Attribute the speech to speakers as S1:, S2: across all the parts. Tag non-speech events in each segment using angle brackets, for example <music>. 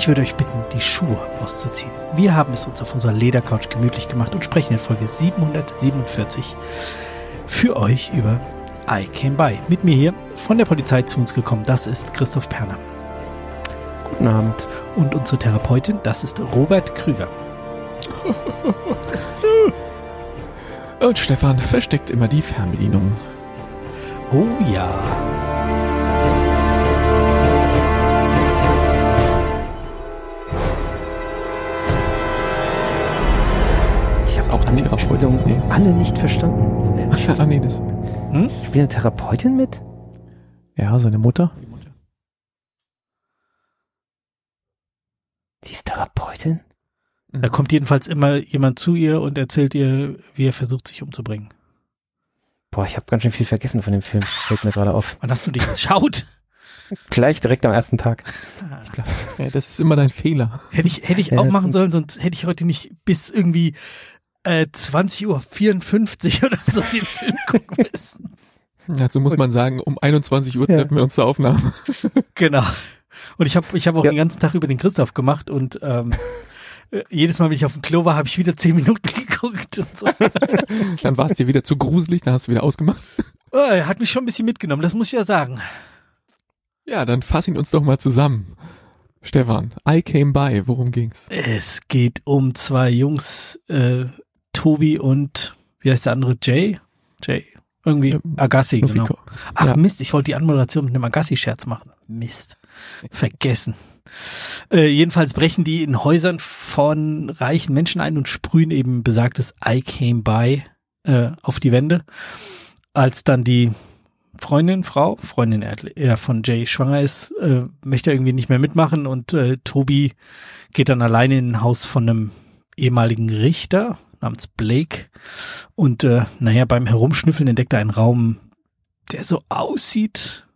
S1: Ich würde euch bitten, die Schuhe auszuziehen. Wir haben es uns auf unserer Ledercouch gemütlich gemacht und sprechen in Folge 747 für euch über I Came By. Mit mir hier von der Polizei zu uns gekommen, das ist Christoph Perner.
S2: Guten Abend.
S1: Und unsere Therapeutin, das ist Robert Krüger. <laughs>
S3: Und Stefan versteckt immer die Fernbedienung.
S1: Oh ja.
S2: Alle nicht verstanden.
S3: ah, nee, das.
S2: Hm? Spielt eine Therapeutin mit?
S3: Ja, seine Mutter.
S2: Die ist Therapeutin?
S1: Da kommt jedenfalls immer jemand zu ihr und erzählt ihr, wie er versucht, sich umzubringen.
S2: Boah, ich habe ganz schön viel vergessen von dem Film. Fällt mir gerade auf. <laughs>
S1: Wann hast du dich geschaut?
S2: Gleich direkt am ersten Tag.
S3: Ja, das ist immer dein Fehler.
S1: Hätte ich, hätte ich auch machen sollen, sonst hätte ich heute nicht bis irgendwie äh, 20.54 Uhr <laughs> oder so den Film gucken müssen.
S3: Dazu muss man sagen, um 21 Uhr treffen ja. wir uns zur Aufnahme. <laughs>
S1: Genau. Und ich habe ich hab auch ja. den ganzen Tag über den Christoph gemacht und ähm, <laughs> jedes Mal, wenn ich auf dem Klo war, habe ich wieder zehn Minuten geguckt und so.
S3: dann war es dir wieder zu gruselig, dann hast du wieder ausgemacht.
S1: Oh, er hat mich schon ein bisschen mitgenommen, das muss ich ja sagen.
S3: Ja, dann fass ihn uns doch mal zusammen. Stefan, I came by, worum ging's?
S1: Es geht um zwei Jungs, äh, Tobi und wie heißt der andere? Jay? Jay. Irgendwie Agassi, genau. Ach ja. Mist, ich wollte die Anmoderation mit einem Agassi-Scherz machen. Mist. Vergessen. Äh, jedenfalls brechen die in Häusern von reichen Menschen ein und sprühen eben besagtes I came by äh, auf die Wände. Als dann die Freundin, Frau, Freundin eher von Jay schwanger ist, äh, möchte er irgendwie nicht mehr mitmachen und äh, Tobi geht dann alleine in ein Haus von einem ehemaligen Richter namens Blake und äh, naja, beim Herumschnüffeln entdeckt er einen Raum, der so aussieht,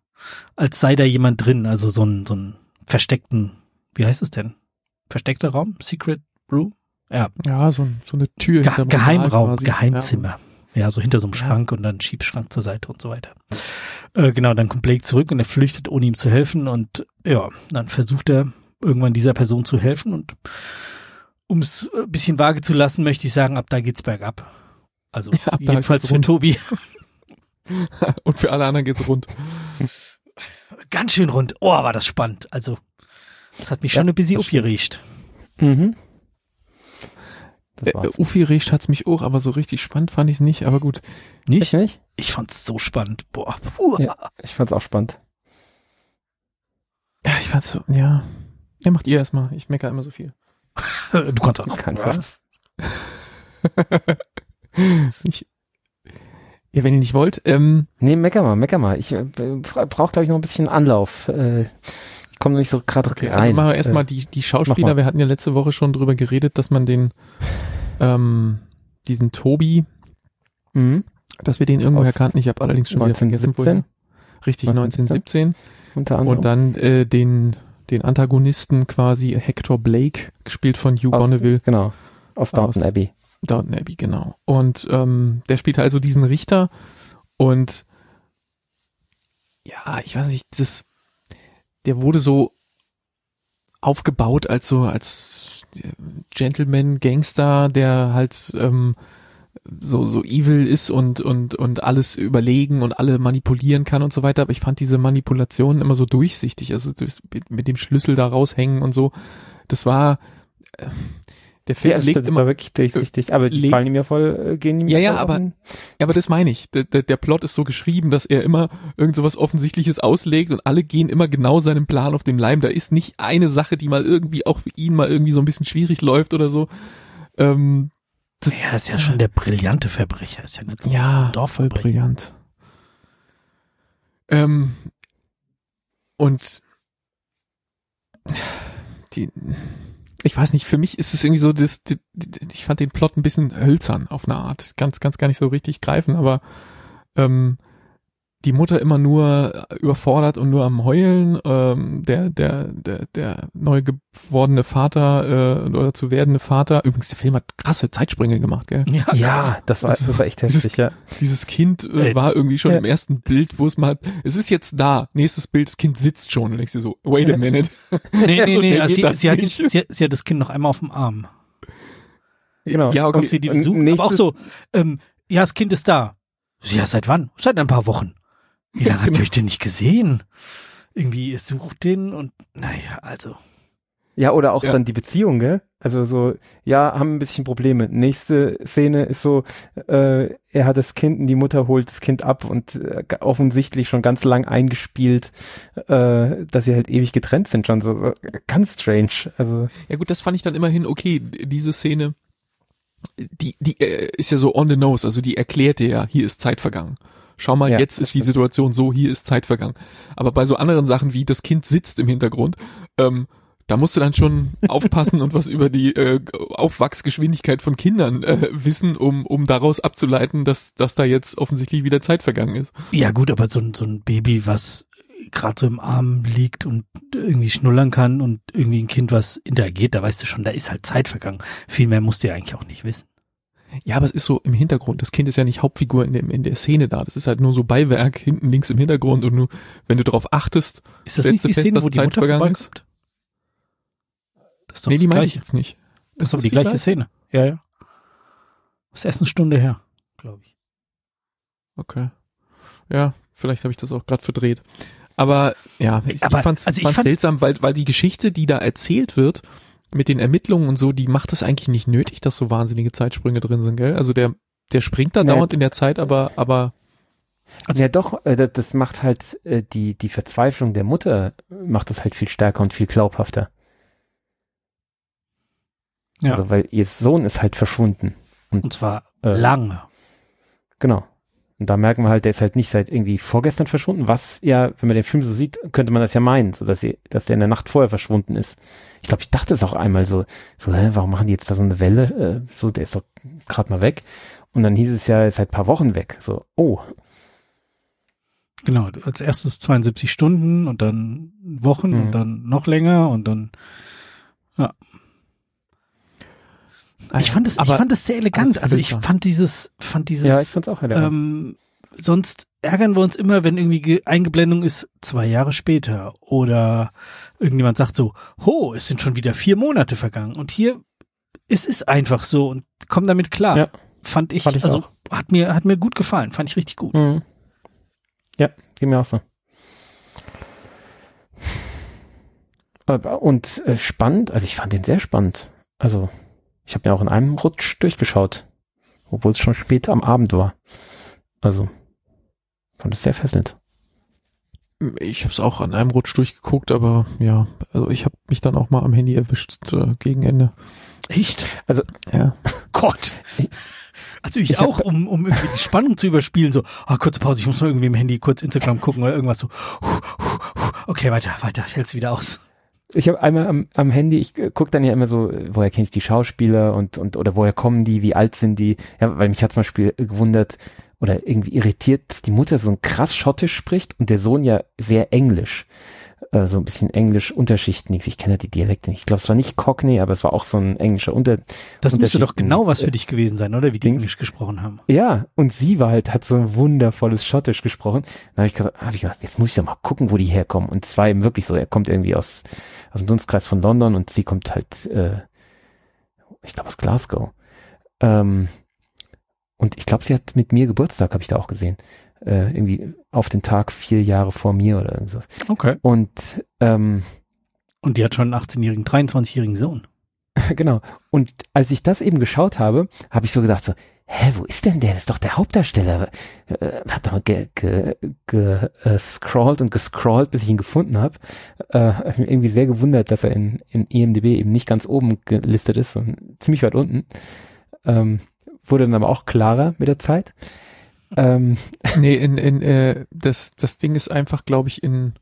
S1: als sei da jemand drin, also so ein, so ein versteckten, wie heißt es denn? Versteckter Raum? Secret Room?
S3: Ja. Ja, so, so eine Tür.
S1: Ge Geheimraum, Geheimzimmer. Ja. Ja, so hinter so einem Schrank ja. und dann Schiebschrank zur Seite und so weiter. Äh, genau, dann kommt Blake zurück und er flüchtet, ohne ihm zu helfen. Und ja, dann versucht er irgendwann dieser Person zu helfen. Und um es ein bisschen vage zu lassen, möchte ich sagen, ab da geht's bergab. Also ja, jedenfalls für Tobi. <laughs>
S3: und für alle anderen geht's rund.
S1: Ganz schön rund. Oh, war das spannend. Also, das hat mich ja, schon ein bisschen aufgeregt. Mhm.
S3: Äh, Ufi-Recht hat's mich auch, aber so richtig spannend fand ich es nicht, aber gut.
S1: Nicht? Ich, nicht? ich fand's so spannend. Boah. Puh.
S2: Ja, ich fand's auch spannend.
S3: Ja, ich fand's so, ja. Ja, macht ihr erstmal. Ich meckere immer so viel.
S1: Du kannst auch noch. Kein
S2: was. <laughs>
S3: ich, ja, wenn ihr nicht wollt. Ähm,
S2: nee, mecker mal, mecker mal. Ich äh, brauche, glaube ich, noch ein bisschen Anlauf. Äh, ich komme nicht so gerade okay, also rein. Also
S3: machen wir erstmal äh, die, die Schauspieler. Wir hatten ja letzte Woche schon drüber geredet, dass man den ähm, diesen Tobi, mhm. dass wir den irgendwo erkannt. Ich habe allerdings schon 1917. wieder vergessen, woher. Richtig, 1917. 1917. Unter anderem. Und dann äh, den, den Antagonisten quasi Hector Blake, gespielt von Hugh
S2: aus,
S3: Bonneville.
S2: Genau, aus Downton Abbey.
S3: Downton Abbey, genau. Und ähm, der spielt also diesen Richter und ja, ich weiß nicht, das, der wurde so aufgebaut als so, als Gentleman Gangster, der halt ähm, so so evil ist und und und alles überlegen und alle manipulieren kann und so weiter. Aber ich fand diese Manipulationen immer so durchsichtig, also das, mit dem Schlüssel da raushängen und so. Das war äh, der Film
S2: ja,
S3: legt
S2: das
S3: immer
S2: war wirklich durchsichtig, aber die fallen ihm ja voll, äh, gehen ihm
S3: Ja, ja, aber, ja, aber das meine ich. Der, der, der Plot ist so geschrieben, dass er immer irgend so was Offensichtliches auslegt und alle gehen immer genau seinem Plan auf dem Leim. Da ist nicht eine Sache, die mal irgendwie auch für ihn mal irgendwie so ein bisschen schwierig läuft oder so. Ähm,
S1: das, ja, ist ja schon der brillante Verbrecher, ist ja nicht so
S3: ja, voll brillant. Ähm, und die, ich weiß nicht, für mich ist es irgendwie so, das, die, die, ich fand den Plot ein bisschen hölzern auf eine Art. Ganz, ganz gar nicht so richtig greifen, aber ähm, die Mutter immer nur überfordert und nur am Heulen, ähm, der, der, der, der neu gewordene Vater äh, oder zu werdende Vater. Übrigens, der Film hat krasse Zeitsprünge gemacht, gell?
S2: Ja, ja das war, das war echt heftig,
S3: dieses,
S2: ja.
S3: Dieses Kind äh, war irgendwie schon ja. im ersten Bild, wo es mal, es ist jetzt da, nächstes Bild, das Kind sitzt schon und denkst dir so, wait a minute.
S1: Nee, nee, <laughs> nee, also sie, sie, hat, sie, sie hat das Kind noch einmal auf dem Arm.
S3: Genau.
S1: Ja, okay. Kommt sie die besuchen, aber auch so, ähm, ja, das Kind ist da. Ja, seit wann? Seit ein paar Wochen. Wie lange habt ihr euch denn nicht gesehen? Irgendwie, ihr sucht den und, naja, also.
S2: Ja, oder auch ja. dann die Beziehung, gell? Also so, ja, haben ein bisschen Probleme. Nächste Szene ist so, äh, er hat das Kind und die Mutter holt das Kind ab und äh, offensichtlich schon ganz lang eingespielt, äh, dass sie halt ewig getrennt sind, schon so äh, ganz strange. Also
S3: ja gut, das fand ich dann immerhin okay. Diese Szene, die die äh, ist ja so on the nose, also die erklärt dir ja, hier ist Zeit vergangen. Schau mal, ja, jetzt ist die Situation so, hier ist Zeit vergangen. Aber bei so anderen Sachen wie das Kind sitzt im Hintergrund, ähm, da musst du dann schon <laughs> aufpassen und was über die äh, Aufwachsgeschwindigkeit von Kindern äh, wissen, um, um daraus abzuleiten, dass, dass da jetzt offensichtlich wieder Zeit vergangen ist.
S1: Ja gut, aber so, ein so ein Baby, was gerade so im Arm liegt und irgendwie schnullern kann und irgendwie ein Kind, was interagiert, da weißt du schon, da ist halt Zeit vergangen. Viel mehr musst du ja eigentlich auch nicht wissen.
S3: Ja, aber es ist so im Hintergrund. Das Kind ist ja nicht Hauptfigur in, dem, in der Szene da. Das ist halt nur so Beiwerk hinten links im Hintergrund und nur, wenn du darauf achtest,
S1: ist das nicht die Szene, wo die Zeit Mutter vergangen ist?
S3: Das ist doch nee, die meine ich jetzt nicht.
S1: Das ist doch die, die gleiche gleich? Szene. Ja, ja. Das ist erst eine Stunde her, glaube ich.
S3: Okay. Ja, vielleicht habe ich das auch gerade verdreht. Aber ja, ich, aber, ich fand es also fand seltsam, weil, weil die Geschichte, die da erzählt wird, mit den Ermittlungen und so, die macht es eigentlich nicht nötig, dass so wahnsinnige Zeitsprünge drin sind, gell? Also der, der springt da ja. dauernd in der Zeit, aber, aber.
S2: Also ja, doch, äh, das macht halt äh, die, die Verzweiflung der Mutter macht das halt viel stärker und viel glaubhafter. Ja. Also, weil ihr Sohn ist halt verschwunden.
S1: Und, und zwar äh, lange.
S2: Genau. Und da merken wir halt, der ist halt nicht seit irgendwie vorgestern verschwunden, was ja, wenn man den Film so sieht, könnte man das ja meinen, so dass sie, dass der in der Nacht vorher verschwunden ist. Ich glaube, ich dachte es auch einmal so, so, hä, warum machen die jetzt da so eine Welle? Äh, so, der ist doch gerade mal weg. Und dann hieß es ja, ist seit paar Wochen weg. So, oh.
S1: Genau, als erstes 72 Stunden und dann Wochen mhm. und dann noch länger und dann, ja. Ich fand es, ich fand es sehr elegant. Also ich fand dieses, fand dieses,
S2: ja, ich fand's auch elegant.
S1: ähm, sonst ärgern wir uns immer, wenn irgendwie Eingeblendung ist, zwei Jahre später oder irgendjemand sagt so, ho, es sind schon wieder vier Monate vergangen und hier, es ist einfach so und komm damit klar. Ja, fand ich, fand ich also auch. hat mir, hat mir gut gefallen, fand ich richtig gut. Mhm.
S2: Ja, geht mir auch so. Und äh, spannend, also ich fand den sehr spannend. Also ich habe mir auch in einem Rutsch durchgeschaut, obwohl es schon spät am Abend war. Also fand es sehr fesselnd.
S3: Ich habe es auch an einem Rutsch durchgeguckt, aber ja, also ich habe mich dann auch mal am Handy erwischt äh, gegen Ende.
S1: Echt?
S2: Also ja. <laughs>
S1: Gott. Also ich, ich auch, um, um irgendwie die Spannung zu überspielen, so, oh, kurze Pause, ich muss mal irgendwie im Handy kurz Instagram gucken oder irgendwas so. Okay, weiter, weiter, hält's wieder aus.
S2: Ich habe einmal am, am Handy, ich gucke dann ja immer so, woher kenne ich die Schauspieler und, und oder woher kommen die, wie alt sind die? Ja, weil mich hat zum Beispiel gewundert oder irgendwie irritiert, dass die Mutter so ein krass Schottisch spricht und der Sohn ja sehr Englisch. Äh, so ein bisschen Englisch Unterschichten. Ich kenne ja die Dialekte nicht. Ich glaube, es war nicht Cockney, aber es war auch so ein englischer Unter.
S1: Das müsste doch genau was für dich gewesen sein, oder? Wie die Englisch gesprochen haben.
S2: Ja, und sie war halt, hat so ein wundervolles Schottisch gesprochen. Dann habe ich, hab ich gedacht, jetzt muss ich doch mal gucken, wo die herkommen. Und zwar eben wirklich so, er kommt irgendwie aus aus dem Dunstkreis von London und sie kommt halt, äh, ich glaube aus Glasgow. Ähm, und ich glaube, sie hat mit mir Geburtstag, habe ich da auch gesehen. Äh, irgendwie auf den Tag vier Jahre vor mir oder irgendwas.
S1: Okay.
S2: Und ähm,
S1: und die hat schon einen 18-jährigen, 23-jährigen Sohn. <laughs>
S2: genau. Und als ich das eben geschaut habe, habe ich so gedacht so, hä, wo ist denn der? Das ist doch der Hauptdarsteller. Äh, hab da mal gescrollt ge, ge, und gescrollt, bis ich ihn gefunden habe. Äh, hab mich irgendwie sehr gewundert, dass er in, in IMDb eben nicht ganz oben gelistet ist, sondern ziemlich weit unten. Ähm, wurde dann aber auch klarer mit der Zeit.
S3: Ähm, <laughs> nee, in, in, äh, das, das Ding ist einfach, glaube ich, in,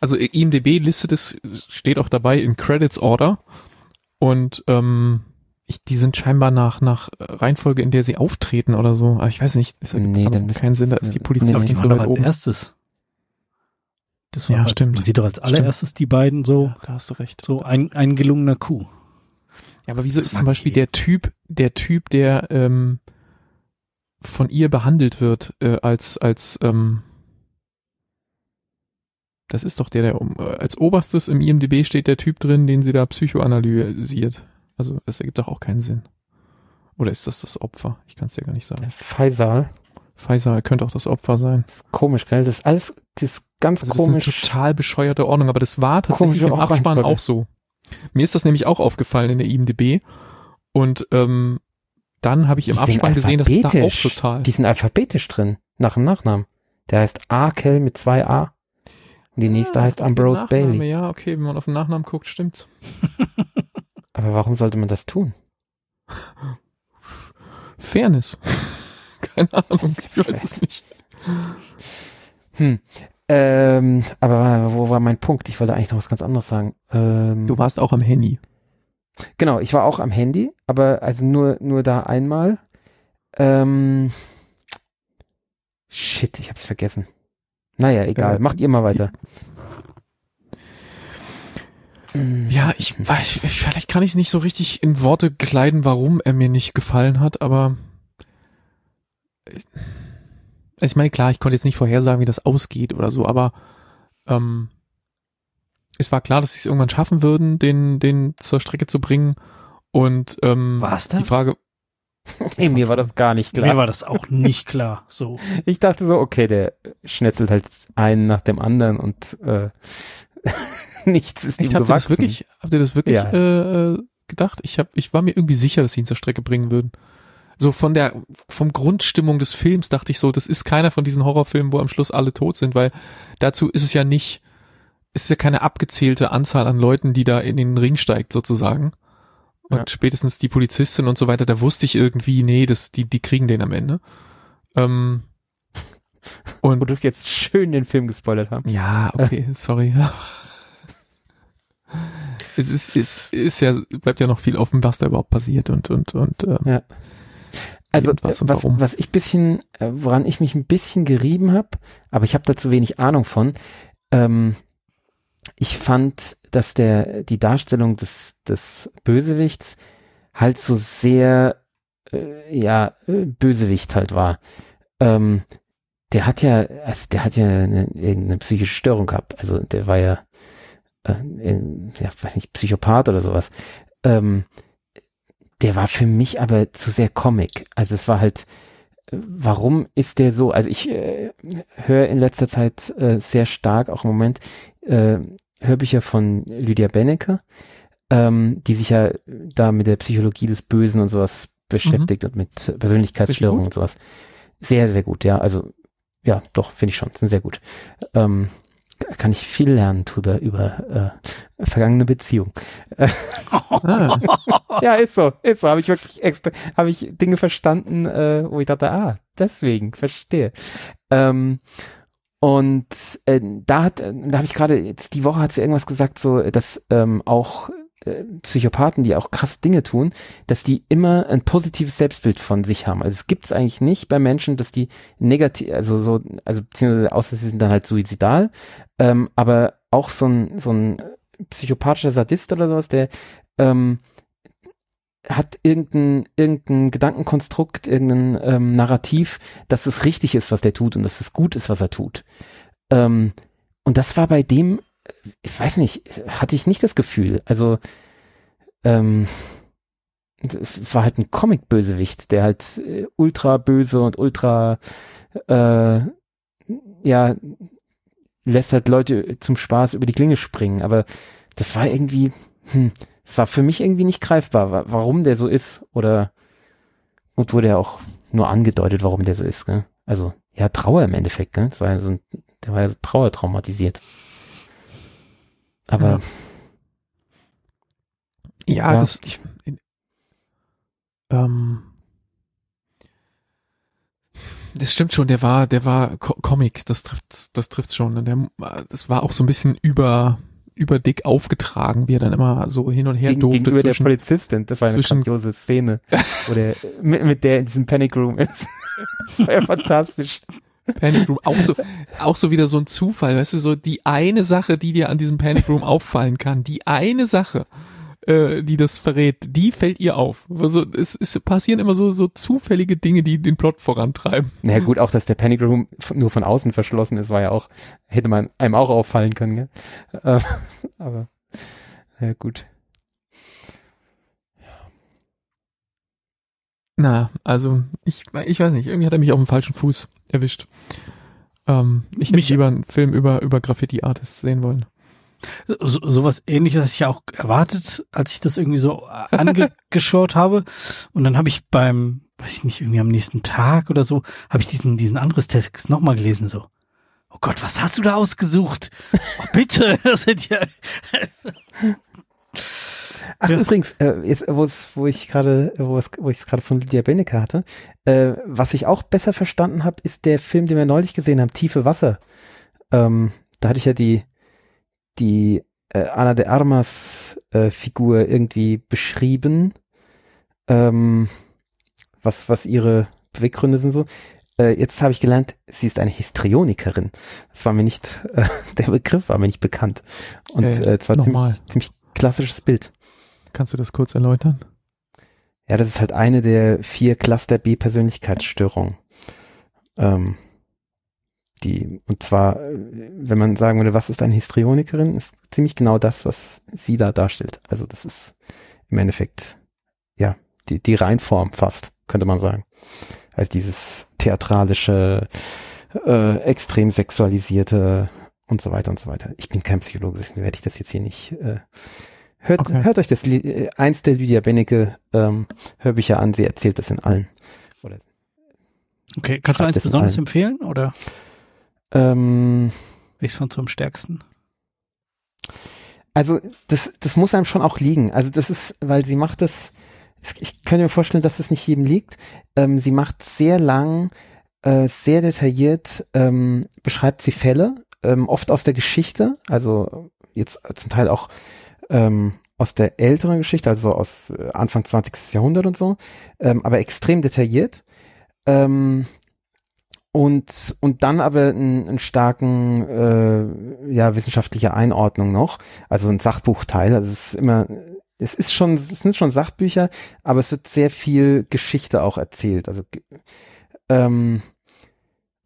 S3: also IMDB listet es, steht auch dabei in Credits Order und ähm, ich, die sind scheinbar nach, nach Reihenfolge, in der sie auftreten oder so. Aber ich weiß nicht, das ergibt
S2: Nee, dann-
S3: keinen Sinn, da ist die Polizei nicht
S1: die
S3: so weit
S1: als
S3: oben.
S1: erstes. Das war
S3: Ja,
S1: als,
S3: stimmt.
S1: Man sieht doch als allererstes die beiden so,
S3: Ja, da hast du recht.
S1: so ein, ein gelungener Kuh.
S3: Ja, aber wieso
S1: Das
S3: ist zum Beispiel
S1: ich.
S3: der Typ, der Typ, der ähm, von ihr behandelt wird, äh, als, als, ähm, das ist doch der, der um, äh, als oberstes im IMDB steht der Typ drin, den sie da psychoanalysiert. Also das ergibt doch auch keinen Sinn. Oder ist das das Opfer? Ich kann es dir gar nicht sagen.
S2: Faisal.
S3: Faisal könnte auch das Opfer sein.
S2: Das ist komisch, gell? Das ist alles, das ist ganz
S3: Also
S2: komisch.
S3: das ist eine total bescheuerte Ordnung, aber das war tatsächlich
S2: Komische
S3: im Abspann auch so. Mir ist das nämlich auch aufgefallen in der IMDB und ähm, dann habe ich im Abspann gesehen, dass da auch total.
S2: Die sind alphabetisch drin, nach dem Nachnamen. Der heißt Akel mit zwei A. Und die nächste heißt Ambrose
S3: Nachname,
S2: Bailey.
S3: Ja, okay, wenn man auf den Nachnamen guckt, stimmt's. <laughs>
S2: Aber warum sollte man das tun?
S3: Fairness. <laughs> Keine Ahnung, ich weiß es nicht.
S2: Hm. Ähm, aber wo war mein Punkt? Ich wollte eigentlich noch was ganz anderes sagen. Ähm,
S3: Du warst auch am Handy.
S2: Genau, ich war auch am Handy, aber also nur, nur da einmal. Ähm, shit, ich hab's vergessen. Naja, egal,
S3: Äh,
S2: macht ihr mal weiter.
S3: Ja, ich weiß, vielleicht kann ich es nicht so richtig in Worte kleiden, warum er mir nicht gefallen hat, aber äh, ich meine, klar, ich konnte jetzt nicht vorhersagen, wie das ausgeht oder so, aber ähm, es war klar, dass sie es irgendwann schaffen würden, den, den zur Strecke zu bringen. Und ähm,
S1: War's das?
S3: die Frage, <laughs>
S2: Ey, mir war das gar nicht
S1: Mir
S2: klar.
S1: war das auch nicht klar. So. <laughs>
S2: Ich dachte so, okay, der schnetzelt halt einen nach dem anderen und äh, <laughs> nichts ist ihm
S3: ich habt ihr das wirklich, habt ihr das wirklich
S2: Ja.
S3: äh, äh, gedacht? Ich hab, ich war mir irgendwie sicher, dass sie ihn zur Strecke bringen würden. So von der, vom Grundstimmung des Films dachte ich so, das ist keiner von diesen Horrorfilmen, wo am Schluss alle tot sind, weil dazu ist es ja nicht, ist ja keine abgezählte Anzahl an Leuten, die da in den Ring steigt sozusagen. Und
S2: Ja.
S3: spätestens die Polizistin und so weiter, da wusste ich irgendwie, nee, das, die, die kriegen den am Ende. Ähm, <laughs> und
S2: Wo du jetzt schön den Film gespoilert haben.
S3: ja, okay, <laughs> sorry. es ist, es ist ja, bleibt ja noch viel offen, was da überhaupt passiert und, und, und, ähm,
S2: Ja. Also
S3: was
S2: was ich bisschen, äh, woran ich mich ein bisschen gerieben habe, aber ich habe da zu wenig Ahnung von. Ähm, ich fand, dass der die Darstellung des des Bösewichts halt so sehr äh, ja äh, Bösewicht halt war. Ähm, der hat ja, also der hat ja eine, irgendeine psychische Störung gehabt. Also der war ja, äh, irgend- ja weiß nicht Psychopath oder sowas. Ähm, der war für mich aber zu sehr Comic. Also es war halt, äh, warum ist der so? Also ich äh, höre in letzter Zeit äh, sehr stark, auch im Moment, äh, Hörbücher von Lydia Benecke, ähm, die sich ja da mit der Psychologie des Bösen und sowas beschäftigt und mit Persönlichkeitsstörungen und sowas. Sehr, sehr gut, ja. Also ja, doch, finde ich schon. Sind sehr gut. Ähm, kann ich viel lernen drüber, über äh, vergangene Beziehungen. <laughs>
S3: ah,
S2: Ja, ist so, ist so. Habe ich wirklich extra, habe ich Dinge verstanden, äh, wo ich dachte, ah, deswegen, verstehe. Ähm, und äh, da hat, da habe ich gerade, jetzt die Woche hat sie irgendwas gesagt, so, dass ähm, auch äh, Psychopathen, die auch krass Dinge tun, dass die immer ein positives Selbstbild von sich haben. Also es gibt es eigentlich nicht bei Menschen, dass die negativ, also so, also beziehungsweise außer sie sind dann halt suizidal, ähm, aber auch so ein, so ein psychopathischer Sadist oder sowas, der ähm, hat irgendein, irgendein Gedankenkonstrukt, irgendein ähm, Narrativ, dass es richtig ist, was der tut und dass es gut ist, was er tut. Ähm, und das war bei dem, ich weiß nicht, hatte ich nicht das Gefühl. Also, ähm, es, es war halt ein Comic-Bösewicht, der halt äh, ultra böse und ultra, äh, ja, lässt halt Leute zum Spaß über die Klinge springen. Aber das war irgendwie, hm, es war für mich irgendwie nicht greifbar, wa- warum der so ist. Oder gut wurde ja auch nur angedeutet, warum der so ist. Gell? Also ja, Trauer im Endeffekt. Gell? Das war ja so ein, der war ja so trauertraumatisiert. Aber
S3: ja,
S2: Ja.
S3: das, ich, ähm, das stimmt schon, der war, der war Co Comic, das trifft, das trifft schon. Und der, es war auch so ein bisschen über, überdick aufgetragen, wie er dann immer so hin und her
S2: Gegen,
S3: durfte.
S2: Gegenüber der
S3: zwischen,
S2: Polizistin, das war eine grandiose Szene, wo der, mit, mit der in diesem Panic Room ist. Das war ja fantastisch.
S3: Panic Room, auch so, auch so wieder so ein Zufall, weißt du, so die eine Sache, die dir an diesem Panic Room auffallen kann, die eine Sache, äh, die das verrät, die fällt ihr auf. Also es, es passieren immer so, so zufällige Dinge, die den Plot vorantreiben.
S2: Na gut, auch dass der Panic Room nur von außen verschlossen ist, war ja auch, hätte man einem auch auffallen können, gell? <laughs> Äh, aber, ja gut.
S3: Na, also ich, ich weiß nicht, irgendwie hat er mich auf dem falschen Fuß erwischt. Ähm, ich hätte
S1: Mich-
S3: lieber einen Film über, über Graffiti-Artists sehen wollen.
S1: So, sowas ähnliches hatte ich ja auch erwartet, als ich das irgendwie so <laughs> angeschaut habe. Und dann habe ich beim, weiß ich nicht, irgendwie am nächsten Tag oder so, habe ich diesen, diesen anderes Text nochmal gelesen, so. Oh Gott, was hast du da ausgesucht? Oh, bitte, <laughs> das sind ja, <laughs>
S2: Ach
S1: Ja.
S2: übrigens, äh, jetzt, wo es, wo ich gerade, wo es, wo ich es gerade von Lydia Benecke hatte, äh, was ich auch besser verstanden habe, ist der Film, den wir neulich gesehen haben, Tiefe Wasser. Ähm, da hatte ich ja die, die äh, Ana de Armas äh, Figur irgendwie beschrieben, ähm, was, was ihre Beweggründe sind so. Äh, jetzt habe ich gelernt, sie ist eine Histrionikerin. Das war mir nicht, äh, <laughs> der Begriff war mir nicht bekannt. Und
S3: Äh,
S2: es war
S3: nochmal.
S2: ziemlich, ziemlich klassisches Bild.
S3: Kannst du das kurz erläutern?
S2: Ja, das ist halt eine der vier Cluster B Persönlichkeitsstörungen. Ähm, die, und zwar, äh, wenn man sagen würde, was ist eine Histrionikerin, ist ziemlich genau das, was sie da darstellt. Also das ist im Endeffekt, ja, die, die Reinform fast, könnte man sagen. Also dieses theatralische, äh, extrem sexualisierte und so weiter und so weiter. Ich bin kein Psychologe, deswegen werde ich das jetzt hier nicht, äh, hört,
S3: Okay.
S2: hört euch das, äh, eins der Lydia Benecke, ähm, Hörbücher an, sie erzählt das in allen. Oder,
S1: okay, kannst du eins
S2: es in
S1: besonders empfehlen oder
S2: ähm,
S1: welches fandst du am stärksten?
S2: Also das, das muss einem schon auch liegen. Also das ist, weil sie macht das, ich könnte mir vorstellen, dass das nicht jedem liegt. Ähm, sie macht sehr lang, äh, sehr detailliert, ähm, beschreibt sie Fälle, ähm, oft aus der Geschichte, also jetzt zum Teil auch ähm, aus der älteren Geschichte, also aus äh, Anfang 20. Jahrhundert und so, ähm, aber extrem detailliert. Ähm, und, und dann aber einen, einen starken, äh, ja, wissenschaftliche Einordnung noch, also ein Sachbuchteil, also es ist immer, es ist schon, es sind schon Sachbücher, aber es wird sehr viel Geschichte auch erzählt, also, ähm,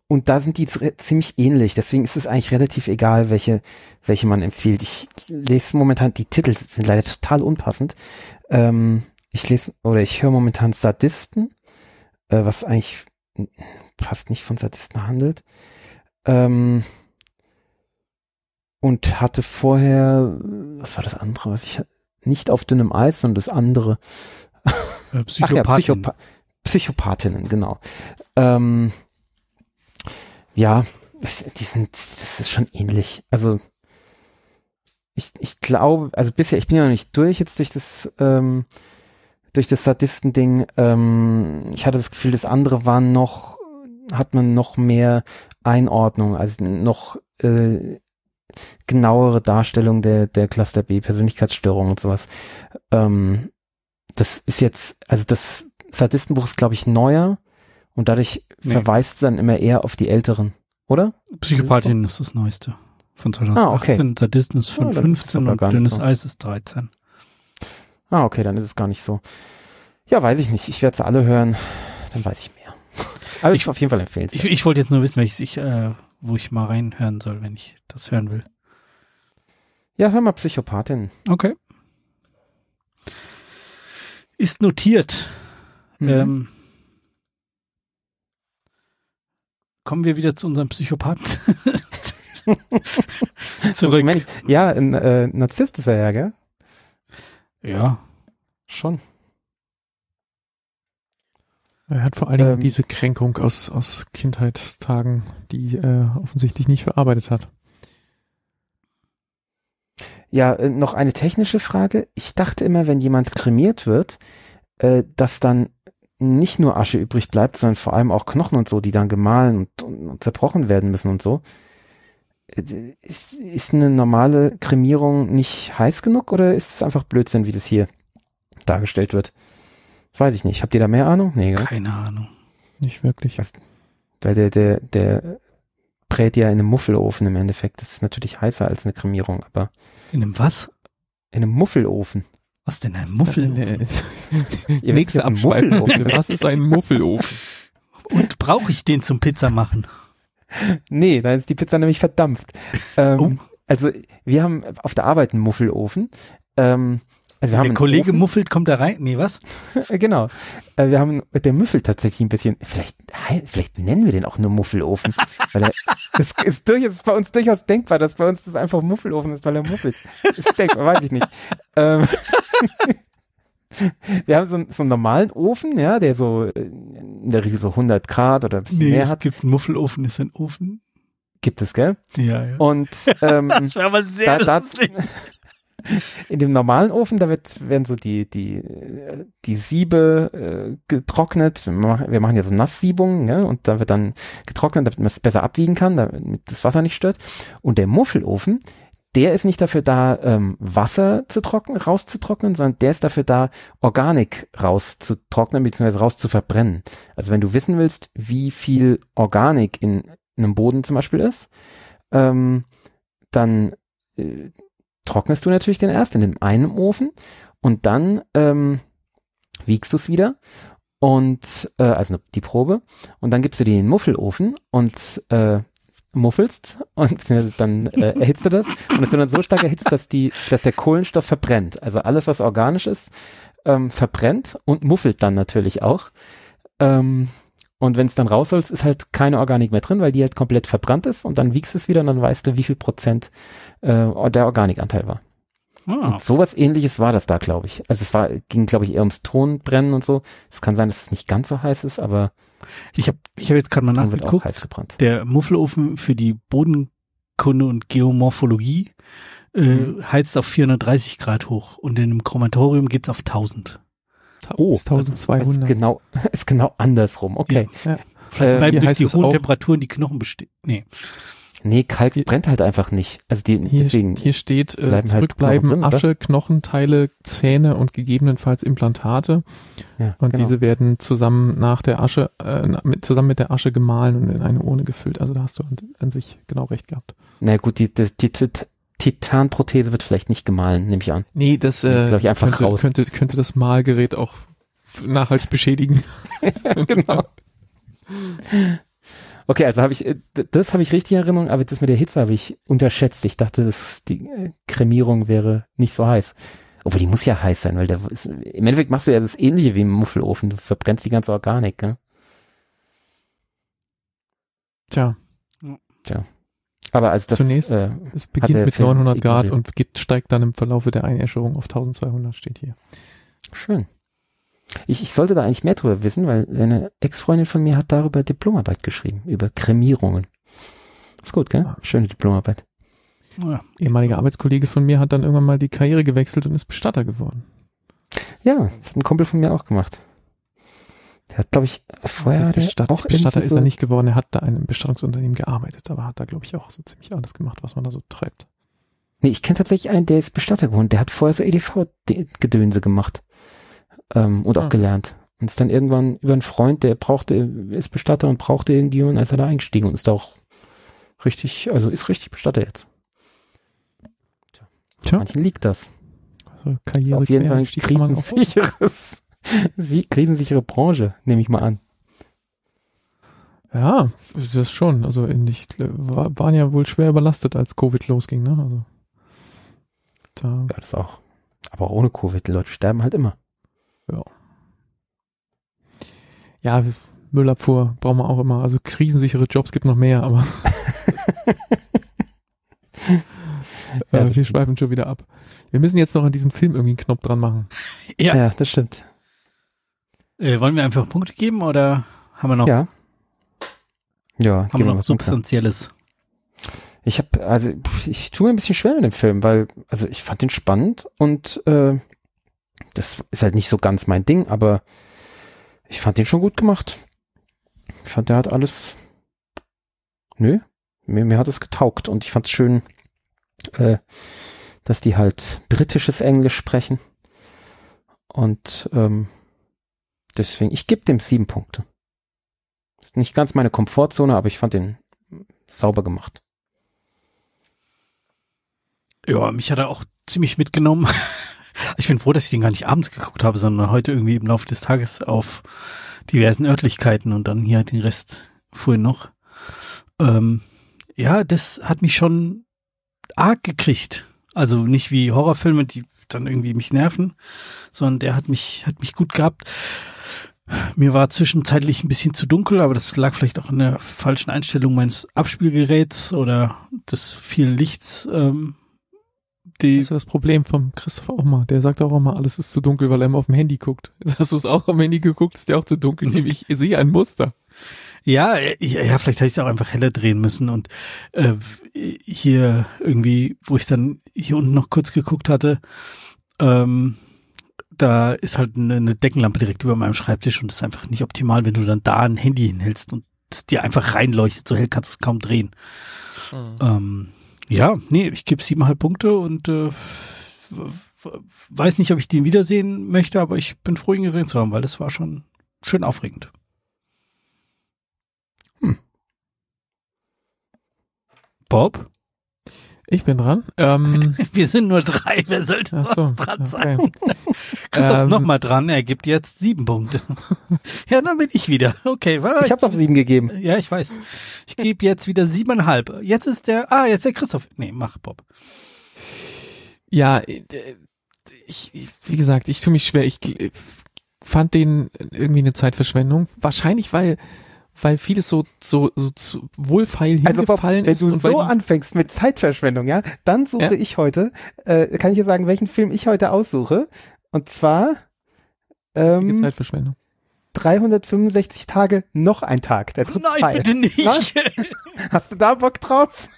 S2: und da sind die ziemlich ähnlich, deswegen ist es eigentlich relativ egal, welche, welche man empfiehlt. Ich lese momentan, die Titel sind leider total unpassend, ähm, ich lese, oder ich höre momentan Sadisten, äh, was eigentlich fast nicht von Sadisten handelt. Ähm, und hatte vorher, was war das andere, was ich nicht auf dünnem Eis, sondern das andere.
S1: Äh,
S2: Ach ja,
S1: Psychopathin.
S2: Psychopa Psychopathinnen, genau. Ähm, ja, das, die sind, das ist schon ähnlich. Also ich, ich glaube, also bisher, ich bin ja noch nicht durch jetzt durch das, ähm, durch das Sadisten-Ding. Ähm, ich hatte das Gefühl, das andere war noch, hat man noch mehr Einordnung, also noch äh, genauere Darstellung der, der Cluster B Persönlichkeitsstörung und sowas. Ähm, das ist jetzt, also das Sadistenbuch ist, glaube ich, neuer und dadurch
S1: Nee.
S2: verweist es dann immer eher auf die älteren, oder?
S1: Psychopathin ist das neueste. Von 2018.
S2: Ah, okay.
S1: Sadisten ist von
S2: Ja, dann ist
S1: 15
S2: aber
S1: und dünnes
S2: so.
S1: Eis ist 13.
S2: Ah, okay, dann ist es gar nicht so. Ja, weiß ich nicht. Ich werde es alle hören, dann weiß ich mehr. Aber ich auf jeden Fall empfehlen.
S1: Ich, ich wollte jetzt nur wissen, welches ich, äh, wo ich mal reinhören soll, wenn ich das hören will.
S2: Ja, hör mal Psychopathin.
S1: Okay. Ist notiert.
S2: Mhm.
S1: Ähm, kommen wir wieder zu unserem Psychopathen <laughs> zurück.
S2: Ja, ein äh, Narzisst ist er ja, gell?
S1: Ja,
S2: Schon.
S3: Er hat vor allen Dingen
S2: Ähm,
S3: diese Kränkung aus, aus Kindheitstagen, die er offensichtlich nicht verarbeitet hat.
S2: Ja, äh, noch eine technische Frage. Ich dachte immer, wenn jemand kremiert wird, äh, dass dann nicht nur Asche übrig bleibt, sondern vor allem auch Knochen und so, die dann gemahlen und, und, und zerbrochen werden müssen und so. ist, ist eine normale Kremierung nicht heiß genug oder ist es einfach Blödsinn, wie das hier dargestellt wird? Weiß ich nicht. Habt ihr da mehr Ahnung?
S1: Nee, gell? Keine Ahnung.
S3: Nicht wirklich. Was,
S2: weil der, der, der brät ja in einem Muffelofen im Endeffekt. Das ist natürlich heißer als eine Kremierung, aber.
S1: In einem was?
S2: In einem Muffelofen.
S1: Was denn ein Muffelofen? <laughs>
S3: Ihr Nächste Abschweifen. <laughs> Was ist ein Muffelofen?
S1: Und brauche ich den zum Pizza machen?
S2: Nee, da ist die Pizza nämlich verdampft. <laughs> Ähm, oh. Also wir haben auf der Arbeit einen Muffelofen. Ähm, also wir
S1: haben der Kollege Ofen. muffelt, kommt da rein? Nee, was? <laughs>
S2: genau. Äh, wir haben, der müffelt tatsächlich ein bisschen, vielleicht, vielleicht nennen wir den auch nur Muffelofen. <laughs> weil er, das ist durchaus bei uns durchaus denkbar, dass bei uns das einfach Muffelofen ist, weil er muffelt. Das ist denkbar, weiß ich nicht. <laughs> Ähm, wir haben so, einen, so einen normalen Ofen, ja, der so äh, in der Regel so 100 Grad oder nee, mehr es hat.
S1: gibt einen Muffelofen, ist ein Ofen.
S2: Gibt es, gell?
S1: Ja, ja.
S2: Und ähm,
S1: das wäre aber sehr da, lustig. <laughs>
S2: In dem normalen Ofen, da wird, werden so die, die, die Siebe äh, getrocknet. Wir machen, wir machen ja so Nasssiebungen, ja, und da wird dann getrocknet, damit man es besser abwiegen kann, damit das Wasser nicht stört. Und der Muffelofen, der ist nicht dafür da, ähm, Wasser zu trocknen, rauszutrocknen, sondern der ist dafür da, Organik rauszutrocknen, beziehungsweise rauszuverbrennen. Also wenn du wissen willst, wie viel Organik in, in einem Boden zum Beispiel ist, ähm, dann äh, trocknest du natürlich den erst in dem einen Ofen und dann ähm, wiegst du es wieder und äh, also die Probe und dann gibst du die in den Muffelofen und äh, muffelst und <laughs> dann äh, erhitzt du das und es wird dann so stark erhitzt, dass die, dass der Kohlenstoff verbrennt. Also alles, was organisch ist, ähm, verbrennt und muffelt dann natürlich auch. Ähm, und wenn es dann rausholst, ist halt keine Organik mehr drin, weil die halt komplett verbrannt ist und dann wiegst es wieder und dann weißt du, wie viel Prozent äh, der Organikanteil war. Ah. Und sowas ähnliches war das da, glaube ich. Also es war, ging, glaube ich, eher ums Tonbrennen und so. Es kann sein, dass es nicht ganz so heiß ist, aber
S1: ich habe ich hab jetzt gerade mal nachgeguckt. Der Muffelofen für die Bodenkunde und Geomorphologie äh, mhm. heizt auf 430 Grad hoch und in einem Chromatorium geht's auf 1000.
S2: Oh, ist 1200. Ist genau, <laughs> ist genau andersrum. Okay. Ja. Ja.
S1: Vielleicht äh, bleiben äh, durch die hohen Temperaturen die Knochen bestehen. Nee.
S2: Nee, Kalk hier, brennt halt einfach nicht. Also die,
S3: hier, deswegen hier steht, äh, halt zurückbleiben halt Asche, Knochenteile, Zähne und gegebenenfalls Implantate. Ja, und genau. diese werden zusammen nach der Asche, äh, mit, zusammen mit der Asche gemahlen und in eine Urne gefüllt. Also da hast du an, an sich genau recht gehabt.
S2: Na gut, die, die, die, Titanprothese wird vielleicht nicht gemahlen, nehme ich an.
S3: Nee, das äh, ich einfach könnte, raus. könnte, könnte das Malgerät auch nachhaltig beschädigen. <laughs> genau.
S2: Okay, also habe ich, äh, das habe ich richtig in Erinnerung, aber das mit der Hitze habe ich unterschätzt. Ich dachte, dass die äh, Kremierung wäre nicht so heiß. Obwohl die muss ja heiß sein, weil der ist, im Endeffekt machst du ja das ähnliche wie im Muffelofen. Du verbrennst die ganze Organik, ne?
S3: Tja.
S2: Tja. Aber als das
S3: zunächst, äh, es beginnt mit 900 Grad und geht, steigt dann im Verlaufe der Einäscherung auf 1200, steht hier.
S2: Schön. Ich, ich sollte da eigentlich mehr drüber wissen, weil eine Ex-Freundin von mir hat darüber Diplomarbeit geschrieben, über Kremierungen. Ist gut, gell? Schöne Diplomarbeit.
S3: Ja, Ehemaliger so. Arbeitskollege von mir hat dann irgendwann mal die Karriere gewechselt und ist Bestatter geworden.
S2: Ja, das hat ein Kumpel von mir auch gemacht. Der hat, glaube ich, vorher
S3: das Bestatter, auch Bestatter ist er nicht geworden. Er hat da in einem Bestattungsunternehmen gearbeitet, aber hat da, glaube ich, auch so ziemlich alles gemacht, was man da so treibt.
S2: Nee, ich kenne tatsächlich einen, der ist Bestatter geworden. Der hat vorher so EDV-Gedönse gemacht ähm, und auch ah. gelernt. Und ist dann irgendwann über einen Freund, der brauchte, ist Bestatter und brauchte irgendwie und ist er da eingestiegen und ist auch richtig, also ist richtig Bestatter jetzt. Tja. Tja. Manchen liegt das.
S3: Also Karriere
S2: auf jeden Fall ein krisensicheres, krisensichere Branche, nehme ich mal an.
S3: Ja, das schon. Also ich, war, waren ja wohl schwer überlastet, als Covid losging, ne? Also,
S2: da. Ja, das auch. Aber auch ohne Covid, die Leute sterben halt immer.
S3: Ja. Ja, Müllabfuhr brauchen wir auch immer. Also krisensichere Jobs gibt noch mehr, aber <laughs> ja, <laughs> äh, wir schweifen schon wieder ab. Wir müssen jetzt noch an diesen Film irgendwie einen Knopf dran machen.
S2: Ja, ja das stimmt.
S1: Äh, wollen wir einfach Punkte geben oder haben wir noch?
S2: Ja. Ja,
S1: haben wir noch Substanzielles?
S2: Ich habe, also ich tue mir ein bisschen schwer mit dem Film, weil, also ich fand den spannend und äh, das ist halt nicht so ganz mein Ding, aber ich fand den schon gut gemacht. Ich fand, der hat alles. Nö, mir, mir hat es getaugt und ich fand es schön, äh, dass die halt britisches Englisch sprechen. Und ähm, deswegen, ich gebe dem sieben Punkte. Ist nicht ganz meine Komfortzone, aber ich fand den sauber gemacht.
S1: Ja, mich hat er auch ziemlich mitgenommen. <laughs> Ich bin froh, dass ich den gar nicht abends geguckt habe, sondern heute irgendwie im Laufe des Tages auf diversen Örtlichkeiten und dann hier den Rest vorhin noch. Ähm, ja, das hat mich schon arg gekriegt. Also nicht wie Horrorfilme, die dann irgendwie mich nerven, sondern der hat mich, hat mich gut gehabt. Mir war zwischenzeitlich ein bisschen zu dunkel, aber das lag vielleicht auch an der falschen Einstellung meines Abspielgeräts oder des vielen Lichts. Ähm,
S3: die das ist das Problem vom Christoph auch mal. Der sagt auch immer, alles ist zu dunkel, weil er immer auf dem Handy guckt. <laughs> hast du es auch am Handy geguckt? Ist der auch zu dunkel? Nämlich, ich sehe ein Muster.
S1: Ja, ja, vielleicht hätte ich es auch einfach heller drehen müssen und äh, hier irgendwie, wo ich dann hier unten noch kurz geguckt hatte, ähm, da ist halt eine, eine Deckenlampe direkt über meinem Schreibtisch und das ist einfach nicht optimal, wenn du dann da ein Handy hinhältst und es dir einfach reinleuchtet, so hell kannst du es kaum drehen. Mhm. Ähm, ja, nee, ich gebe siebeneinhalb Punkte und äh, weiß nicht, ob ich den wiedersehen möchte, aber ich bin froh, ihn gesehen zu haben, weil das war schon schön aufregend. Hm. Bob?
S3: Ich bin dran. Ähm, <laughs>
S1: Wir sind nur drei. Wer sollte so, sonst dran sein? Okay. <laughs> Christoph ähm, nochmal dran. Er gibt jetzt sieben Punkte. <laughs> ja, dann bin ich wieder. Okay.
S2: War, ich habe doch sieben gegeben.
S1: Ja, ich weiß. Ich gebe jetzt wieder siebeneinhalb. Jetzt ist der. Ah, jetzt der Christoph. Nee, mach Bob.
S3: Ja, äh, ich, wie gesagt, ich tue mich schwer. Ich fand den irgendwie eine Zeitverschwendung. Wahrscheinlich, weil weil vieles so so so zu wohlfeil
S2: hingefallen also, Bob, wenn ist. Wenn du so anfängst mit Zeitverschwendung, ja, dann suche ja? ich heute, äh, kann ich dir sagen, welchen Film ich heute aussuche. Und zwar
S3: ähm, Zeitverschwendung.
S2: 365 Tage noch ein Tag. Der dritte
S1: Nein,
S2: Teil.
S1: bitte nicht. Was? <laughs>
S2: Hast du da Bock drauf?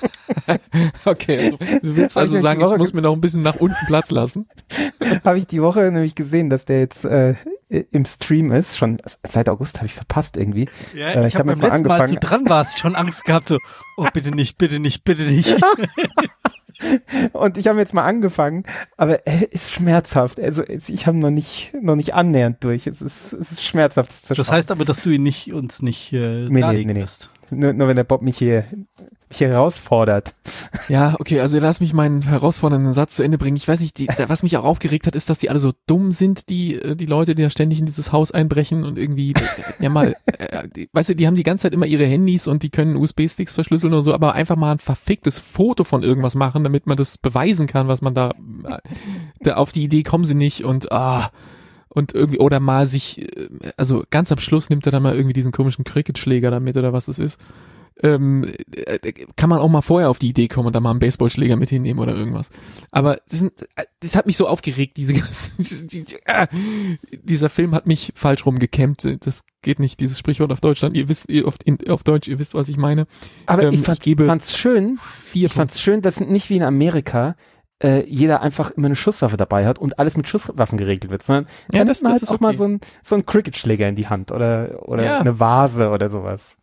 S2: <laughs>
S3: okay, also, du willst also sagen, ich muss mir noch ein bisschen nach unten Platz lassen. <laughs>
S2: habe ich die Woche nämlich gesehen, dass der jetzt äh, im Stream ist. Schon seit August habe ich verpasst irgendwie.
S1: Ja, äh, ich, ich habe hab beim letzten Mal, als du dran warst, schon Angst gehabt, so, oh bitte nicht, bitte nicht, bitte nicht. <laughs>
S2: Und ich habe jetzt mal angefangen, aber er ist schmerzhaft. Also ich habe noch nicht noch nicht annähernd durch. Es ist es ist schmerzhaft.
S1: Das heißt aber, dass du ihn nicht uns nicht äh, nee, nee, nee, nee.
S2: Nur, nur wenn der Bob mich hier mich herausfordert.
S3: Ja, okay, also lass mich meinen herausfordernden Satz zu Ende bringen. Ich weiß nicht, die, <laughs> was mich auch aufgeregt hat, ist, dass die alle so dumm sind, die äh, die Leute, die da ständig in dieses Haus einbrechen und irgendwie, ja mal, <laughs> äh, die, weißt du, die haben die ganze Zeit immer ihre Handys und die können USB-Sticks verschlüsseln oder so, aber einfach mal ein verficktes Foto von irgendwas machen, damit man das beweisen kann, was man da, äh, da auf die Idee kommen sie nicht und ah und irgendwie oder mal sich äh, also ganz am Schluss nimmt er dann mal irgendwie diesen komischen Cricket-Schläger damit oder was es ist ähm, äh, kann man auch mal vorher auf die Idee kommen und da mal einen Baseballschläger mit hinnehmen oder irgendwas. Aber das, sind, das hat mich so aufgeregt, diese <laughs> ganze, die, die, äh, dieser Film hat mich falsch rumgekämmt. Das geht nicht, dieses Sprichwort auf Deutschland. Ihr wisst, ihr auf, in, auf Deutsch, ihr wisst, was ich meine.
S2: Aber ähm, ich, fand, ich fand's schön, vier ich fand's schön, dass nicht wie in Amerika äh, jeder einfach immer eine Schusswaffe dabei hat und alles mit Schusswaffen geregelt wird, sondern ja, das, man das halt auch okay. mal so ein, so ein Cricketschläger in die Hand oder, oder ja. eine Vase oder sowas.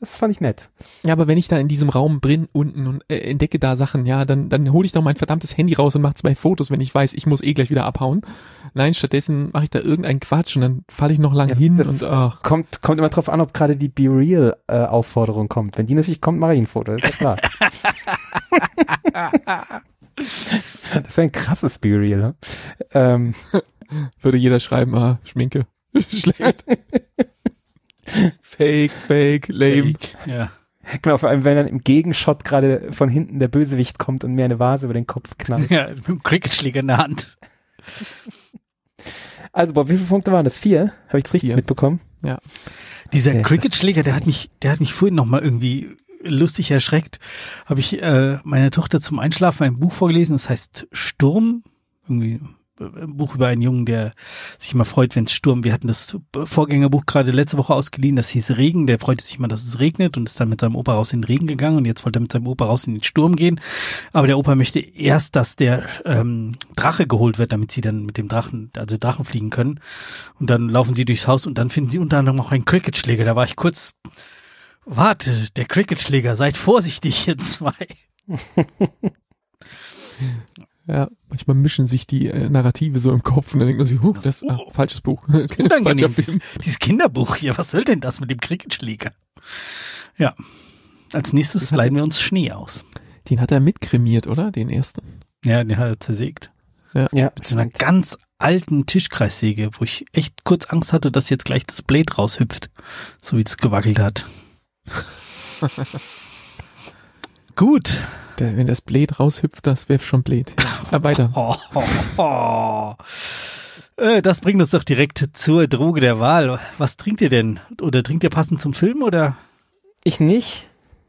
S2: Das fand ich nett.
S3: Ja, aber wenn ich da in diesem Raum bin unten und äh, entdecke da Sachen, ja, dann, dann hole ich doch mein verdammtes Handy raus und mache zwei Fotos, wenn ich weiß, ich muss eh gleich wieder abhauen. Nein, stattdessen mache ich da irgendeinen Quatsch und dann falle ich noch lang ja, hin und ach.
S2: Kommt, kommt immer drauf an, ob gerade die Be Real äh, Aufforderung kommt. Wenn die natürlich kommt, mache ich ein Foto, ist ja klar. <laughs> das wäre ein krasses Be Real. Ne? Ähm. <laughs>
S3: Würde jeder schreiben, ah, Schminke. <laughs> Schlecht. fake, fake, lame. Fake,
S2: ja. Genau, vor allem, wenn dann im Gegenshot gerade von hinten der Bösewicht kommt und mir eine Vase über den Kopf knallt. <laughs>
S1: Ja, mit dem Cricketschläger in der Hand.
S2: Also, Bob, wie viele Punkte waren das? Vier? Habe ich richtig Vier. mitbekommen?
S3: Ja.
S1: Dieser okay. Cricketschläger, der hat mich, der hat mich vorhin nochmal irgendwie lustig erschreckt. Habe ich äh, meiner Tochter zum Einschlafen ein Buch vorgelesen, das heißt Sturm, irgendwie ein Buch über einen Jungen, der sich immer freut, wenn es stürmt. Wir hatten das Vorgängerbuch gerade letzte Woche ausgeliehen, das hieß Regen. Der freute sich immer, dass es regnet und ist dann mit seinem Opa raus in den Regen gegangen und jetzt wollte er mit seinem Opa raus in den Sturm gehen. Aber der Opa möchte erst, dass der ähm, Drache geholt wird, damit sie dann mit dem Drachen, also Drachen fliegen können. Und dann laufen sie durchs Haus und dann finden sie unter anderem auch einen Cricketschläger. Da war ich kurz Warte, der Cricketschläger, seid vorsichtig, ihr zwei. <laughs>
S3: Ja, manchmal mischen sich die äh, Narrative so im Kopf und dann denkt man sich, huh, das ist ah, falsches Buch.
S1: Das <laughs> ist unangenehm, dieses, dieses Kinderbuch hier, was soll denn das mit dem Cricketschläger? Ja. Als nächstes leiden wir uns Schnee aus.
S3: Den hat er mitkremiert, oder? Den ersten.
S1: Ja, den hat er zersägt.
S3: Ja.
S2: Ja.
S1: Mit so einer ganz alten Tischkreissäge, wo ich echt kurz Angst hatte, dass jetzt gleich das Blade raushüpft. So wie es gewackelt hat. <laughs> Gut.
S3: Der, wenn das Blade raushüpft, das wäre schon Blade. Ja, <laughs> weiter.
S1: Oh, oh, oh. Äh, Das bringt uns doch direkt zur Droge der Wahl. Was trinkt ihr denn? Oder trinkt ihr passend zum Film oder?
S2: Ich nicht.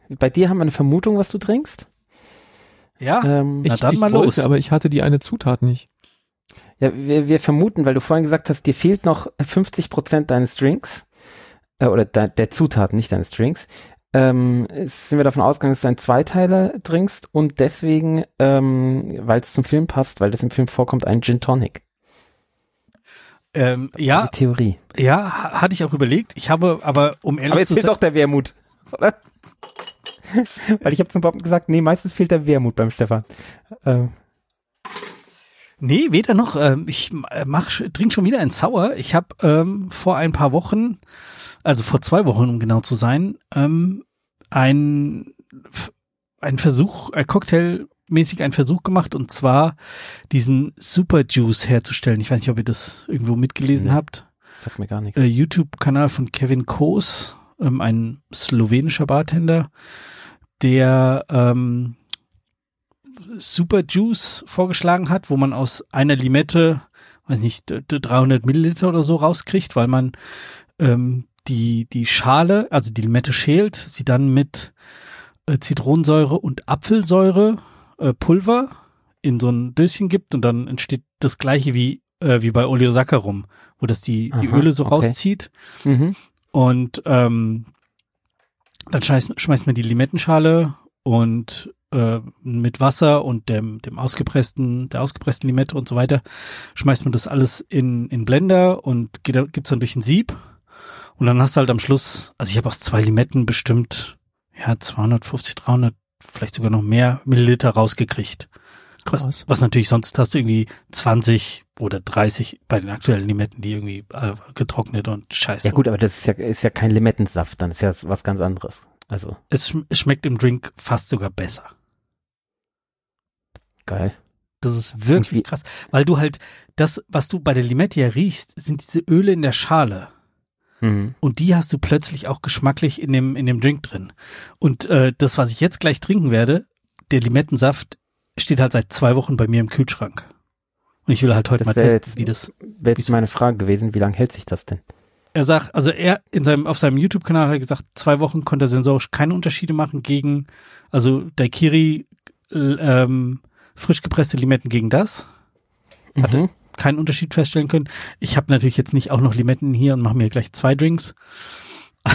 S2: Bei dir haben wir eine Vermutung, was du trinkst.
S1: Ja,
S2: Ähm,
S1: Na
S3: ich,
S1: dann
S3: ich
S1: mal
S3: wollte,
S1: los.
S3: aber ich hatte die eine Zutat nicht.
S2: ja, wir, wir vermuten, weil du vorhin gesagt hast, dir fehlt noch 50 Prozent deines Drinks. Äh, oder de, der Zutaten, nicht deines Drinks. Ähm, sind wir davon ausgegangen, dass du einen Zweiteiler trinkst und deswegen, ähm, weil es zum Film passt, weil das im Film vorkommt, ein Gin Tonic.
S1: ähm, ja,
S2: Die Theorie.
S1: ja, ha- hatte ich auch überlegt. Ich habe aber, um ehrlich
S2: Aber jetzt
S1: zu
S2: fehlt doch der Wermut, oder? <laughs> weil ich habe zum Bob gesagt, nee, meistens fehlt der Wermut beim Stefan. Ähm,
S1: Nee, weder noch. Ähm, ich äh, mach, trink schon wieder ein Sauer. Ich habe ähm, vor ein paar Wochen, also vor zwei Wochen, um genau zu sein, ähm, ein, ein Versuch, ein Cocktailmäßig einen Versuch gemacht und zwar diesen Super Juice herzustellen. Ich weiß nicht, ob ihr das irgendwo mitgelesen
S2: Nee.
S1: habt.
S2: sagt mir gar nichts.
S1: Äh, YouTube-Kanal von Kevin Koos, ähm, ein slowenischer Bartender, der ähm, Super Juice vorgeschlagen hat, wo man aus einer Limette, weiß nicht, d- d- 300 Milliliter oder so rauskriegt, weil man ähm, die die Schale, also die Limette schält, sie dann mit äh, Zitronensäure und Apfelsäure äh, Pulver in so ein Döschen gibt und dann entsteht das gleiche wie äh, wie bei Oleosaccharum, wo das die die
S2: Aha,
S1: Öle so
S2: okay.
S1: rauszieht
S2: Mhm.
S1: und ähm, dann schmeißt, schmeißt man die Limettenschale und äh, mit Wasser und dem, dem ausgepressten, der ausgepressten Limette und so weiter, schmeißt man das alles in, in Blender und geht, gibt's dann durch ein Sieb. Und dann hast du halt am Schluss, also ich habe aus zwei Limetten bestimmt, ja, 250, 300, vielleicht sogar noch mehr Milliliter rausgekriegt. Was,
S3: Krass.
S1: was natürlich sonst hast du irgendwie 20 oder 30 bei den aktuellen Limetten, die irgendwie äh, getrocknet und scheiße.
S2: Ja gut, aber das ist ja, ist ja kein Limettensaft, dann ist ja was ganz anderes. Also,
S1: Es, schm- es schmeckt im Drink fast sogar besser.
S2: geil.
S1: Das ist wirklich krass, weil du halt das, was du bei der Limette ja riechst, sind diese Öle in der Schale
S2: Mhm.
S1: und die hast du plötzlich auch geschmacklich in dem in dem Drink drin. Und äh, das, was ich jetzt gleich trinken werde, der Limettensaft steht halt seit zwei Wochen bei mir im Kühlschrank. Und ich will halt heute
S2: Das
S1: mal testen,
S2: jetzt-
S1: wie das.
S2: Wäre jetzt meine Frage gewesen, wie lange hält sich das denn?
S1: Er sagt, also er in seinem auf seinem YouTube-Kanal hat er gesagt, zwei Wochen konnte er sensorisch keine Unterschiede machen gegen, also Daiquiri äh, ähm, frisch gepresste Limetten gegen das. Hatte-
S2: Mhm.
S1: Keinen Unterschied feststellen können. Ich habe natürlich jetzt nicht auch noch Limetten hier und mache mir gleich zwei Drinks. <laughs>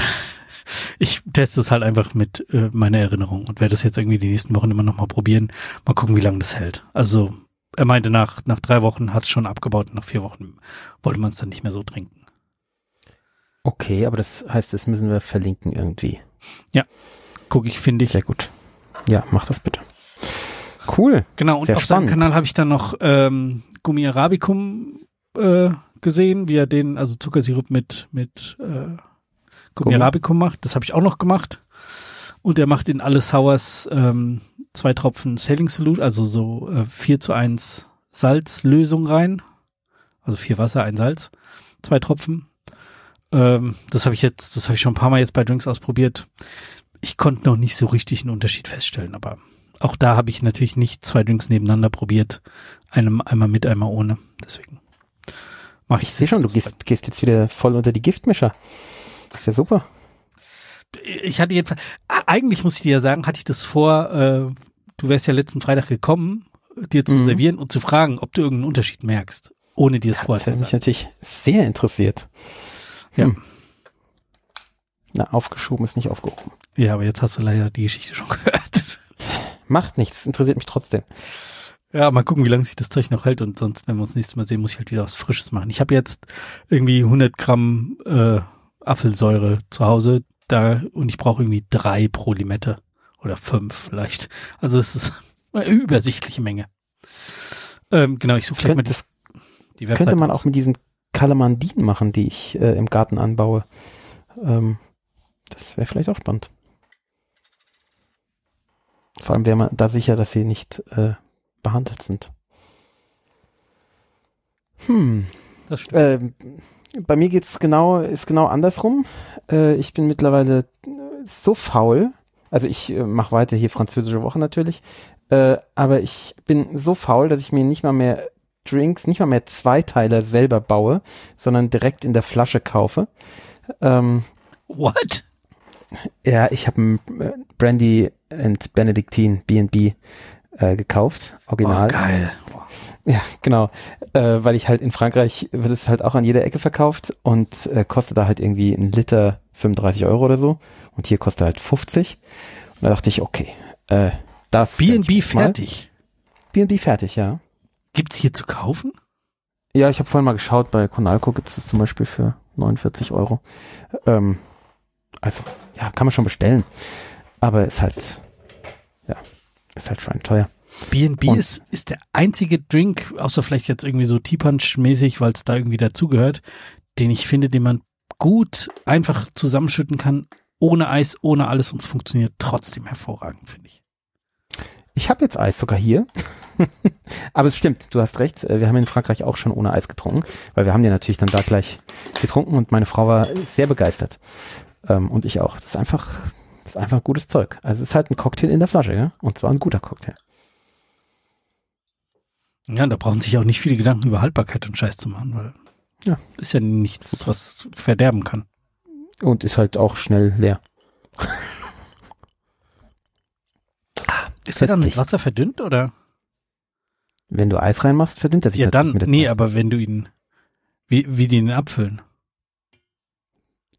S1: Ich teste es halt einfach mit äh, meiner Erinnerung und werde das jetzt irgendwie die nächsten Wochen immer noch mal probieren. Mal gucken, wie lange das hält. Also er meinte, nach, nach drei Wochen hat es schon abgebaut und nach vier Wochen wollte man es dann nicht mehr so trinken.
S2: Okay, aber das heißt, das müssen wir verlinken irgendwie.
S1: Guck ich, finde ich.
S2: Sehr gut. Ja, mach das bitte. Cool.
S1: Genau, und
S2: Sehr
S1: auf seinem
S2: spannend.
S1: Kanal habe ich dann noch ähm, Gummi Arabicum äh, gesehen, wie er den, also Zuckersirup mit, mit äh, Gummi. Arabicum macht. Das habe ich auch noch gemacht. Und er macht in alle Sours ähm, zwei Tropfen Sailing Salute, also so äh, 4 zu 1 Salzlösung rein. Also vier Wasser, ein Salz, zwei Tropfen. Ähm, das habe ich jetzt, das habe ich schon ein paar Mal jetzt bei Drinks ausprobiert. Ich konnte noch nicht so richtig einen Unterschied feststellen, aber auch da habe ich natürlich nicht zwei Drinks nebeneinander probiert. Einem, einmal mit, einmal ohne. Deswegen mache ich
S2: Ich sehe schon, du gehst, gehst jetzt wieder voll unter die Giftmischer. Ist ja super.
S1: Ich hatte jetzt, eigentlich muss ich dir ja sagen, hatte ich das vor, äh, du wärst ja letzten Freitag gekommen, dir zu
S2: Mhm.
S1: servieren und zu fragen, ob du irgendeinen Unterschied merkst, ohne dir es
S2: Das
S1: vorher zu
S2: hat mich natürlich sehr interessiert.
S1: Ja.
S2: Hm. Na, aufgeschoben ist nicht aufgehoben.
S1: Ja, aber jetzt hast du leider die Geschichte schon <laughs> gehört.
S2: Macht nichts, interessiert mich trotzdem.
S1: Ja, mal gucken, wie lange sich das Zeug noch hält und sonst, wenn wir uns das nächste Mal sehen, muss ich halt wieder was Frisches machen. Ich habe jetzt irgendwie 100 Gramm äh, Apfelsäure zu Hause. da und ich brauche irgendwie drei pro Limette oder fünf vielleicht. Also es ist <laughs> eine übersichtliche Menge. Ähm, genau, ich suche vielleicht mal das,
S2: die Website Könnte man aus. auch mit diesen Kalamandinen machen, die ich äh, im Garten anbaue. Ähm, das wäre vielleicht auch spannend. Vor allem wäre man da sicher, dass sie nicht äh, behandelt sind. Hm. Das stimmt. Äh, bei mir geht's genau, ist genau andersrum. Äh, ich bin mittlerweile so faul. Also ich äh, mache weiter hier französische Woche natürlich. Äh, aber ich bin so faul, dass ich mir nicht mal mehr Drinks, nicht mal mehr Zweiteiler selber baue, sondern direkt in der Flasche kaufe. Ähm,
S1: What?
S2: Ja, ich habe ein äh, Brandy and Benedictine B&B äh, gekauft, original.
S1: Oh, geil.
S2: Ja, genau, äh, weil ich halt in Frankreich wird es halt auch an jeder Ecke verkauft und äh, kostet da halt irgendwie ein Liter 35 Euro oder so und hier kostet halt 50. Und da dachte ich, okay, äh, das
S1: B&B fertig.
S2: B&B fertig, ja.
S1: Gibt's hier zu kaufen?
S2: Ja, ich habe vorhin mal geschaut, bei Conalco gibt es das zum Beispiel für 49 Euro. Ähm, also, ja, kann man schon bestellen. Aber ist halt, ist halt schon teuer.
S1: B&B ist, ist der einzige Drink, außer vielleicht jetzt irgendwie so Tea-Punch-mäßig, weil es da irgendwie dazugehört, den ich finde, den man gut einfach zusammenschütten kann, ohne Eis, ohne alles und es funktioniert trotzdem hervorragend, finde ich.
S2: Ich habe jetzt Eis sogar hier. <laughs> Aber es stimmt, du hast recht. Äh, wir haben in Frankreich auch schon ohne Eis getrunken, weil wir haben den natürlich dann da gleich getrunken und meine Frau war sehr begeistert. Ähm, und ich auch. Das ist einfach, ist einfach gutes Zeug. Also es ist halt ein Cocktail in der Flasche, ja. Und zwar ein guter Cocktail.
S1: Ja, da brauchen sich auch nicht viele Gedanken über Haltbarkeit und Scheiß zu machen, weil ja. ist ja nichts, was verderben kann.
S2: Und ist halt auch schnell leer. <laughs>
S1: ist der dann mit Wasser verdünnt oder?
S2: Wenn du Eis reinmachst, verdünnt er sich
S1: Ja, dann, nee, aber wenn du ihn, wie, wie die ihn abfüllen.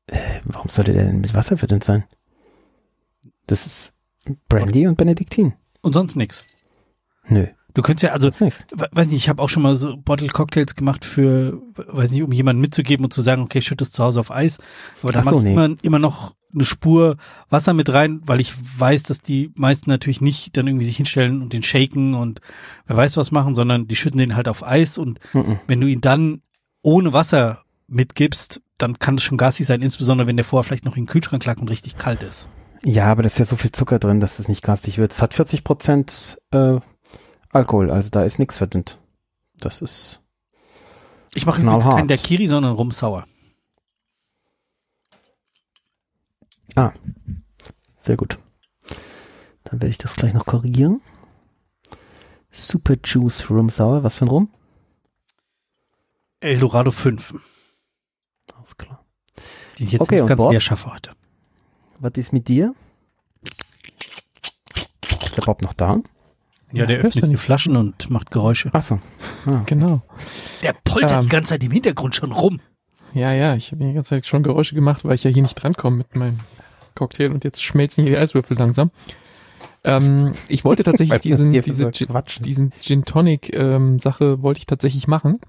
S2: Äh, warum sollte der denn mit Wasser verdünnt sein? Das ist Brandy und Benediktin.
S1: Und sonst nix.
S2: Nö.
S1: Du könntest ja, also, weiß nicht, ich habe auch schon mal so Bottle Cocktails gemacht für, weiß nicht, um jemanden mitzugeben und zu sagen, okay, schütt es zu Hause auf Eis. Aber da so, mache ich nee. immer, immer noch eine Spur Wasser mit rein, weil ich weiß, dass die meisten natürlich nicht dann irgendwie sich hinstellen und den shaken und wer weiß was machen, sondern die schütten den halt auf Eis und mhm. wenn du ihn dann ohne Wasser mitgibst, dann kann es schon gassig sein, insbesondere wenn der vorher vielleicht noch in den Kühlschrank lag und richtig kalt ist.
S2: Ja, aber da ist ja so viel Zucker drin, dass es nicht gassig wird. Es hat 40 Prozent äh, Alkohol, also da ist nichts verdünnt. Das ist.
S1: Ich mache übrigens keinen Kiri, sondern Rumsauer.
S2: Ah, sehr gut. Dann werde ich das gleich noch korrigieren. Super Juice Rum Sour, was für ein Rum?
S1: Eldorado 5.
S2: Alles klar.
S1: Die ich jetzt okay, nicht ganz leer schaffe heute.
S2: Was ist mit dir? Ist der Bob noch da?
S1: Ja, der öffnet die Flaschen und macht Geräusche.
S2: Ach so.
S3: Ah. Genau.
S1: Der poltert ähm, die ganze Zeit im Hintergrund schon rum.
S3: Ja, ja, ich habe die ganze Zeit schon Geräusche gemacht, weil ich ja hier nicht drankomme mit meinem Cocktail und jetzt schmelzen hier die Eiswürfel langsam. Ähm, ich wollte <laughs> tatsächlich diesen, diese Gin, diesen Gin Tonic ähm, Sache wollte ich tatsächlich machen,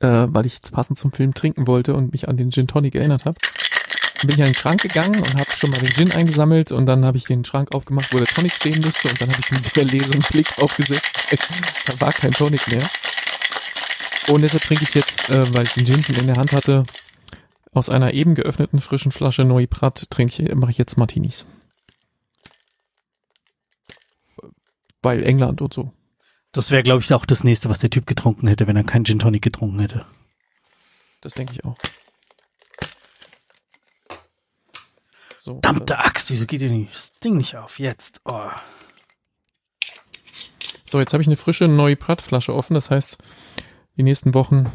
S3: äh, weil ich passend zum Film trinken wollte und mich an den Gin Tonic erinnert habe. Dann bin ich an den Schrank gegangen und habe schon mal den Gin eingesammelt und dann habe ich den Schrank aufgemacht, wo der Tonic stehen müsste und dann habe ich einen sehr leeren Blick aufgesetzt. <laughs> da war kein Tonic mehr. Und deshalb trinke ich jetzt, äh, weil ich den Gin in der Hand hatte, aus einer eben geöffneten frischen Flasche Neu Prat trinke ich, mache ich jetzt Martinis. Weil England und so.
S1: Das wäre, glaube ich, auch das nächste, was der Typ getrunken hätte, wenn er keinen Gin Tonic getrunken hätte.
S3: Das denke ich auch.
S1: So, Verdammte äh, Axt, wieso geht dir das Ding nicht auf? Jetzt. Oh.
S3: So, jetzt habe ich eine frische neue Prattflasche offen. Das heißt, die nächsten Wochen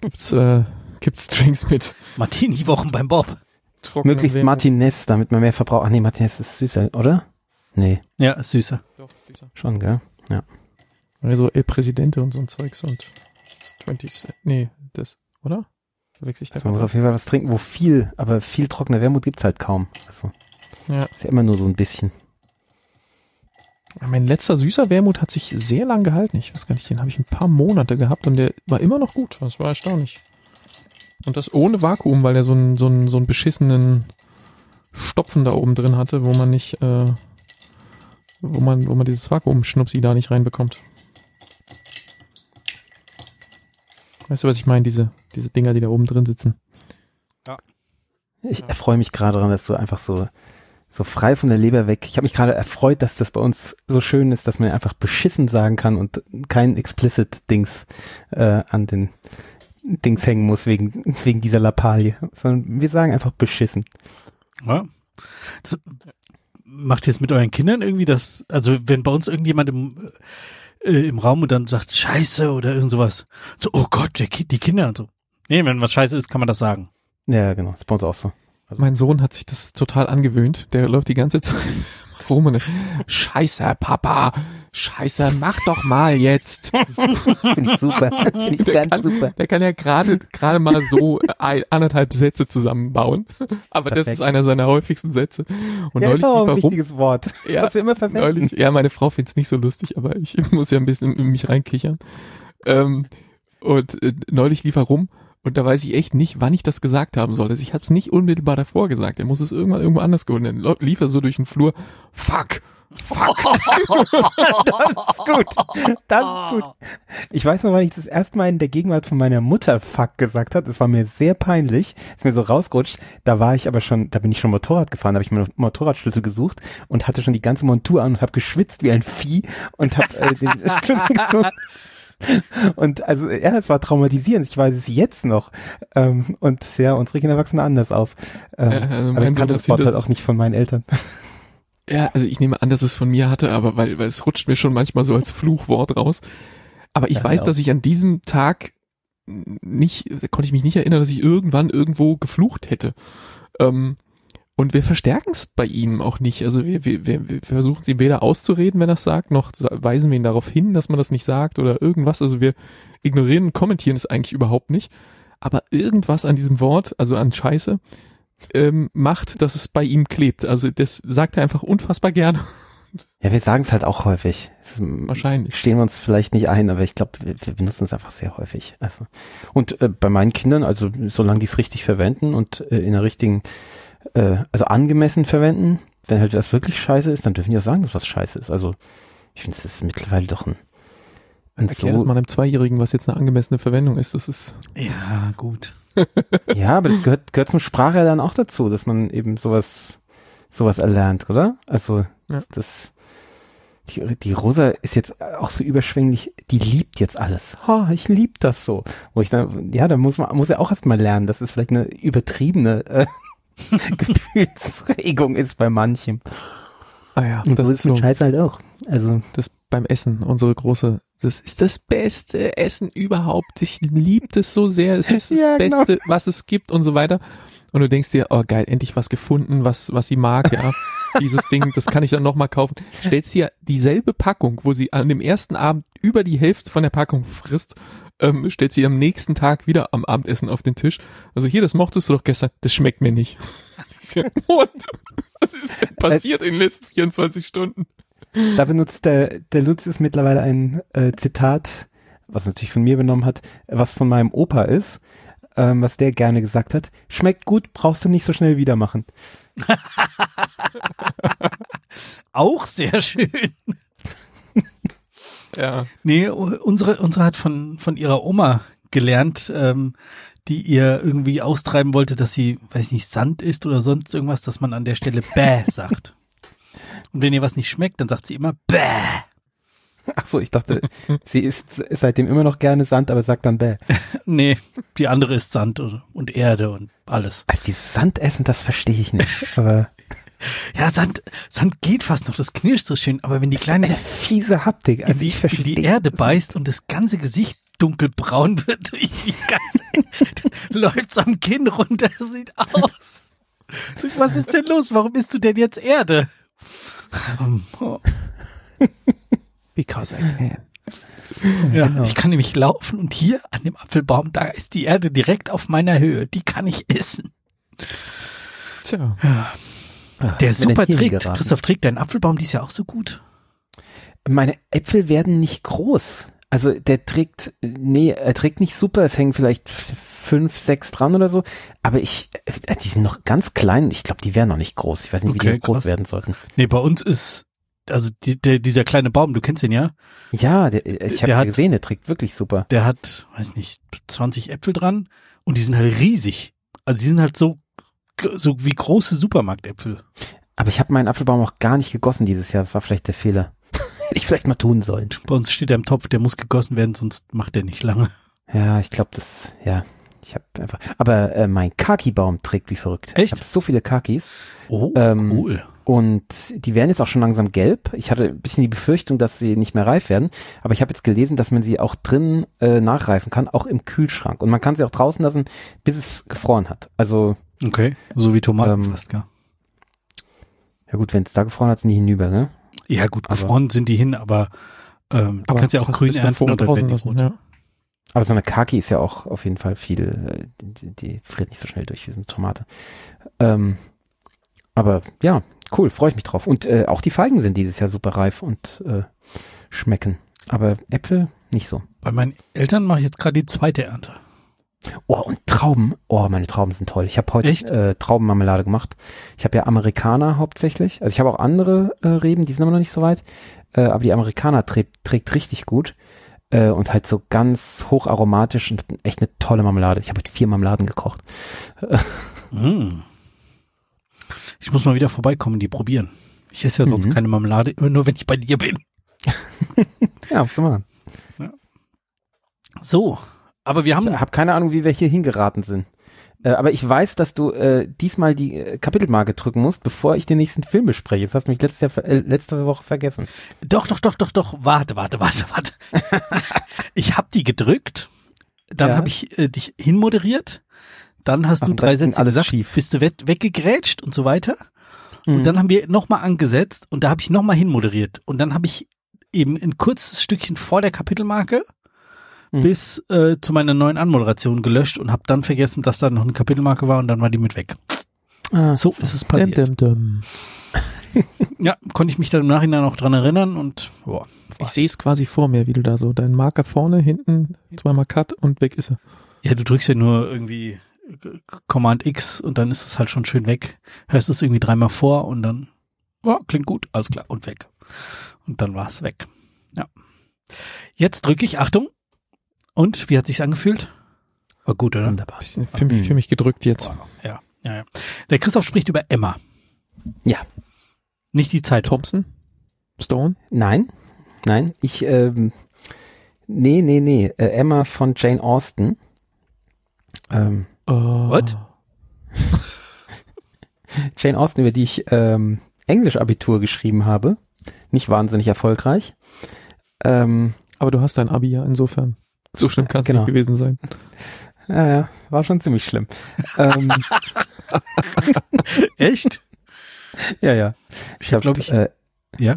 S3: gibt's, äh, gibt's Drinks mit.
S1: Martini-Wochen beim Bob.
S2: Trockene Möglichst Währung. Martinez, damit man mehr verbraucht. Ach nee, Martinez ist süßer, oder? Nee.
S1: Ja, ist süßer.
S2: Doch, süßer. Schon, gell? Ja.
S3: Also El Presidente und so ein Zeugs und 20, nee, das, oder?
S2: Verwechsel ich da also man muss auf jeden Fall was trinken, wo viel, aber viel trockene Wermut gibt's halt kaum. Also, ja. Ist ja immer nur so ein bisschen.
S3: Mein letzter süßer Wermut hat sich sehr lang gehalten. Ich weiß gar nicht, den habe ich ein paar Monate gehabt und der war immer noch gut. Das war erstaunlich. Und das ohne Vakuum, weil der so einen, so einen, so einen beschissenen Stopfen da oben drin hatte, wo man nicht, äh, wo man, wo man dieses Vakuumschnupsi da nicht reinbekommt. Weißt du, was ich meine? Diese, diese Dinger, die da oben drin sitzen.
S2: Ja. Ich erfreue mich gerade daran, dass du einfach so, so frei von der Leber weg. Ich habe mich gerade erfreut, dass das bei uns so schön ist, dass man einfach beschissen sagen kann und kein explicit Dings äh, an den Dings hängen muss wegen, wegen dieser Lappalie, sondern wir sagen einfach beschissen.
S1: Ja. Das macht ihr es mit euren Kindern irgendwie das, also wenn bei uns irgendjemand im, äh, im Raum und dann sagt Scheiße oder irgend sowas, so, oh Gott, der, die Kinder und so. Nee, wenn was Scheiße ist, kann man das sagen.
S2: Ja, genau, das ist bei uns auch so.
S3: Also mein Sohn hat sich das total angewöhnt. Der läuft die ganze Zeit <laughs> rum und Scheiße, Papa, Scheiße, mach doch mal jetzt. <laughs>
S2: Finde ich super. Finde ich
S3: der
S2: ganz
S3: kann,
S2: super.
S3: Der kann ja gerade gerade mal so ein, anderthalb Sätze zusammenbauen. Aber Perfekt. das ist einer seiner häufigsten Sätze.
S2: Und ja, neulich ist auch ein wichtiges Wort,
S3: ja,
S2: was wir immer verwenden.
S3: Neulich, ja, meine Frau findet es nicht so lustig, aber ich <laughs> muss ja ein bisschen in mich reinkichern. Ähm, und äh, neulich lief er rum und da weiß ich echt nicht, wann ich das gesagt haben soll. Also ich habe es nicht unmittelbar davor gesagt. Er muss es irgendwann irgendwo anders geholt. Dann lief er so durch den Flur. Fuck! Fuck. <laughs>
S2: das ist gut. Das ist gut. Ich weiß noch, wann ich das erste Mal in der Gegenwart von meiner Mutter Fuck gesagt habe. Das war mir sehr peinlich. Ist mir so rausgerutscht. Da war ich aber schon, da bin ich schon Motorrad gefahren. Da habe ich meinen Motorradschlüssel gesucht und hatte schon die ganze Montur an und habe geschwitzt wie ein Vieh und habe äh, den <laughs> Schlüssel gesucht. Und also, ja, es war traumatisierend. Ich weiß es jetzt noch. Ähm, und ja, unsere Kinder wachsen anders auf. Ähm, äh, also aber ich kannte das Wort halt auch nicht von meinen Eltern.
S3: Ja, also ich nehme an, dass es von mir hatte, aber weil, weil es rutscht mir schon manchmal so als Fluchwort raus. Aber ich ja, weiß, genau. dass ich an diesem Tag nicht, da konnte ich mich nicht erinnern, dass ich irgendwann irgendwo geflucht hätte. Ähm, und wir verstärken es bei ihm auch nicht. Also wir, wir, wir, wir versuchen sie weder auszureden, wenn er es sagt, noch weisen wir ihn darauf hin, dass man das nicht sagt oder irgendwas. Also wir ignorieren und kommentieren es eigentlich überhaupt nicht. Aber irgendwas an diesem Wort, also an Scheiße, ähm, macht, dass es bei ihm klebt. Also das sagt er einfach unfassbar gerne.
S2: Ja, wir sagen es halt auch häufig.
S3: Wahrscheinlich.
S2: Stehen wir uns vielleicht nicht ein, aber ich glaube, wir, wir, benutzen es einfach sehr häufig. Also und äh, bei meinen Kindern, also solange die es richtig verwenden und äh, in der richtigen äh, also angemessen verwenden. Wenn halt was wirklich scheiße ist, dann dürfen die auch sagen, dass was scheiße ist. Also ich finde, es ist mittlerweile doch ein,
S3: ein Erklär so das mal einem Zweijährigen, was jetzt eine angemessene Verwendung ist. Das ist
S1: ja gut. <laughs>
S2: ja, aber das gehört, gehört zum Sprache dann auch dazu, dass man eben sowas sowas erlernt, oder? Also ja. das die, die Rosa ist jetzt auch so überschwänglich, die liebt jetzt alles. Ha, oh, ich lieb das so. Wo ich dann, ja, da muss man, muss er auch erstmal lernen, das ist vielleicht eine übertriebene äh, <laughs> Gefühlsregung ist bei manchem.
S3: Ah ja,
S2: und das ist so, Scheiß halt auch. Also
S3: das beim Essen, unsere große, das ist das beste Essen überhaupt. Ich liebe das so sehr. Es ist das ja, genau. Beste, genau. was es gibt und so weiter. Und du denkst dir, oh geil, endlich was gefunden, was, was sie mag, ja. <laughs> Dieses Ding, das kann ich dann nochmal kaufen. Stellst dir dieselbe Packung, wo sie an dem ersten Abend über die Hälfte von der Packung frisst ähm, stellt sie am nächsten Tag wieder am Abendessen auf den Tisch. Also hier, das mochtest du doch gestern, das schmeckt mir nicht. <laughs> What? Was ist denn passiert in den letzten 24 Stunden?
S2: Da benutzt der, der Lutz ist mittlerweile ein äh, Zitat, was natürlich von mir übernommen hat, was von meinem Opa ist, ähm, was der gerne gesagt hat. Schmeckt gut, brauchst du nicht so schnell wieder machen. <laughs>
S1: Auch sehr schön.
S3: Ja.
S1: Nee, unsere, unsere hat von, von ihrer Oma gelernt, ähm, die ihr irgendwie austreiben wollte, dass sie, weiß ich nicht, Sand ist oder sonst irgendwas, dass man an der Stelle bäh sagt. Und wenn ihr was nicht schmeckt, dann sagt sie immer bäh.
S2: Ach so, ich dachte, <laughs> sie isst seitdem immer noch gerne Sand, aber sagt dann bäh. <laughs>
S1: nee, die andere ist Sand und Erde und alles.
S2: Also die Sand essen, das verstehe ich nicht. <laughs> Aber
S1: ja, Sand, Sand geht fast noch, das knirscht so schön, aber wenn die kleine
S2: eine fiese Haptik,
S1: also in, die, in die Erde beißt und das ganze Gesicht dunkelbraun wird durch die ganze, läuft's am Kinn runter, sieht aus. Was ist denn los? Warum isst du denn jetzt Erde? <laughs>
S3: Because I can.
S1: Ja, genau. ich kann nämlich laufen und hier an dem Apfelbaum, da ist die Erde direkt auf meiner Höhe. Die kann ich essen.
S3: Tja.
S1: Ja. Der super trägt. Christoph trägt deinen Apfelbaum dies Jahr auch so gut.
S2: Meine Äpfel werden nicht groß. Also der trägt, nee, er trägt nicht super, es hängen vielleicht fünf, sechs dran oder so, aber ich, äh, die sind noch ganz klein, ich glaube, die wären noch nicht groß. Ich weiß nicht, wie
S1: Okay,
S2: die groß werden sollten.
S1: Nee, bei uns ist, also die, der, dieser kleine Baum, du kennst den ja,
S2: Ja, der, ich
S1: Der
S2: habe ja gesehen, der trägt wirklich super.
S1: der hat, weiß nicht, 20 Äpfel dran und die sind halt riesig. Also die sind halt so, so wie große Supermarktäpfel.
S2: Aber ich habe meinen Apfelbaum auch gar nicht gegossen dieses Jahr, das war vielleicht der Fehler. Hätte ich vielleicht mal tun sollen.
S1: Bei uns steht er im Topf, der muss gegossen werden, sonst macht er nicht lange.
S2: Ja, ich glaube, das, ja, ich habe einfach, aber äh, mein Kaki-Baum trägt wie verrückt.
S1: Echt?
S2: Ich habe so viele Kakis.
S1: Oh,
S2: Ähm,
S1: cool.
S2: Und die werden jetzt auch schon langsam gelb. Ich hatte ein bisschen die Befürchtung, dass sie nicht mehr reif werden. Aber ich habe jetzt gelesen, dass man sie auch drinnen äh, nachreifen kann, auch im Kühlschrank. Und man kann sie auch draußen lassen, bis es gefroren hat. Also,
S1: Okay, so wie Tomaten
S2: ähm,
S1: fast, ja.
S2: ja gut, wenn es da gefroren hat, sind die hinüber, ne?
S1: Ja gut, gefroren sind die hin, aber ähm, du
S3: Aber
S1: kannst ja auch grün ernten dann
S3: draußen lassen,
S1: rot.
S3: ja.
S2: Aber so eine Kaki ist ja auch auf jeden Fall viel, äh, die, die friert nicht so schnell durch wie so eine Tomate. Ähm, aber ja, cool, freue ich mich drauf. Und äh, auch die Feigen sind dieses Jahr super reif und äh, schmecken. Aber Äpfel nicht so.
S1: Bei meinen Eltern mache ich jetzt gerade die zweite Ernte.
S2: Oh, und Trauben. Oh, meine Trauben sind toll. Ich habe heute äh, Traubenmarmelade gemacht. Ich habe ja Amerikaner hauptsächlich. Also ich habe auch andere äh, Reben, die sind aber noch nicht so weit. Äh, aber die Amerikaner trägt, trägt richtig gut. Äh, und halt so ganz hocharomatisch und echt eine tolle Marmelade. Ich habe heute vier Marmeladen gekocht.
S1: Mm. Ich muss mal wieder vorbeikommen, die probieren. Ich esse ja sonst
S2: Mhm.
S1: keine Marmelade, immer nur wenn ich bei dir bin. <laughs>
S2: Ja, soll man?
S1: So, aber wir haben
S2: Ich habe keine Ahnung, wie wir hier hingeraten sind. Äh, aber ich weiß, dass du äh, diesmal die äh, Kapitelmarke drücken musst, bevor ich den nächsten Film bespreche. Das hast du mich letztes Jahr, äh, letzte Woche vergessen.
S1: Doch, doch, doch, doch, doch. Warte, warte, warte, warte. <laughs> ich habe die gedrückt, dann
S2: Ja.
S1: habe ich äh, dich hinmoderiert, dann hast
S2: Ach,
S1: du drei Sätze
S2: alles
S1: gesagt,
S2: schief.
S1: bist du we weggegrätscht und so weiter.
S2: Mhm.
S1: Und dann haben wir nochmal angesetzt und da habe ich nochmal hinmoderiert. Und dann habe ich eben ein kurzes Stückchen vor der Kapitelmarke
S2: Mhm.
S1: bis äh, zu meiner neuen Anmoderation gelöscht und habe dann vergessen, dass da noch eine Kapitelmarke war und dann war die mit weg.
S2: Ah,
S1: So ist es passiert.
S3: Dum, dum, dum. <laughs>
S1: Ja, konnte ich mich dann im Nachhinein auch dran erinnern und boah,
S3: Ich sehe es quasi vor mir, wie du da so deinen Marker vorne, hinten, zweimal Cut und weg ist er.
S1: Ja, du drückst ja nur irgendwie Command X und dann ist es halt schon schön weg. Hörst es irgendwie dreimal vor und dann, ja, klingt gut, alles klar, und weg. Und dann war es weg. Ja. Jetzt drücke ich, Achtung. Und, wie hat sich's angefühlt? War gut, oder?
S2: Wunderbar.
S3: Bisschen für mich, für mich gedrückt jetzt.
S1: Boah, Ja, ja, ja. Der Christoph spricht über Emma,
S2: Ja.
S1: nicht die Zeitung.
S3: Thompson? Stone?
S2: Nein, nein, ich, ähm, nee, nee, nee, äh, Emma von Jane Austen. Ähm,
S3: Uh,
S1: What? <laughs>
S2: Jane Austen, über die ich ähm, Englisch-Abitur geschrieben habe. Nicht wahnsinnig erfolgreich. Ähm,
S3: Aber du hast dein Abi ja insofern. So schlimm kann es
S2: Genau.
S3: nicht gewesen sein.
S2: ja, ja, war schon ziemlich schlimm. ähm, <laughs>
S1: Echt?
S2: ja, ja.
S1: Ich habe, glaube ich,
S2: äh,
S1: ja.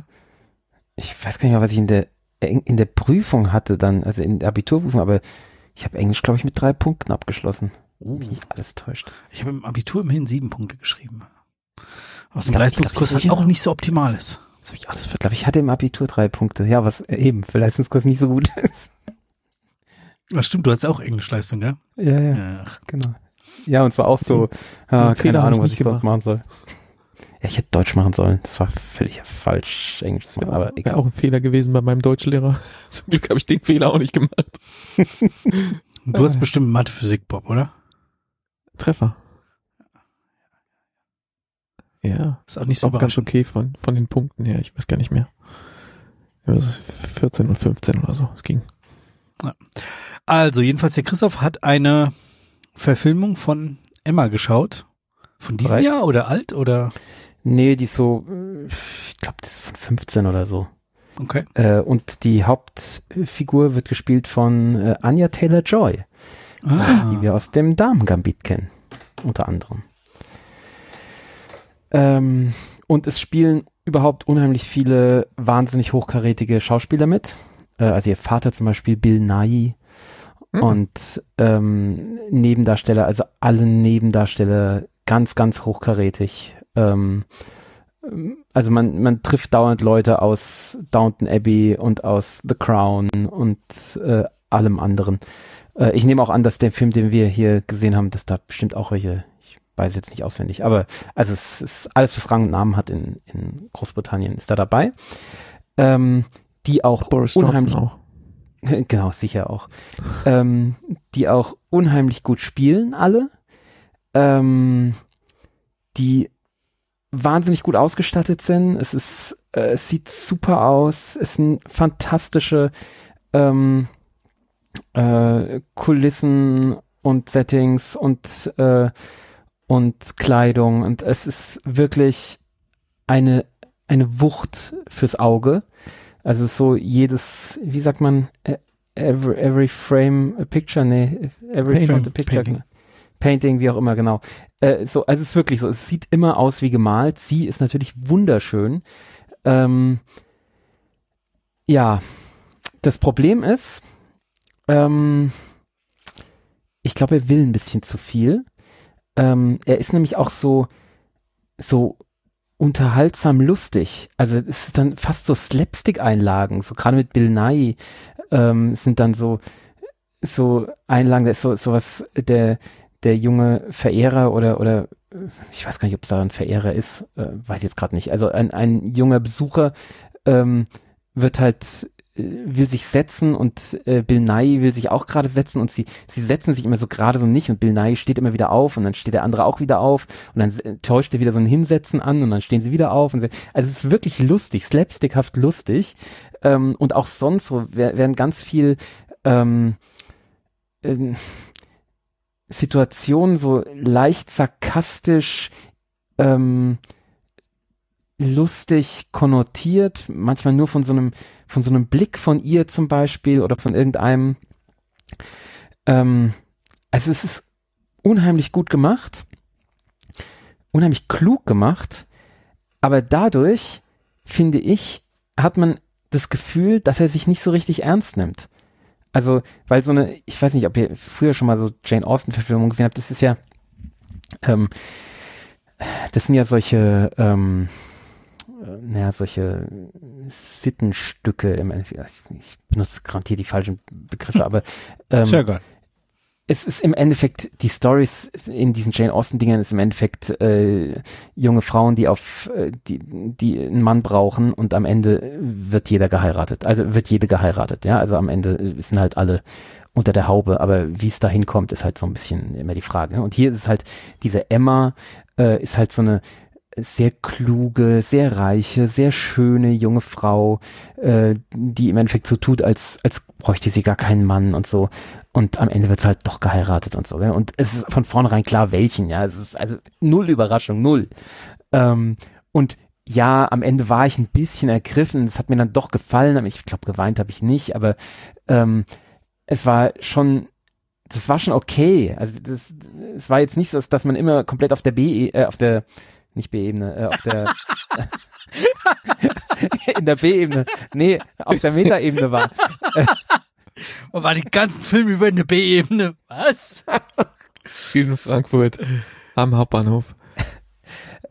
S2: ich weiß gar nicht mehr, was ich in der in der Prüfung hatte dann, also in der Abiturprüfung, aber ich habe Englisch, glaube ich, mit drei Punkten abgeschlossen. Mich alles täuscht.
S1: Ich habe im Abitur immerhin sieben Punkte geschrieben. Was im
S2: Ich
S1: Leistungskurs
S2: ich glaub, ich
S1: halt auch nicht so optimal ist.
S2: Was habe ich alles? Ich glaube, ich hatte im Abitur drei Punkte. Ja, was eben für Leistungskurs nicht so gut <laughs> ist.
S1: Ja, stimmt, du hattest auch Englischleistung, gell?
S2: Ja, ja,
S1: Ja.
S2: genau. Ja, und zwar auch so, ja,
S3: Fehler
S2: keine Ahnung,
S3: ich
S2: was ich sonst machen soll. Ja, ich hätte Deutsch machen sollen. Das war völlig falsch, Englisch zu machen, aber
S3: Wäre
S2: egal.
S3: auch ein Fehler gewesen bei meinem Deutschlehrer. <laughs> Zum Glück habe ich den Fehler auch nicht gemacht. <laughs>
S1: Du hast bestimmt Mathe, Physik, Bob, oder?
S3: Treffer. Ja,
S1: Ist auch nicht so
S3: auch ganz okay von, von den Punkten her. Ich weiß gar nicht mehr. Ja, das ist 14 und 15 oder so. Es ging.
S1: Also, jedenfalls, der Christoph hat eine Verfilmung von Emma geschaut. Von diesem
S2: Bereit?
S1: Jahr oder alt oder?
S2: Nee, die ist so, äh, ich glaube, das ist von 15 oder so.
S1: Okay.
S2: Äh, und die Hauptfigur wird gespielt von äh, Anya Taylor-Joy, die
S1: Ah,
S2: wir aus dem Damen-Gambit kennen, unter anderem. Ähm, und es spielen überhaupt unheimlich viele wahnsinnig hochkarätige Schauspieler mit. Äh, also ihr Vater zum Beispiel, Bill Nighy.
S3: Hm.
S2: Und ähm, Nebendarsteller, also alle Nebendarsteller ganz, ganz hochkarätig. Ähm, also man, man trifft dauernd Leute aus Downton Abbey und aus The Crown und äh, allem anderen. Äh, ich nehme auch an, dass der Film, den wir hier gesehen haben, dass da bestimmt auch welche, ich weiß jetzt nicht auswendig, aber also es ist alles, was Rang und Namen hat in, in Großbritannien, ist da dabei. Ähm, die auch
S3: Boris
S2: unheimlich
S3: Johnson auch. <laughs>
S2: genau, sicher auch. ähm, die auch unheimlich gut spielen, alle. Ähm, die wahnsinnig gut ausgestattet sind. Es ist, äh, es sieht super aus. Es sind fantastische ähm, äh, Kulissen und Settings und äh, und Kleidung und es ist wirklich eine eine Wucht fürs Auge. Also so jedes, wie sagt man, äh, every, every frame a picture, nee, every
S1: Painting.
S2: frame a picture.
S1: Painting.
S2: Painting, wie auch immer, genau. Äh, so, also es ist wirklich so, es sieht immer aus wie gemalt. Sie ist natürlich wunderschön. Ähm, ja, das Problem ist, ähm, ich glaube, er will ein bisschen zu viel. Ähm, er ist nämlich auch so, so unterhaltsam lustig. Also es ist dann fast so Slapstick-Einlagen, so gerade mit Bill Nye ähm, sind dann so so Einlagen, da ist so sowas der der junge Verehrer oder oder ich weiß gar nicht, ob es da ein Verehrer ist, äh, weiß jetzt gerade nicht. Also ein, ein junger Besucher ähm, wird halt äh, will sich setzen und äh, Bill Nye will sich auch gerade setzen und sie sie setzen sich immer so gerade so nicht und Bill Nye steht immer wieder auf und dann steht der andere auch wieder auf und dann äh, täuscht er wieder so ein Hinsetzen an und dann stehen sie wieder auf und sie, also es ist wirklich lustig, slapstickhaft lustig ähm, und auch sonst so wer- werden ganz viel ähm, ähm, Situationen so leicht sarkastisch ähm, lustig konnotiert, manchmal nur von so einem, von so einem Blick von ihr zum Beispiel oder von irgendeinem. Ähm, also es ist unheimlich gut gemacht, unheimlich klug gemacht, aber dadurch, finde ich, hat man das Gefühl, dass er sich nicht so richtig ernst nimmt. Also, weil so eine, ich weiß nicht, ob ihr früher schon mal so Jane Austen-Verfilmungen gesehen habt, das ist ja, ähm, das sind ja solche, ähm, äh, naja, solche Sittenstücke im Endeffekt. Ich, ich benutze garantiert die falschen Begriffe, aber <laughs> ähm,
S1: Sehr geil.
S2: es ist im Endeffekt, die Stories in diesen Jane Austen-Dingern ist im Endeffekt äh, junge Frauen, die auf, äh, die, die einen Mann brauchen und am Ende wird jeder geheiratet. Also wird jede geheiratet, ja. Also am Ende sind halt alle unter der Haube, aber wie es da hinkommt, ist halt so ein bisschen immer die Frage. Ne? Und hier ist es halt, diese Emma äh, ist halt so eine sehr kluge, sehr reiche, sehr schöne junge Frau, äh, die im Endeffekt so tut, als, als bräuchte sie gar keinen Mann und so. Und am Ende wird halt doch geheiratet und so. Gell? Und es ist von vornherein klar, welchen. Ja, es ist also null Überraschung, null. Ähm, und ja, am Ende war ich ein bisschen ergriffen. Es hat mir dann doch gefallen, aber ich glaube, geweint habe ich nicht. Aber ähm, es war schon, das war schon okay. Also das, es war jetzt nicht so, dass man immer komplett auf der B, äh, auf der nicht B-Ebene, äh, auf der <laughs> in der B-Ebene, nee, auf der Meta-Ebene war. <laughs>
S1: Und war die ganzen Filme über eine B-Ebene. Was? <laughs>
S3: In Frankfurt am Hauptbahnhof.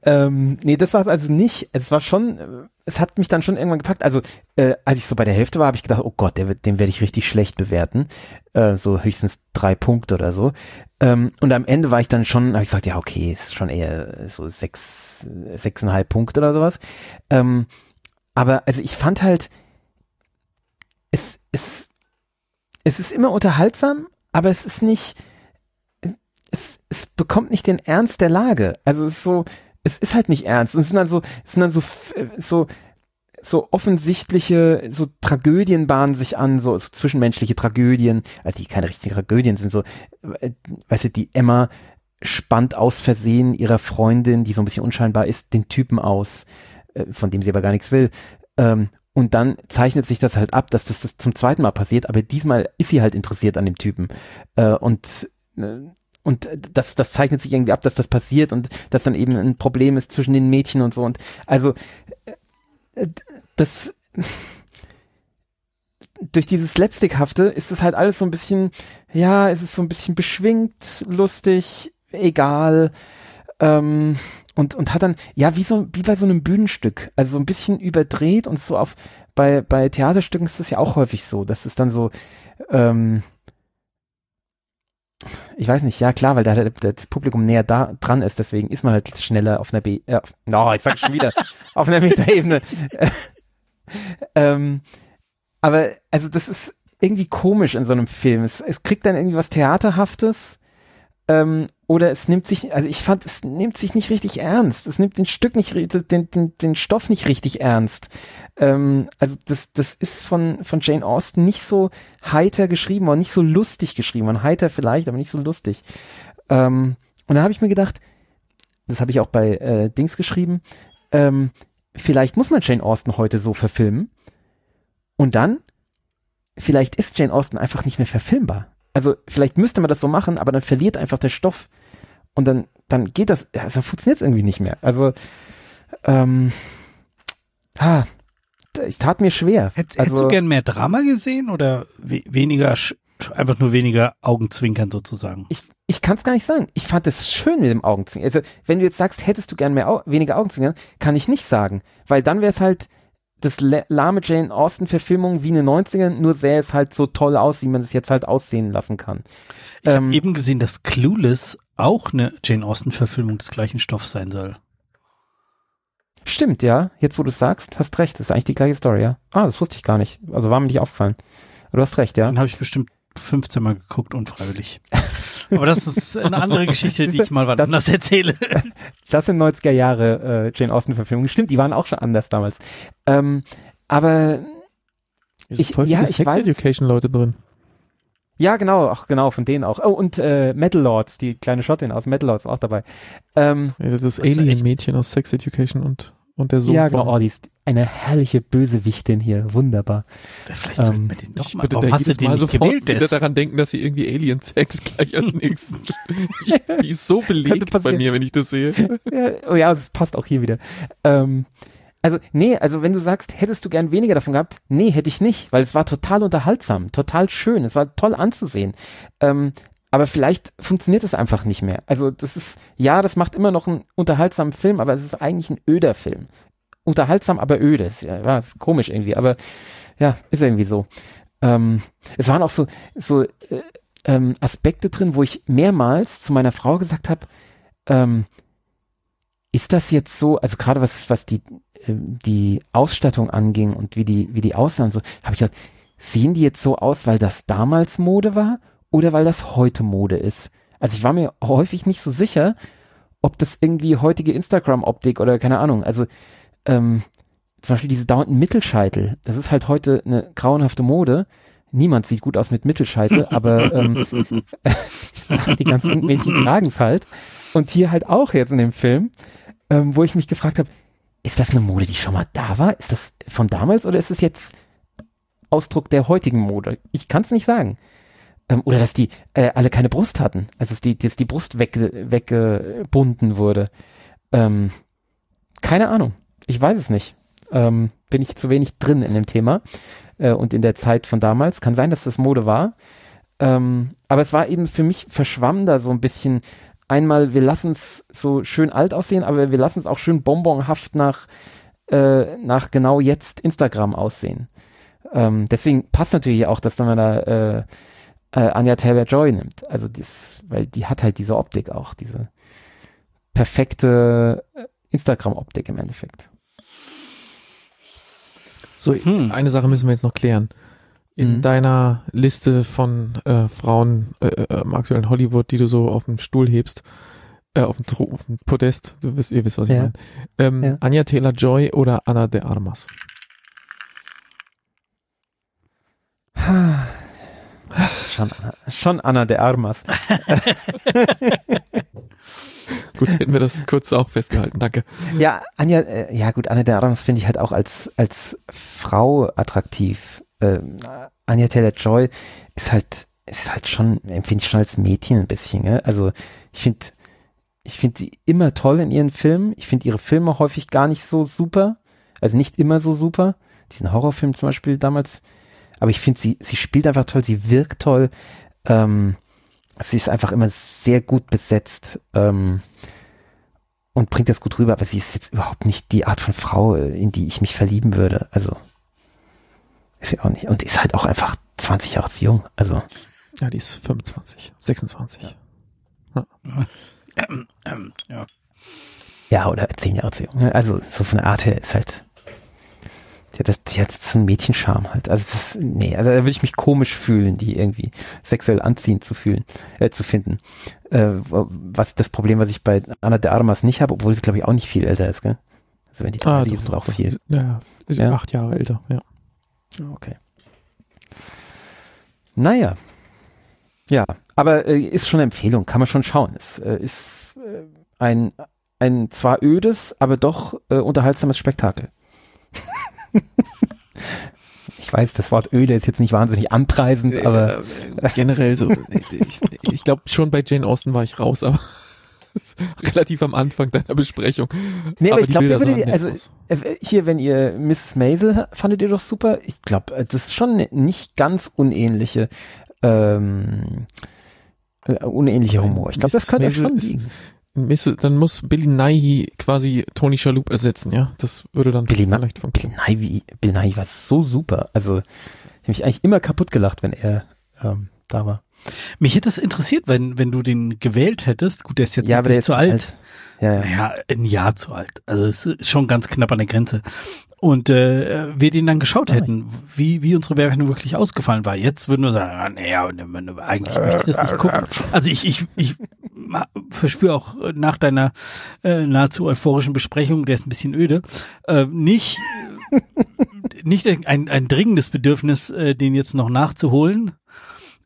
S2: Ähm, nee, das war es also nicht. Es war schon, es hat mich dann schon irgendwann gepackt. Also, äh, als ich so bei der Hälfte war, habe ich gedacht, oh Gott, der wird, den werde ich richtig schlecht bewerten. Äh, so höchstens drei Punkte oder so. Ähm, und am Ende war ich dann schon, habe ich gesagt, ja, okay, ist schon eher so sechs, sechseinhalb Punkte oder sowas. Ähm, aber also ich fand halt, es, es, es ist immer unterhaltsam, aber es ist nicht, es, es bekommt nicht den Ernst der Lage. Also es ist so, es ist halt nicht ernst. Und es sind dann so, es sind dann so, so, so offensichtliche, so Tragödien bahnen sich an, so, so zwischenmenschliche Tragödien, also die keine richtigen Tragödien sind, so, äh, weißt du, die Emma spannt aus Versehen ihrer Freundin, die so ein bisschen unscheinbar ist, den Typen aus, äh, von dem sie aber gar nichts will. Ähm, und dann zeichnet sich das halt ab, dass das, das zum zweiten Mal passiert, aber diesmal ist sie halt interessiert an dem Typen. Äh, und und das, das zeichnet sich irgendwie ab, dass das passiert und dass dann eben ein Problem ist zwischen den Mädchen und so. Und also das durch dieses Slapstickhafte ist es halt alles so ein bisschen, ja, es ist so ein bisschen beschwingt, lustig, egal. Ähm, und, und hat dann, ja, wie so, wie bei so einem Bühnenstück, also so ein bisschen überdreht und so auf, bei, bei Theaterstücken ist das ja auch häufig so, dass es dann so, ähm, ich weiß nicht, ja klar, weil da das Publikum näher da dran ist, deswegen ist man halt schneller auf einer B, äh, no, ich sag schon wieder, <laughs> auf einer Metaebene. Ähm, aber also das ist irgendwie komisch in so einem Film. Es, es kriegt dann irgendwie was Theaterhaftes ähm, oder es nimmt sich, also ich fand, es nimmt sich nicht richtig ernst. Es nimmt den Stück nicht, den, den, den Stoff nicht richtig ernst. Ähm, also das, das ist von, von Jane Austen nicht so heiter geschrieben und nicht so lustig geschrieben. Und heiter vielleicht, aber nicht so lustig. Ähm, und da habe ich mir gedacht, das habe ich auch bei äh, Dings geschrieben, ähm, vielleicht muss man Jane Austen heute so verfilmen. Und dann, vielleicht ist Jane Austen einfach nicht mehr verfilmbar also vielleicht müsste man das so machen, aber dann verliert einfach der Stoff und dann, dann geht das, also funktioniert es irgendwie nicht mehr. Also, ähm, ha, es tat mir schwer.
S1: Hätt,
S2: also,
S1: hättest du gern mehr Drama gesehen oder we weniger, einfach nur weniger Augenzwinkern sozusagen?
S2: Ich, ich kann es gar nicht sagen. Ich fand es schön mit dem Augenzwinkern. Also, wenn du jetzt sagst, hättest du gern mehr, Au weniger Augenzwinkern, kann ich nicht sagen, weil dann wäre es halt, das lahme Jane Austen-Verfilmung wie eine 90er, nur sähe es halt so toll aus, wie man es jetzt halt aussehen lassen kann.
S1: Ich ähm, habe eben gesehen, dass Clueless auch eine Jane Austen-Verfilmung des gleichen Stoffs sein soll.
S2: Stimmt, ja. Jetzt, wo du sagst, hast recht. Das ist eigentlich die gleiche Story, ja. Ah, das wusste ich gar nicht. Also war mir nicht aufgefallen. Du hast recht, ja.
S1: Dann habe ich bestimmt 15 Mal geguckt, unfreiwillig. Aber das ist eine andere Geschichte, die ich mal wann anders erzähle.
S2: Das sind 90er Jahre äh, Jane Austen-Verfilmungen. Stimmt, die waren auch schon anders damals. Ähm, aber
S3: ich, voll ja, ich Sex weiß, Education Leute drin.
S2: Ja, genau, ach genau, von denen auch. Oh, und äh, Metal Lords, die kleine Schottin aus Metal Lords auch dabei. Ähm,
S3: ja, das ist Alien-Mädchen aus Sex Education und, und der Sohn.
S2: Ja, genau, oh, die ist eine herrliche Bösewichtin hier, wunderbar.
S1: Vielleicht sollten ähm, wir den doch mal, warum hast du den nicht gewählt?
S3: Wieder daran denken, dass sie irgendwie Alien-Sex <laughs> gleich als nächstes. <laughs> <laughs> die ist so belegt bei mir, wenn ich das sehe.
S2: ja, oh ja, das passt auch hier wieder. Ähm, also, nee, also wenn du sagst, hättest du gern weniger davon gehabt, nee, hätte ich nicht, weil es war total unterhaltsam, total schön, es war toll anzusehen. Ähm, aber vielleicht funktioniert es einfach nicht mehr. Also das ist, ja, das macht immer noch einen unterhaltsamen Film, aber es ist eigentlich ein öder Film unterhaltsam, aber öde. Ist, ja, war ist komisch irgendwie, aber ja, ist irgendwie so. Ähm, es waren auch so, so äh, ähm, Aspekte drin, wo ich mehrmals zu meiner Frau gesagt habe, ähm, ist das jetzt so, also gerade was, was die, äh, die Ausstattung anging und wie die, wie die aussahen, so, habe ich gedacht, sehen die jetzt so aus, weil das damals Mode war oder weil das heute Mode ist? Also ich war mir häufig nicht so sicher, ob das irgendwie heutige Instagram-Optik oder keine Ahnung. Also ähm, zum Beispiel diese dauernden Mittelscheitel, das ist halt heute eine grauenhafte Mode. Niemand sieht gut aus mit Mittelscheitel, aber ähm, <laughs> die ganzen Mädchen tragen es halt. Und hier halt auch jetzt in dem Film, ähm, wo ich mich gefragt habe, ist das eine Mode, die schon mal da war? Ist das von damals oder ist es jetzt Ausdruck der heutigen Mode? Ich kann es nicht sagen. Ähm, oder dass die äh, alle keine Brust hatten, also dass die, dass die Brust wegge weggebunden wurde. Ähm, keine Ahnung. Ich weiß es nicht. Ähm, bin ich zu wenig drin in dem Thema äh, und in der Zeit von damals. Kann sein, dass das Mode war. Ähm, aber es war eben für mich verschwamm da so ein bisschen. Einmal, wir lassen es so schön alt aussehen, aber wir lassen es auch schön bonbonhaft nach, äh, nach genau jetzt Instagram aussehen. Ähm, deswegen passt natürlich auch, dass man da äh, äh, Anja Taylor-Joy nimmt. Also dies, weil die hat halt diese Optik auch, diese perfekte äh, Instagram-Optik im Endeffekt.
S3: So, hm. eine Sache müssen wir jetzt noch klären. In mhm. deiner Liste von äh, Frauen äh, äh, im aktuellen Hollywood, die du so auf dem Stuhl hebst, äh, auf, dem auf dem Podest, du wisst, ihr wisst, was ich ja. meine. Ähm, ja. Anja Taylor Joy oder Anna de Armas? <sighs>
S2: schon, schon Anna de Armas. <laughs>
S3: gut, hätten wir das kurz auch festgehalten, danke.
S2: Ja, Anja, äh, ja gut, Anna de Armas finde ich halt auch als, als Frau attraktiv. Ähm, Anja Taylor-Joy ist halt, ist halt schon, empfinde ich schon als Mädchen ein bisschen, ne? Also ich finde, ich finde sie immer toll in ihren Filmen. Ich finde ihre Filme häufig gar nicht so super. Also nicht immer so super. Diesen Horrorfilm zum Beispiel damals. Aber ich finde sie, sie spielt einfach toll, sie wirkt toll. Ähm, sie ist einfach immer sehr gut besetzt. Ähm, und bringt das gut rüber, aber sie ist jetzt überhaupt nicht die Art von Frau, in die ich mich verlieben würde. Also ist sie auch nicht. Und ist halt auch einfach 20 Jahre zu jung. Also.
S3: Ja, die ist 25, 26. Ja.
S2: Ähm, ähm, ja. ja, oder 10 Jahre zu jung. Also so von der Art her ist halt. Die hat, die hat so einen Mädchenscharme halt. Also das, nee, also da würde ich mich komisch fühlen, die irgendwie sexuell anziehend zu fühlen, äh, zu finden. Äh, was das Problem, was ich bei Anna de Armas nicht habe, obwohl sie glaube ich auch nicht viel älter ist, gell? Also wenn die
S3: ah, die ist auch viel. Ja, ist ja. acht Jahre älter, ja.
S2: Okay. Naja. Ja, aber äh, ist schon eine Empfehlung, kann man schon schauen. Es äh, ist äh, ein, ein zwar ödes, aber doch äh, unterhaltsames Spektakel. <laughs> <laughs> ich weiß, das Wort öde ist jetzt nicht wahnsinnig anpreisend, äh, aber
S3: äh, generell so. <laughs> ich, ich glaube schon bei Jane Austen war ich raus, aber <laughs> relativ am Anfang deiner Besprechung.
S2: Nee, aber, aber ich glaube, also äh, hier, wenn ihr Mrs. Maisel fandet ihr doch super. Ich glaube, äh, das ist schon nicht ganz unähnliche, ähm, äh, unähnlicher Humor. Ich glaube, das könnte schon liegen.
S3: Dann muss Billy Nighy quasi Tony Shalhoub ersetzen, ja? Das würde dann
S2: Billy vielleicht funktionieren. Billy Nighy, Billy Nighy war so super. Also, ich habe mich eigentlich immer kaputt gelacht, wenn er ähm, da war.
S1: Mich hätte es interessiert, wenn, wenn du den gewählt hättest. Gut, der ist jetzt ja, nicht zu alt. alt. Ja, ja. Naja, ein Jahr zu alt. Also es ist schon ganz knapp an der Grenze. Und äh, wir den dann geschaut hätten, wie, wie unsere Bewertung wirklich ausgefallen war. Jetzt würden wir sagen, ah, naja, eigentlich möchte ich das nicht gucken. Also ich, ich, ich verspüre auch nach deiner äh, nahezu euphorischen Besprechung, der ist ein bisschen öde, äh, nicht, nicht ein, ein dringendes Bedürfnis, äh, den jetzt noch nachzuholen.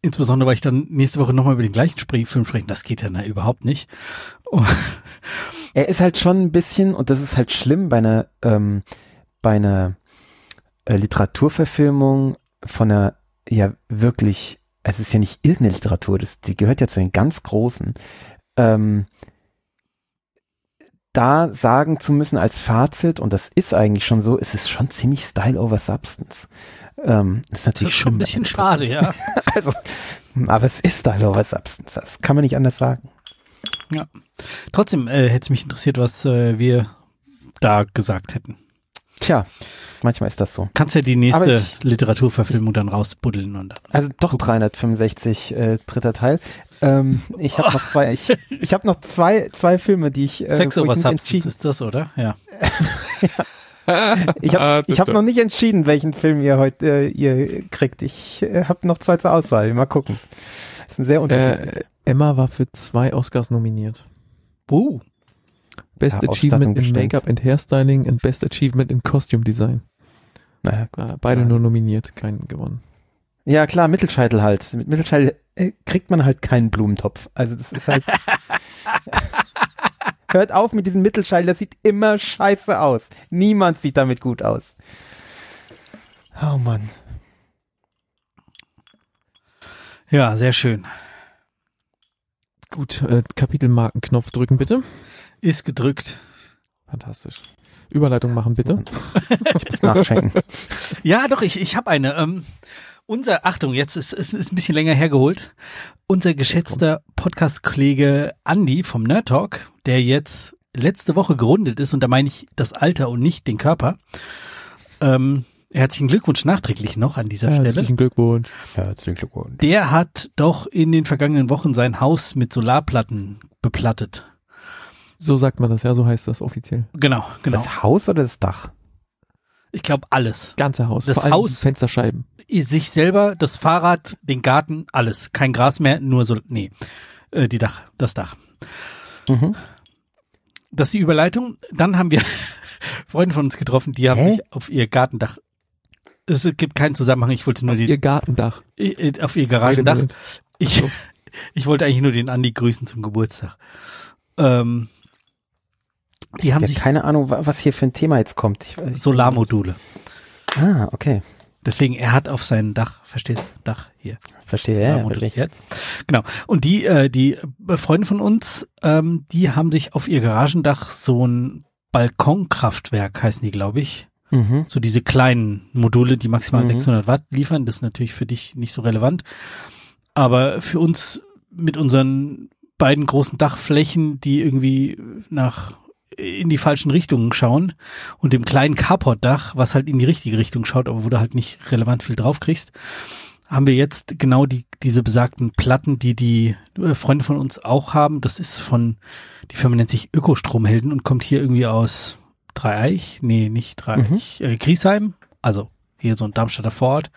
S1: Insbesondere, weil ich dann nächste Woche nochmal über den gleichen Film sprechen. Das geht ja na, überhaupt nicht.
S2: er ist halt schon ein bisschen, und das ist halt schlimm bei einer, ähm, bei einer äh, Literaturverfilmung von einer, ja wirklich, es ist ja nicht irgendeine Literatur, das, die gehört ja zu den ganz großen. Ähm, da sagen zu müssen als Fazit, und das ist eigentlich schon so, es ist schon ziemlich Style over Substance. Ähm, ist natürlich das ist
S1: schon ein bisschen schade, ja. <laughs>
S2: also, aber es ist da was Substance. Das kann man nicht anders sagen.
S1: Ja. Trotzdem äh, hätte es mich interessiert, was äh, wir da gesagt hätten.
S2: Tja, manchmal ist das so.
S1: Kannst ja die nächste ich, Literaturverfilmung dann rausbuddeln und dann.
S2: Also doch 365 äh, dritter Teil. Ähm, ich habe noch zwei. Ich, <laughs> ich habe noch zwei zwei Filme, die ich.
S1: Äh, Sex over Substance ist das, oder? Ja. ja. <laughs>
S2: ich habe ah, ich hab noch nicht entschieden, welchen Film ihr heute äh, ihr kriegt. Ich äh, habe noch zwei zur Auswahl. Mal gucken. Das sind sehr
S3: unterschiedlich. Äh, Emma war für zwei Oscars nominiert.
S1: Uh.
S3: Best ja, Achievement in Make-up and Hairstyling und Best Achievement in Costume Design. Naja, gut. Beide ja. nur nominiert, keinen gewonnen.
S2: Ja, klar, Mittelscheitel halt. Mit Mittelscheitel äh, kriegt man halt keinen Blumentopf. Also das ist halt. <laughs> Hört auf mit diesem Mittelschall, das sieht immer scheiße aus. Niemand sieht damit gut aus. Oh Mann.
S1: Ja, sehr schön.
S3: Gut, äh, Kapitelmarkenknopf drücken bitte.
S1: Ist gedrückt.
S3: Fantastisch. Überleitung machen bitte. <laughs>
S2: ich muss nachschenken. <laughs>
S1: Ja, doch, ich, ich habe eine. Ähm, unser, Achtung, jetzt ist es ist, ist ein bisschen länger hergeholt. Unser geschätzter Podcast-Kollege Andy vom Nerd Talk, der jetzt letzte Woche gerundet ist, und da meine ich das Alter und nicht den Körper. Ähm, herzlichen Glückwunsch nachträglich noch an dieser Stelle.
S3: Herzlichen Glückwunsch.
S2: Herzlichen Glückwunsch.
S1: Der hat doch in den vergangenen Wochen sein Haus mit Solarplatten beplattet.
S3: So sagt man das, ja, so heißt das offiziell.
S1: Genau, genau.
S2: Das Haus oder das Dach?
S1: Ich glaube alles.
S3: Ganze Haus.
S1: Das Haus,
S3: Fensterscheiben.
S1: Sich selber, das Fahrrad, den Garten, alles. Kein Gras mehr, nur so, nee, äh, die Dach, das Dach. Mhm. Das ist die Überleitung. Dann haben wir <laughs> Freunde von uns getroffen, die haben Hä? sich auf ihr Gartendach. Es gibt keinen Zusammenhang. Ich wollte nur
S3: auf
S1: die,
S3: ihr Gartendach.
S1: Auf ihr Garagendach. Ich, <laughs> ich wollte eigentlich nur den Andi grüßen zum Geburtstag. Ähm,
S2: die haben ja, sich keine Ahnung, was hier für ein Thema jetzt kommt.
S1: Solarmodule.
S2: Ah, okay.
S1: Deswegen, er hat auf sein Dach, versteht, Dach hier.
S2: Verstehe, ja, verstehe.
S1: Genau. Und die, äh, die Freunde von uns, ähm, die haben sich auf ihr Garagendach so ein Balkonkraftwerk, heißen die, glaube ich. Mhm. So diese kleinen Module, die maximal mhm. 600 Watt liefern. Das ist natürlich für dich nicht so relevant. Aber für uns mit unseren beiden großen Dachflächen, die irgendwie nach in die falschen Richtungen schauen und dem kleinen Carportdach, was halt in die richtige Richtung schaut, aber wo du halt nicht relevant viel drauf kriegst, haben wir jetzt genau die, diese besagten Platten, die die äh, Freunde von uns auch haben. Das ist von, die Firma nennt sich Ökostromhelden und kommt hier irgendwie aus Dreieich, nee, nicht Dreieich, mhm. äh, Griesheim, also hier so ein Darmstädter Vorort.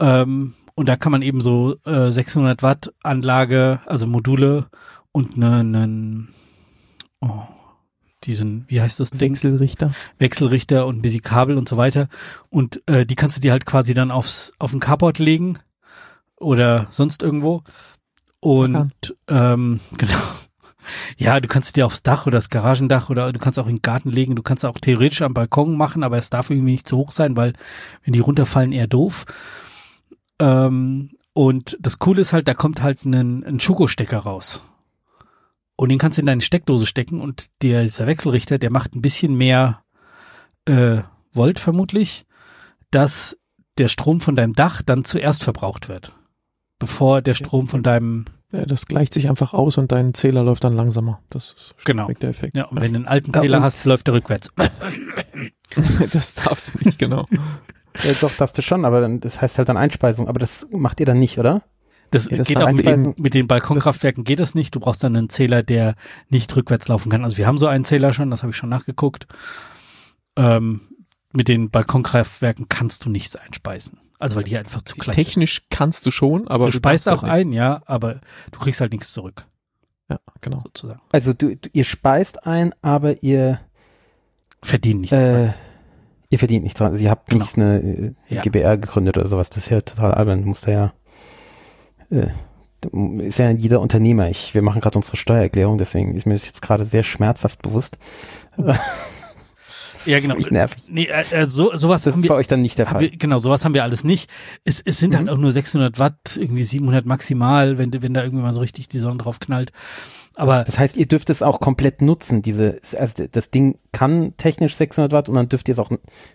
S1: Ähm, und da kann man eben so äh, 600 Watt Anlage, also Module und einen, ne, oh, diesen, wie heißt das
S3: Ding? Wechselrichter.
S1: Wechselrichter und ein bisschen Kabel und so weiter. Und äh, die kannst du dir halt quasi dann aufs auf den Carport legen oder sonst irgendwo. Und ähm, <laughs> genau. Ja, du kannst dir aufs Dach oder das Garagendach oder du kannst auch in den Garten legen. Du kannst auch theoretisch am Balkon machen, aber es darf irgendwie nicht zu hoch sein, weil wenn die runterfallen, eher doof. Ähm, und das Coole ist halt, da kommt halt ein, ein Schuko-Stecker raus. Und den kannst du in deine Steckdose stecken und der, dieser Wechselrichter, der macht ein bisschen mehr äh, Volt vermutlich, dass der Strom von deinem Dach dann zuerst verbraucht wird, bevor der Strom von deinem
S3: ja, das gleicht sich einfach aus und dein Zähler läuft dann langsamer. Das ist
S1: genau. der Effekt. Ja, und wenn du einen alten Zähler hast, läuft der rückwärts. <laughs> <laughs>
S3: das darfst du nicht, genau.
S2: ja, doch, darfst du schon, aber dann, das heißt halt dann Einspeisung. Aber das macht ihr dann nicht, oder?
S1: Das, ja, das geht auch mit, den, mit den Balkonkraftwerken geht das nicht. Du brauchst dann einen Zähler, der nicht rückwärts laufen kann. Also wir haben so einen Zähler schon, das habe ich schon nachgeguckt. Ähm, mit den Balkonkraftwerken kannst du nichts einspeisen. Also weil die einfach zu klein
S3: Technisch sind. kannst du schon, aber
S1: du, du speist auch halt ein, ja, aber du kriegst halt nichts zurück.
S3: Ja, genau.
S2: Sozusagen. Also du, du ihr speist ein, aber ihr
S1: verdient nichts.
S2: Äh, ihr verdient nichts dran. Also ihr habt genau. nicht eine äh, ja. GBR gegründet oder sowas. Das ist ja total albern. Du musst ja äh, ist ja jeder Unternehmer. Ich, wir machen gerade unsere Steuererklärung, deswegen ist mir das jetzt gerade sehr schmerzhaft bewusst. <laughs>
S1: ja, genau.
S2: nervig.
S1: Nee, äh, äh, so, sowas
S2: das haben wir, bei euch dann nicht der Fall.
S1: Wir, genau, sowas haben wir alles nicht. Es, es sind halt mhm. halt auch nur 600 Watt, irgendwie 700 maximal, wenn, wenn da irgendwie mal so richtig die Sonne drauf knallt. Aber
S2: das heißt, ihr dürft es auch komplett nutzen. Diese, also das Ding kann technisch 600 Watt und dann dürft ihr es auch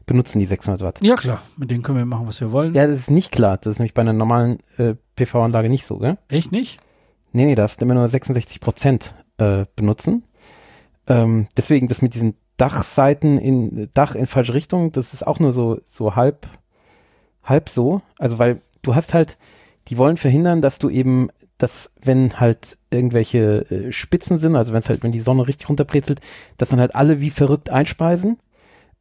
S2: benutzen, die 600 Watt.
S1: Ja klar, mit denen können wir machen, was wir wollen.
S2: Ja, das ist nicht klar. Das ist nämlich bei einer normalen äh, PV-Anlage nicht so, gell?
S1: Echt nicht?
S2: Nee, nee, darfst immer nur 66 Prozent äh, benutzen. Ähm, deswegen das mit diesen Dachseiten in Dach in falsche Richtung, das ist auch nur so so halb halb so. Also weil du hast halt, die wollen verhindern, dass du eben dass wenn halt irgendwelche äh, Spitzen sind, also wenn es halt, wenn die Sonne richtig runterbrezelt, dass dann halt alle wie verrückt einspeisen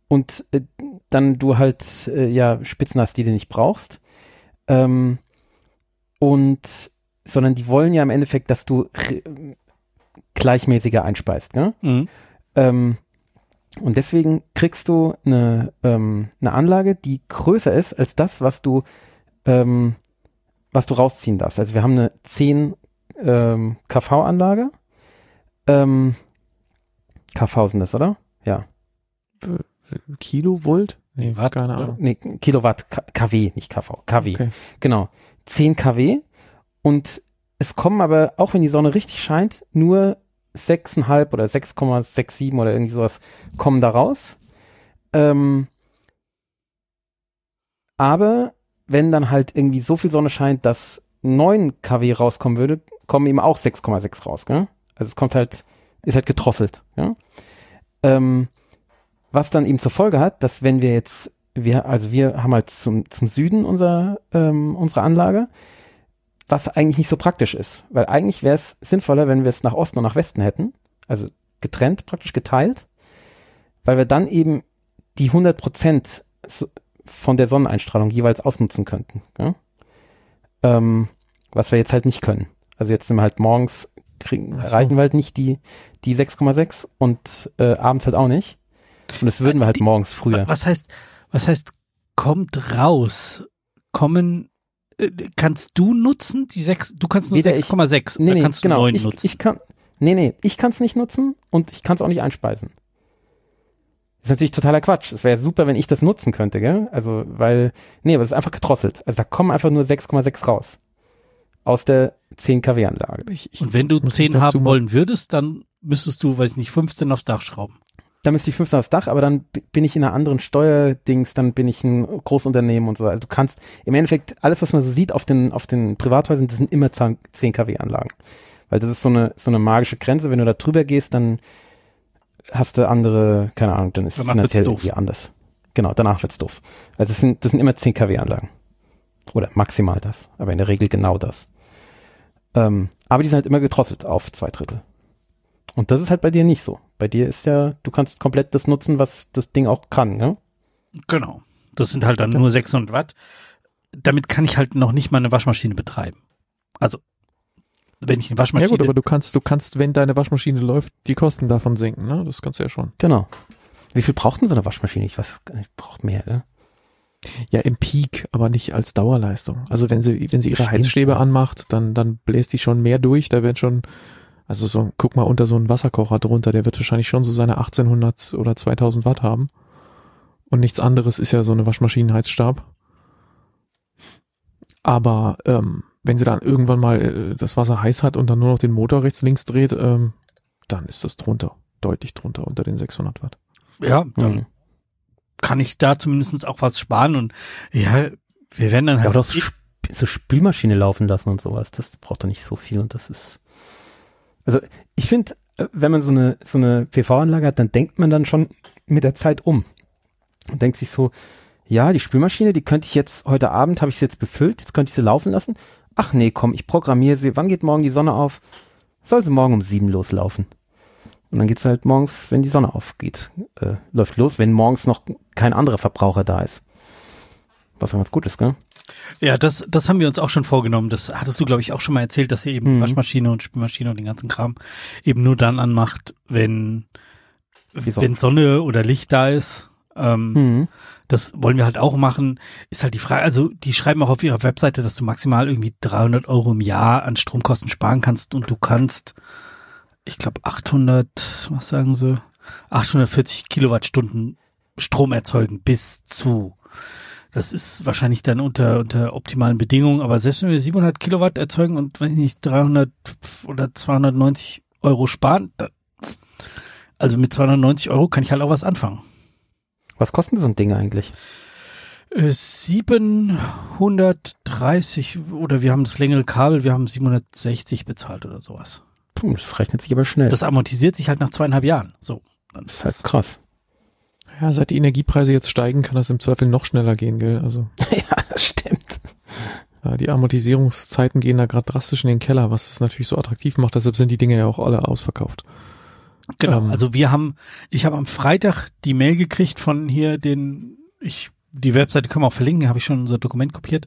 S2: und äh, dann du halt äh, ja Spitzen hast, die du nicht brauchst. Ähm, und sondern die wollen ja im Endeffekt, dass du gleichmäßiger einspeist. Ne? Mhm. Ähm, und deswegen kriegst du eine, ähm, eine Anlage, die größer ist als das, was du ähm, was du rausziehen darfst. Also wir haben eine 10 ähm, KV-Anlage. Ähm, KV sind das, oder? Ja.
S3: Kilovolt?
S2: Nee, Watt, keine Ahnung. Nee, Kilowatt, KW, nicht KV, KW. Okay. Genau. 10 kW. Und es kommen aber, auch wenn die Sonne richtig scheint, nur 6,5 oder 6,67 oder irgendwie sowas kommen da raus. Ähm, aber wenn dann halt irgendwie so viel Sonne scheint, dass 9 kW rauskommen würde, kommen eben auch 6,6 raus, gell? Also es kommt halt, ist halt gedrosselt, ja? Ähm, was dann eben zur Folge hat, dass wenn wir jetzt, wir, also wir haben halt zum, zum Süden unser, ähm, unsere Anlage, was eigentlich nicht so praktisch ist, weil eigentlich wäre es sinnvoller, wenn wir es nach Osten und nach Westen hätten, also getrennt, praktisch geteilt, weil wir dann eben die 100 Prozent von der Sonneneinstrahlung jeweils ausnutzen könnten. Ja? Ähm, was wir jetzt halt nicht können. Also jetzt sind wir halt morgens, kriegen, so. erreichen wir halt nicht die, die 6,6 und äh, abends halt auch nicht. Und das würden wir halt die, morgens früher.
S1: Was heißt, was heißt, kommt raus? Kommen, äh, kannst du nutzen, die 6, du kannst nur 6,6,
S2: nee, nee,
S1: kannst
S2: genau,
S1: du 9
S2: ich,
S1: nutzen?
S2: Ich kann, nee, nee, ich kann es nicht nutzen und ich kann es auch nicht einspeisen. Das ist natürlich totaler Quatsch. Es wäre super, wenn ich das nutzen könnte, gell? Also, weil, nee, aber es ist einfach gedrosselt. Also da kommen einfach nur 6,6 raus. Aus der 10 kW-Anlage.
S1: Und wenn du 10 haben wollen würdest, dann müsstest du, weiß ich nicht, 15 aufs Dach schrauben.
S2: Dann müsste ich 15 aufs Dach, aber dann bin ich in einer anderen Steuerdings, dann bin ich ein Großunternehmen und so. Also du kannst, im Endeffekt, alles, was man so sieht auf den, auf den Privathäusern, das sind immer 10 kW-Anlagen. Weil das ist so eine, so eine magische Grenze. Wenn du da drüber gehst, dann hast du andere, keine Ahnung, dann ist es finanziell irgendwie anders. Genau, danach wird's doof. Also es sind, das sind immer 10 kW Anlagen. Oder maximal das, aber in der Regel genau das. Ähm, aber die sind halt immer gedrosselt auf zwei Drittel. Und das ist halt bei dir nicht so. Bei dir ist ja, du kannst komplett das nutzen, was das Ding auch kann, ne?
S1: Genau. Das sind halt dann nur 600 Watt. Damit kann ich halt noch nicht mal eine Waschmaschine betreiben. Also, wenn ich eine Waschmaschine.
S3: Ja gut, aber du kannst, du kannst, wenn deine Waschmaschine läuft, die Kosten davon senken, ne? Das kannst du ja schon.
S2: Genau. Wie viel braucht denn so eine Waschmaschine? Ich weiß, ich braucht mehr, ne?
S3: Ja, im Peak, aber nicht als Dauerleistung. Also wenn sie, wenn sie ihre Stimmt. Heizstäbe anmacht, dann, dann bläst sie schon mehr durch. Da wird schon, also so, guck mal unter so einen Wasserkocher drunter, der wird wahrscheinlich schon so seine 1800 oder 2000 Watt haben. Und nichts anderes ist ja so eine Waschmaschinenheizstab. Aber ähm, wenn sie dann irgendwann mal äh, das Wasser heiß hat und dann nur noch den Motor rechts links dreht, ähm, dann ist das drunter, deutlich drunter unter den 600 Watt.
S1: Ja, dann mhm. kann ich da zumindest auch was sparen und ja, wir werden dann halt.
S2: Ja, auch so Spülmaschine laufen lassen und sowas, das braucht doch nicht so viel und das ist. Also ich finde, äh, wenn man so eine so eine PV-Anlage hat, dann denkt man dann schon mit der Zeit um und denkt sich so, ja, die Spülmaschine, die könnte ich jetzt heute Abend habe ich sie jetzt befüllt, jetzt könnte ich sie laufen lassen. Ach nee, komm, ich programmiere sie. Wann geht morgen die Sonne auf? Soll sie morgen um sieben loslaufen? Und dann geht's halt morgens, wenn die Sonne aufgeht, äh, läuft los, wenn morgens noch kein anderer Verbraucher da ist. Was ganz gut ist, gell?
S1: Ja, das, das haben wir uns auch schon vorgenommen. Das hattest du, glaube ich, auch schon mal erzählt, dass ihr eben mhm. Waschmaschine und Spülmaschine und den ganzen Kram eben nur dann anmacht, wenn, wenn Sonne oder Licht da ist. Ähm, mhm. Das wollen wir halt auch machen. Ist halt die Frage, also die schreiben auch auf ihrer Webseite, dass du maximal irgendwie 300 Euro im Jahr an Stromkosten sparen kannst und du kannst ich glaube 800, was sagen sie, 840 Kilowattstunden Strom erzeugen bis zu. Das ist wahrscheinlich dann unter, unter optimalen Bedingungen, aber selbst wenn wir 700 Kilowatt erzeugen und, weiß ich nicht, 300 oder 290 Euro sparen, dann, also mit 290 Euro kann ich halt auch was anfangen.
S2: Was kostet so ein Ding eigentlich?
S1: 730 äh, oder wir haben das längere Kabel, wir haben 760 bezahlt oder sowas.
S2: Puh, das rechnet sich aber schnell.
S1: Das amortisiert sich halt nach zweieinhalb Jahren. So.
S2: Dann das ist halt krass.
S3: Ja, seit die Energiepreise jetzt steigen, kann das im Zweifel noch schneller gehen, gell? Also. <laughs>
S2: ja, das stimmt.
S3: Ja, die Amortisierungszeiten gehen da gerade drastisch in den Keller, was es natürlich so attraktiv macht. Deshalb sind die Dinge ja auch alle ausverkauft.
S1: Genau. Ähm, also wir haben, ich habe am Freitag die Mail gekriegt von hier den, ich, die Webseite können wir auch verlinken, habe ich schon unser Dokument kopiert.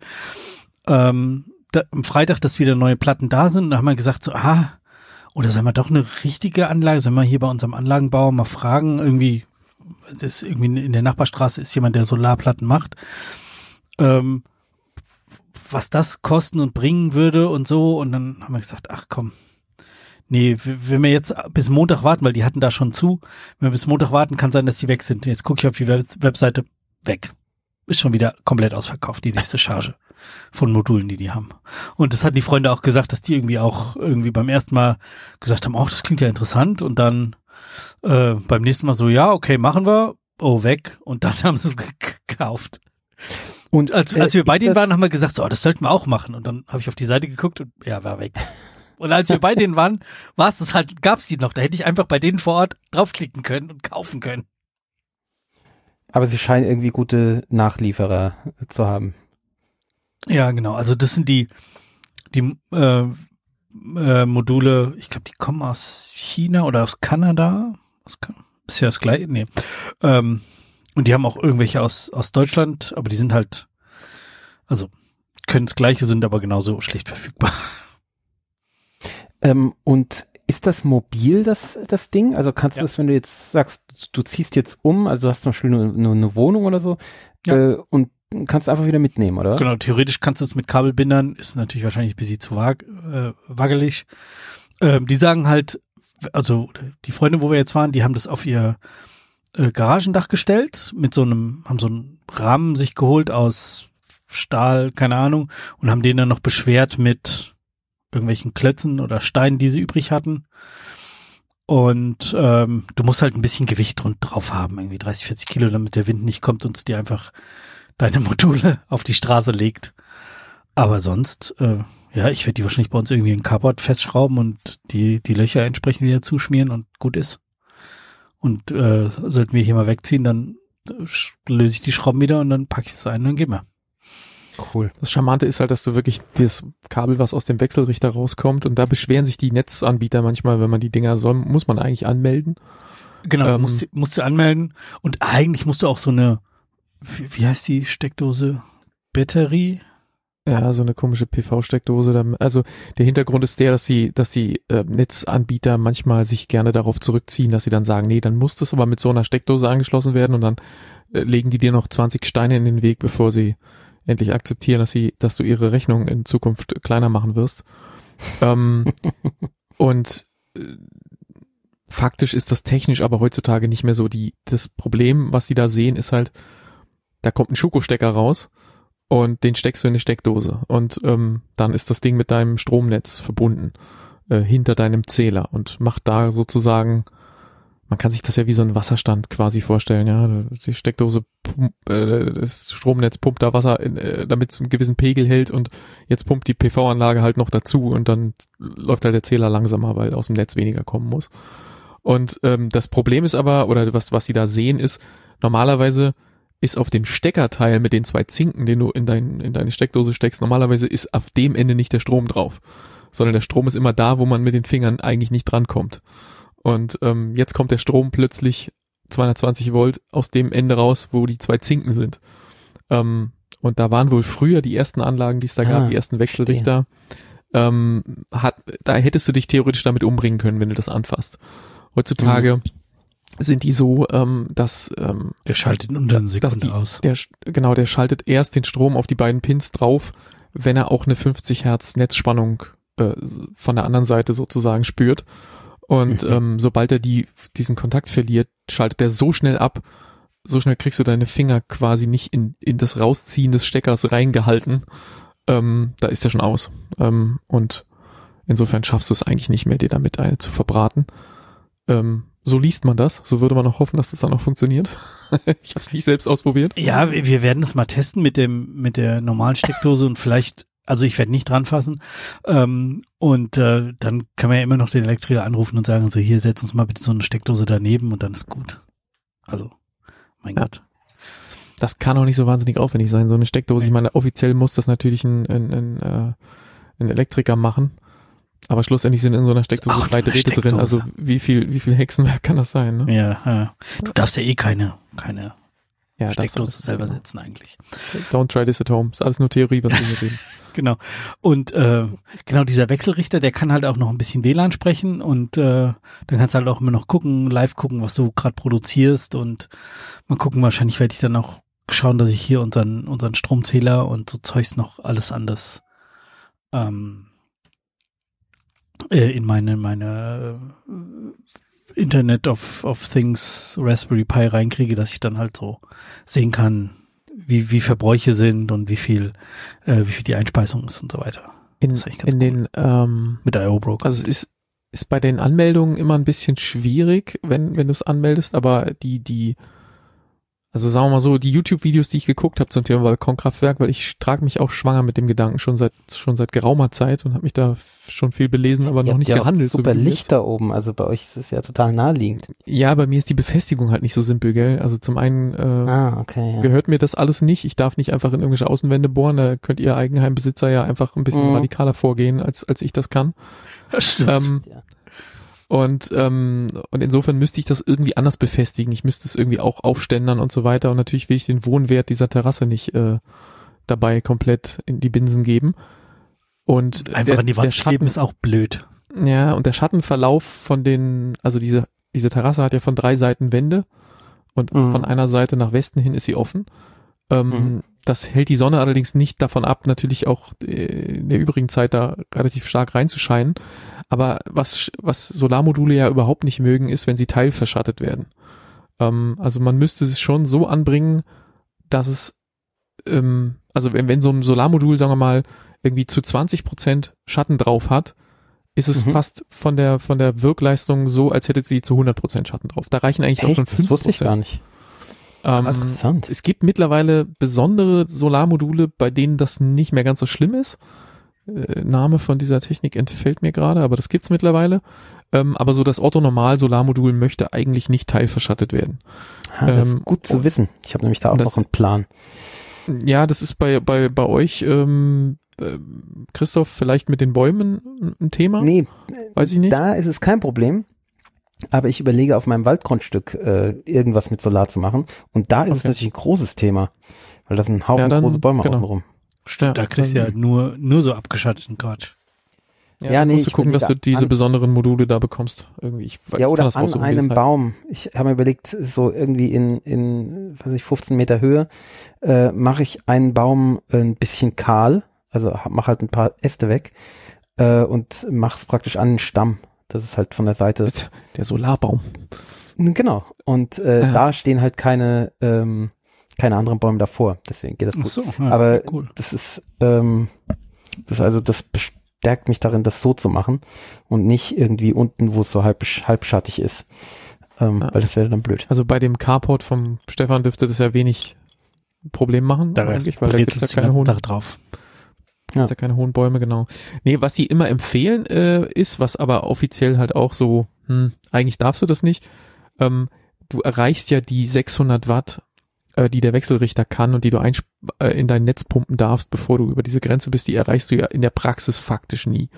S1: Ähm, da, am Freitag, dass wieder neue Platten da sind, da haben wir gesagt so, ah, oder sollen wir doch eine richtige Anlage, sollen wir hier bei unserem Anlagenbauer mal fragen, irgendwie, das ist irgendwie in der Nachbarstraße ist jemand, der Solarplatten macht, ähm, was das kosten und bringen würde und so. Und dann haben wir gesagt, ach komm, nee, wenn wir jetzt bis Montag warten, weil die hatten da schon zu, wenn wir bis Montag warten, kann sein, dass die weg sind. Jetzt gucke ich auf die Webseite, weg. Ist schon wieder komplett ausverkauft, die nächste Charge von Modulen, die die haben. Und das hatten die Freunde auch gesagt, dass die irgendwie auch irgendwie beim ersten Mal gesagt haben, oh, das klingt ja interessant und dann äh, beim nächsten Mal so, ja, okay, machen wir, oh, weg und dann <laughs> haben sie es gekauft. Und als, als äh, wir bei denen waren, haben wir gesagt, so, oh, das sollten wir auch machen. Und dann habe ich auf die Seite geguckt und ja, war weg. Und als wir bei denen waren, war es das halt, gab's die noch. Da hätte ich einfach bei denen vor Ort draufklicken können und kaufen können.
S2: Aber sie scheinen irgendwie gute Nachlieferer zu haben.
S1: Ja, genau. Also das sind die, die äh, äh, Module, ich glaube, die kommen aus China oder aus Kanada. Ist ja das gleiche, nee. Ähm, und die haben auch irgendwelche aus, aus Deutschland, aber die sind halt, also können das gleiche, sind aber genauso schlecht verfügbar.
S2: Ähm, und ist das mobil, das, das Ding? Also kannst ja. du das, wenn du jetzt sagst, du ziehst jetzt um, also du hast zum Beispiel nur, nur eine Wohnung oder so, ja. äh, und kannst du einfach wieder mitnehmen, oder?
S1: Genau, theoretisch kannst du es mit Kabelbindern, ist natürlich wahrscheinlich ein bisschen zu wag, äh, wackelig. Ähm, die sagen halt, also die Freunde, wo wir jetzt waren, die haben das auf ihr äh, Garagendach gestellt, mit so einem, haben so einen Rahmen sich geholt aus Stahl, keine Ahnung, und haben den dann noch beschwert mit irgendwelchen Klötzen oder Steinen, die sie übrig hatten. Und ähm, du musst halt ein bisschen Gewicht drauf haben, irgendwie 30, 40 Kilo, damit der Wind nicht kommt und es dir einfach deine Module <laughs> auf die Straße legt. Aber sonst, äh, ja, ich werde die wahrscheinlich bei uns irgendwie in Carport festschrauben und die, die Löcher entsprechend wieder zuschmieren und gut ist. Und äh, sollten wir hier mal wegziehen, dann löse ich die Schrauben wieder und dann packe ich es ein und dann gehen wir.
S3: Cool. Das Charmante ist halt, dass du wirklich das Kabel, was aus dem Wechselrichter rauskommt, und da beschweren sich die Netzanbieter manchmal, wenn man die Dinger soll, muss man eigentlich anmelden.
S1: Genau, ähm, musst, musst du anmelden. Und eigentlich musst du auch so eine, wie, wie heißt die Steckdose? Batterie?
S3: Ja, so eine komische PV-Steckdose. Also der Hintergrund ist der, dass die, dass die äh, Netzanbieter manchmal sich gerne darauf zurückziehen, dass sie dann sagen, nee, dann muss das aber mit so einer Steckdose angeschlossen werden und dann äh, legen die dir noch 20 Steine in den Weg, bevor sie endlich akzeptieren, dass sie, dass du ihre Rechnung in Zukunft kleiner machen wirst. ähm, <laughs> und äh, faktisch ist das technisch aber heutzutage nicht mehr so. Die, das Problem, was sie da sehen, ist halt, da kommt ein Schuko-Stecker raus und den steckst du in eine Steckdose und ähm, dann ist das Ding mit deinem Stromnetz verbunden äh, hinter deinem Zähler und macht da sozusagen man kann sich das ja wie so ein Wasserstand quasi vorstellen, ja. Die Steckdose, pump, äh, das Stromnetz pumpt da Wasser, in, äh, damit es einen gewissen Pegel hält und jetzt pumpt die PV-Anlage halt noch dazu und dann läuft halt der Zähler langsamer, weil aus dem Netz weniger kommen muss. Und ähm, das Problem ist aber, oder was, was sie da sehen, ist, normalerweise ist auf dem Steckerteil mit den zwei Zinken, den du in, dein, in deine Steckdose steckst, normalerweise ist auf dem Ende nicht der Strom drauf, sondern der Strom ist immer da, wo man mit den Fingern eigentlich nicht drankommt. Und ähm, jetzt kommt der Strom plötzlich 220 Volt aus dem Ende raus, wo die zwei Zinken sind. Ähm, und da waren wohl früher die ersten Anlagen, die es da ah, gab, die ersten Wechselrichter. Ähm, hat, da hättest du dich theoretisch damit umbringen können, wenn du das anfasst. Heutzutage mhm. Sind die so, ähm, dass ähm,
S1: der schaltet in unter einer Sekunde die, aus.
S3: Der, genau, der schaltet erst den Strom auf die beiden Pins drauf, wenn er auch eine 50 Hertz Netzspannung äh, von der anderen Seite sozusagen spürt. Und mhm. ähm, sobald er die, diesen Kontakt verliert, schaltet er so schnell ab, so schnell kriegst du deine Finger quasi nicht in, in das Rausziehen des Steckers reingehalten. Ähm, da ist er schon aus. Ähm, und insofern schaffst du es eigentlich nicht mehr, dir damit eine zu verbraten. Ähm, so liest man das. So würde man auch hoffen, dass das dann auch funktioniert. <laughs> ich habe es nicht selbst ausprobiert.
S1: Ja, wir werden es mal testen mit dem mit der normalen Steckdose und vielleicht also ich werde nicht dran fassen. Ähm, und äh, dann kann man ja immer noch den Elektriker anrufen und sagen, so hier, setz uns mal bitte so eine Steckdose daneben und dann ist gut. Also, mein ja. Gott.
S3: Das kann auch nicht so wahnsinnig aufwendig sein, so eine Steckdose. Ich meine, offiziell muss das natürlich ein, ein, ein, äh, ein Elektriker machen. Aber schlussendlich sind in so einer Steckdose drei Drähte drin. Also wie viel, wie viel Hexenwerk kann das sein? Ne?
S1: Ja, ja. Du darfst ja eh keine, keine ja, Steckdose selber setzen eigentlich.
S3: Don't try this at home. Ist alles nur Theorie, was wir hier reden. <laughs>
S1: genau. Und äh, genau dieser Wechselrichter, der kann halt auch noch ein bisschen WLAN sprechen und äh, dann kannst du halt auch immer noch gucken, live gucken, was du gerade produzierst und mal gucken, wahrscheinlich werde ich dann auch schauen, dass ich hier unseren unseren Stromzähler und so Zeugs noch alles anders ähm, äh, in meine meine Internet of, of Things Raspberry Pi reinkriege, dass ich dann halt so sehen kann, wie, wie Verbräuche sind und wie viel, äh, wie viel die Einspeisung ist und so weiter.
S3: In, in cool. den, ähm,
S1: mit IO Broker.
S3: Also es ist, ist bei den Anmeldungen immer ein bisschen schwierig, wenn, wenn du es anmeldest, aber die, die, also sagen wir mal so, die YouTube-Videos, die ich geguckt habe zum Thema Balkonkraftwerk, weil ich trage mich auch schwanger mit dem Gedanken schon seit schon seit geraumer Zeit und habe mich da schon viel belesen, aber noch nicht ja gehandelt.
S2: Super so Licht da oben, also bei euch ist es ja total naheliegend.
S3: Ja, bei mir ist die Befestigung halt nicht so simpel, gell? Also zum einen äh,
S2: ah, okay,
S3: ja. gehört mir das alles nicht. Ich darf nicht einfach in irgendwelche Außenwände bohren. Da könnt ihr Eigenheimbesitzer ja einfach ein bisschen mhm. radikaler vorgehen, als als ich das kann.
S1: Das <laughs> stimmt. Ähm, ja.
S3: Und, ähm, und insofern müsste ich das irgendwie anders befestigen. Ich müsste es irgendwie auch aufständern und so weiter. Und natürlich will ich den Wohnwert dieser Terrasse nicht äh, dabei komplett in die Binsen geben. Und
S1: einfach der, an die Wand kleben ist auch blöd.
S3: Ja, und der Schattenverlauf von den, also diese, diese Terrasse hat ja von drei Seiten Wände und mhm. von einer Seite nach Westen hin ist sie offen. Ähm, mhm. Das hält die Sonne allerdings nicht davon ab, natürlich auch äh, in der übrigen Zeit da relativ stark reinzuscheinen. Aber was, was Solarmodule ja überhaupt nicht mögen, ist, wenn sie teilverschattet werden. Ähm, also man müsste es schon so anbringen, dass es, ähm, also wenn, wenn so ein Solarmodul, sagen wir mal, irgendwie zu 20 Prozent Schatten drauf hat, ist es mhm. fast von der, von der Wirkleistung so, als hätte sie zu 100 Prozent Schatten drauf. Da reichen eigentlich Echt? auch schon 5
S2: Das wusste ich gar nicht.
S3: Ähm, interessant. Es gibt mittlerweile besondere Solarmodule, bei denen das nicht mehr ganz so schlimm ist. äh, Name von dieser Technik entfällt mir gerade, aber das gibt's mittlerweile. Ähm, aber so das Orthonormal-Solarmodul möchte eigentlich nicht teilverschattet werden.
S2: Ja, das ähm, ist gut zu wissen. Ich habe nämlich da auch das, noch einen Plan.
S3: Ja, das ist bei, bei, bei euch, ähm, äh, Christoph, vielleicht mit den Bäumen ein Thema?
S2: Nee, weiß ich nicht. Da ist es kein Problem. Aber ich überlege auf meinem Waldgrundstück äh, irgendwas mit Solar zu machen. Und da ist okay. es natürlich ein großes Thema. Weil da sind ein Haufen ja, dann, große Bäume genau. außenrum.
S1: Stimmt, da kriegst du ja nur, nur so abgeschatteten Quatsch.
S3: Ja, ja nee, musst du gucken, dass du diese besonderen Module da bekommst. Irgendwie. Ich,
S2: ja, oder an so einem Baum. Ich habe mir überlegt, so irgendwie in, in, weiß ich, 15 Meter Höhe, äh, mache ich einen Baum ein bisschen kahl, also mach halt ein paar Äste weg äh, und mach's praktisch an den Stamm. Das ist halt von der Seite.
S3: Der Solarbaum.
S2: Genau. Und äh, ja. da stehen halt keine, ähm, keine anderen Bäume davor. Deswegen geht das gut. Ach so, ja, Aber das, cool. das ist, ähm, das also das bestärkt mich darin, das so zu machen und nicht irgendwie unten, wo es so halb, halbschattig ist. Ähm, ja. Weil das wäre dann blöd.
S3: Also bei dem Carport vom Stefan dürfte das ja wenig Problem machen,
S1: da eigentlich, weil da gibt ja keine hohen, drauf.
S3: Ja. ja keine hohen Bäume, genau. Nee, was sie immer empfehlen äh, ist, was aber offiziell halt auch so, hm, eigentlich darfst du das nicht, ähm, du erreichst ja die 600 Watt äh, die der Wechselrichter kann und die du äh, in dein Netz pumpen darfst, bevor du über diese Grenze bist, die erreichst du ja in der Praxis faktisch nie.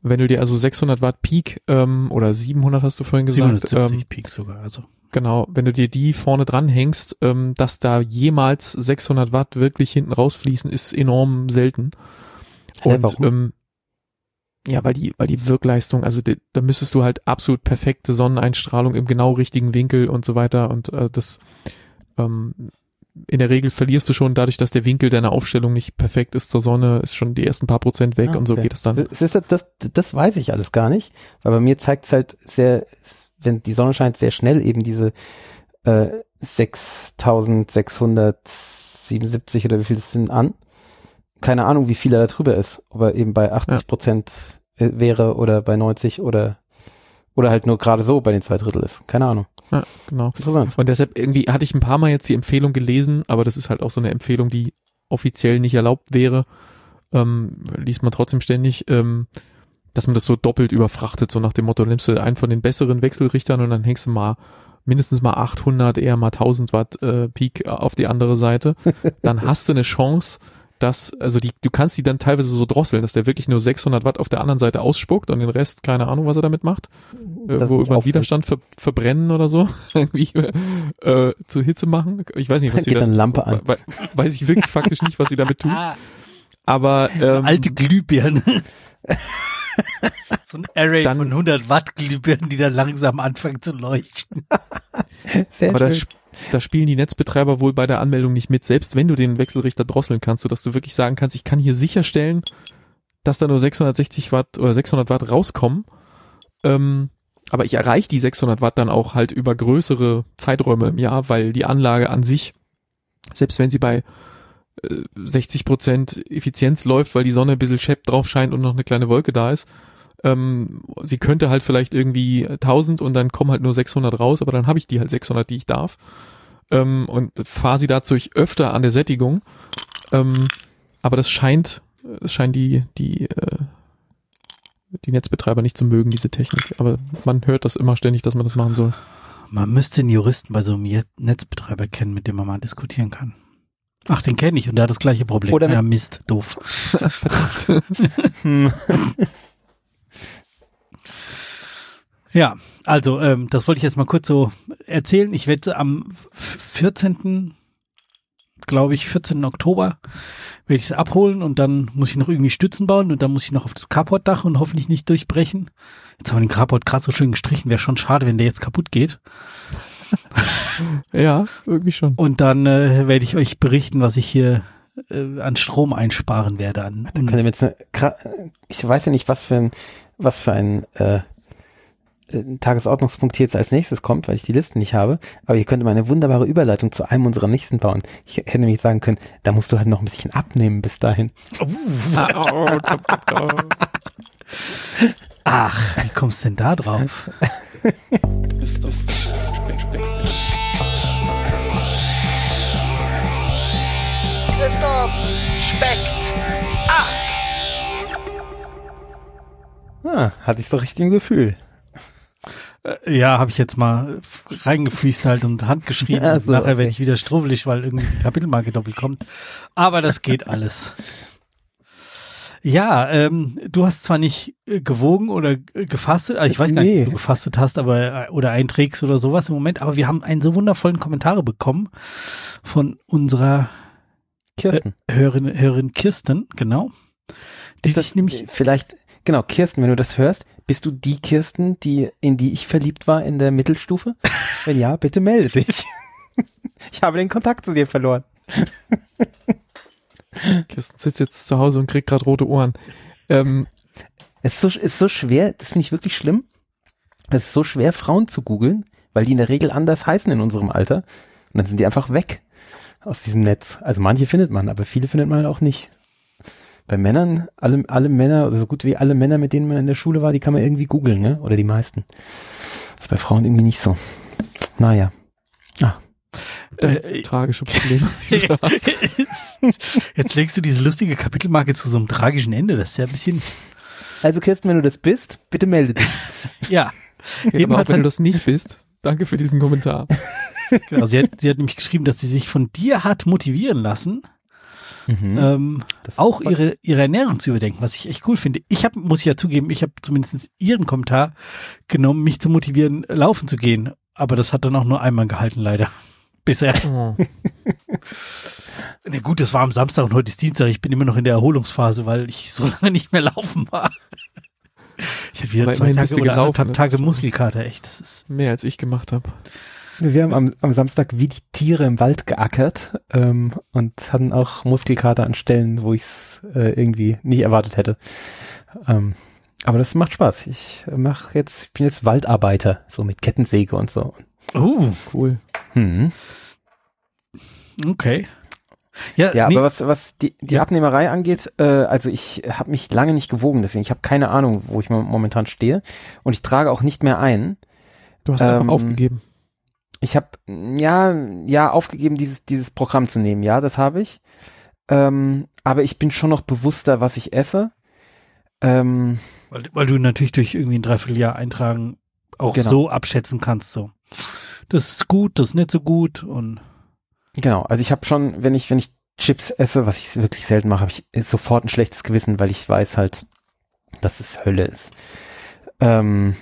S3: Wenn du dir also 600 Watt Peak ähm, oder 700 hast du vorhin gesagt.
S1: 770 ähm, Peak sogar, also.
S3: Genau, wenn du dir die vorne dran hängst, ähm, dass da jemals 600 Watt wirklich hinten rausfließen, ist enorm selten. Und ja, ähm, ja, weil die, weil die Wirkleistung, also die, da müsstest du halt absolut perfekte Sonneneinstrahlung im genau richtigen Winkel und so weiter und äh, das ähm, in der Regel verlierst du schon dadurch, dass der Winkel deiner Aufstellung nicht perfekt ist zur Sonne, ist schon die ersten paar Prozent weg ah, und so geht es dann.
S2: Das, ist, das, das weiß ich alles gar nicht, weil bei mir zeigt es halt sehr, wenn die Sonne scheint, sehr schnell eben diese äh, 6677 oder wie viel das sind an. Keine Ahnung, wie viel er da drüber ist, ob er eben bei 80 Prozent ja. wäre oder bei 90 oder oder halt nur gerade so bei den zwei Drittel ist. Keine Ahnung.
S3: Ja, genau. Interessant. Und deshalb irgendwie hatte ich ein paar Mal jetzt die Empfehlung gelesen, aber das ist halt auch so eine Empfehlung, die offiziell nicht erlaubt wäre. Ähm, liest man trotzdem ständig, ähm, dass man das so doppelt überfrachtet, so nach dem Motto, nimmst du einen von den besseren Wechselrichtern und dann hängst du mal mindestens mal 800, eher mal 1000 Watt äh, Peak auf die andere Seite. <laughs> Dann hast du eine Chance, dass, also die, du kannst die dann teilweise so drosseln, dass der wirklich nur 600 Watt auf der anderen Seite ausspuckt und den Rest, keine Ahnung, was er damit macht. Irgendwo über den Widerstand ver, verbrennen oder so. <laughs> Irgendwie äh, zu Hitze machen. Ich weiß nicht, was
S2: sie da,
S3: Lampe
S2: an.
S3: Weiß ich wirklich faktisch nicht, was sie damit tun. <laughs> Aber ähm,
S1: alte Glühbirne. <laughs> so ein Array dann, von 100 Watt Glühbirnen, die dann langsam anfangen zu leuchten.
S3: Sehr aber schön. Da spielen die Netzbetreiber wohl bei der Anmeldung nicht mit, selbst wenn du den Wechselrichter drosseln kannst, sodass du wirklich sagen kannst, ich kann hier sicherstellen, dass da nur 660 Watt oder 600 Watt rauskommen. Ähm, aber ich erreiche die 600 Watt dann auch halt über größere Zeiträume im Jahr, weil die Anlage an sich, selbst wenn sie bei 60 äh, Prozent Effizienz läuft, weil die Sonne ein bisschen schepp drauf scheint und noch eine kleine Wolke da ist, ähm, sie könnte halt vielleicht irgendwie 1000 und dann kommen halt nur 600 raus, aber dann habe ich die halt 600, die ich darf. Ähm, und fahre sie dadurch öfter an der Sättigung. Ähm, aber das scheint, das scheint die, die, äh, die Netzbetreiber nicht zu mögen, diese Technik. Aber man hört das immer ständig, dass man das machen soll.
S1: Man müsste einen Juristen bei so einem Netzbetreiber kennen, mit dem man mal diskutieren kann. Ach, den kenne ich und der hat das gleiche Problem.
S2: Oder
S1: ja, Mist, doof. <laughs> Verdammt. <laughs> <laughs> Ja, also ähm, das wollte ich jetzt mal kurz so erzählen. Ich werde am 14. glaube ich, 14. Oktober werde ich sie abholen und dann muss ich noch irgendwie Stützen bauen und dann muss ich noch auf das Carportdach und hoffentlich nicht durchbrechen. Jetzt haben wir den Carport gerade so schön gestrichen, wäre schon schade, wenn der jetzt kaputt geht.
S3: ja, irgendwie schon.
S1: Und dann äh, werde ich euch berichten, was ich hier äh, an Strom einsparen werde. An,
S2: an jetzt eine, ich weiß ja nicht, was für ein, was für ein äh, äh, Tagesordnungspunkt hier jetzt als nächstes kommt, weil ich die Liste nicht habe. Aber hier könnte man eine wunderbare Überleitung zu einem unserer nächsten bauen. Ich hätte nämlich sagen können, da musst du halt noch ein bisschen abnehmen bis dahin. <laughs>
S1: Ach, wie kommst du denn da drauf? <laughs> ist das Speck, Speck,
S4: Christoph speckt ab.
S2: Ah, hatte ich so richtig ein Gefühl.
S1: Äh, ja, habe ich jetzt mal reingefließt halt und handgeschrieben. <laughs> Ja, so, nachher okay. werde ich wieder strubbelig, weil irgendwie die Kapitelmarke doppelt kommt. Aber das geht alles. Ja, ähm, du hast zwar nicht äh, gewogen oder gefastet, also ich weiß gar nee. nicht, ob du gefastet hast, aber äh, oder einträgst oder sowas im Moment, aber wir haben einen so wundervollen Kommentar bekommen von unserer Kirsten. Äh, Hörerin, Hörerin Kirsten, genau.
S2: Die sich nämlich vielleicht genau Kirsten, wenn du das hörst, bist du die Kirsten, die in die ich verliebt war in der Mittelstufe? <laughs> wenn ja, bitte melde dich. <laughs> ich habe den Kontakt zu dir verloren.
S3: Kirsten sitzt jetzt zu Hause und kriegt gerade rote Ohren. Ähm,
S2: es ist so, ist so schwer, das finde ich wirklich schlimm. Es ist so schwer, Frauen zu googeln, weil die in der Regel anders heißen in unserem Alter. Und dann sind die einfach weg aus diesem Netz. Also manche findet man, aber viele findet man halt auch nicht. Bei Männern, alle, alle Männer, oder so gut wie alle Männer, mit denen man in der Schule war, die kann man irgendwie googeln, ne? Oder die meisten. Das ist bei Frauen irgendwie nicht so. Naja. Ah,
S3: äh, tragische Probleme. <laughs>
S1: Jetzt legst du diese lustige Kapitelmarke zu so einem tragischen Ende. Das ist ja ein bisschen.
S2: Also Kirsten, wenn du das bist, bitte melde dich. <laughs>
S1: ja.
S3: ja Ebenfalls, wenn du das nicht bist, danke für diesen Kommentar.
S1: genau, sie hat, sie hat nämlich geschrieben, dass sie sich von dir hat motivieren lassen, mhm. ähm, auch ihre, ihre Ernährung zu überdenken, was ich echt cool finde. Ich habe, muss ich ja zugeben, ich habe zumindest ihren Kommentar genommen, mich zu motivieren, laufen zu gehen. Aber das hat dann auch nur einmal gehalten, leider <laughs> bisher. Oh. <laughs> Na gut, es war am Samstag und heute ist Dienstag. Ich bin immer noch in der Erholungsphase, weil ich so <laughs> lange nicht mehr laufen war. Ich habe wieder Aber zwei Tage oder anderthalb Tage Muskelkater, echt. Das ist
S3: mehr als ich gemacht habe.
S2: Wir haben am, am Samstag wie die Tiere im Wald geackert ähm, und hatten auch Muskelkater an Stellen, wo ich es äh, irgendwie nicht erwartet hätte. Ähm, aber das macht Spaß. Ich mach jetzt, bin jetzt Waldarbeiter, so mit Kettensäge und so.
S1: Oh, cool. Hm. Okay.
S2: Ja, ja nee. aber was, was die, die ja. Abnehmerei angeht, äh, also ich habe mich lange nicht gewogen, deswegen ich habe keine Ahnung, wo ich momentan stehe und ich trage auch nicht mehr ein.
S3: Du hast ähm, einfach aufgegeben.
S2: Ich habe ja ja aufgegeben, dieses dieses Programm zu nehmen. Ja, das habe ich. Ähm, aber ich bin schon noch bewusster, was ich esse. Ähm,
S1: weil, weil du natürlich durch irgendwie ein Dreivierteljahr eintragen auch genau. so abschätzen kannst, so. Das ist gut, das ist nicht so gut und.
S2: Genau, also ich habe schon, wenn ich, wenn ich Chips esse, was ich wirklich selten mache, habe ich sofort ein schlechtes Gewissen, weil ich weiß halt, dass es Hölle ist. Ähm,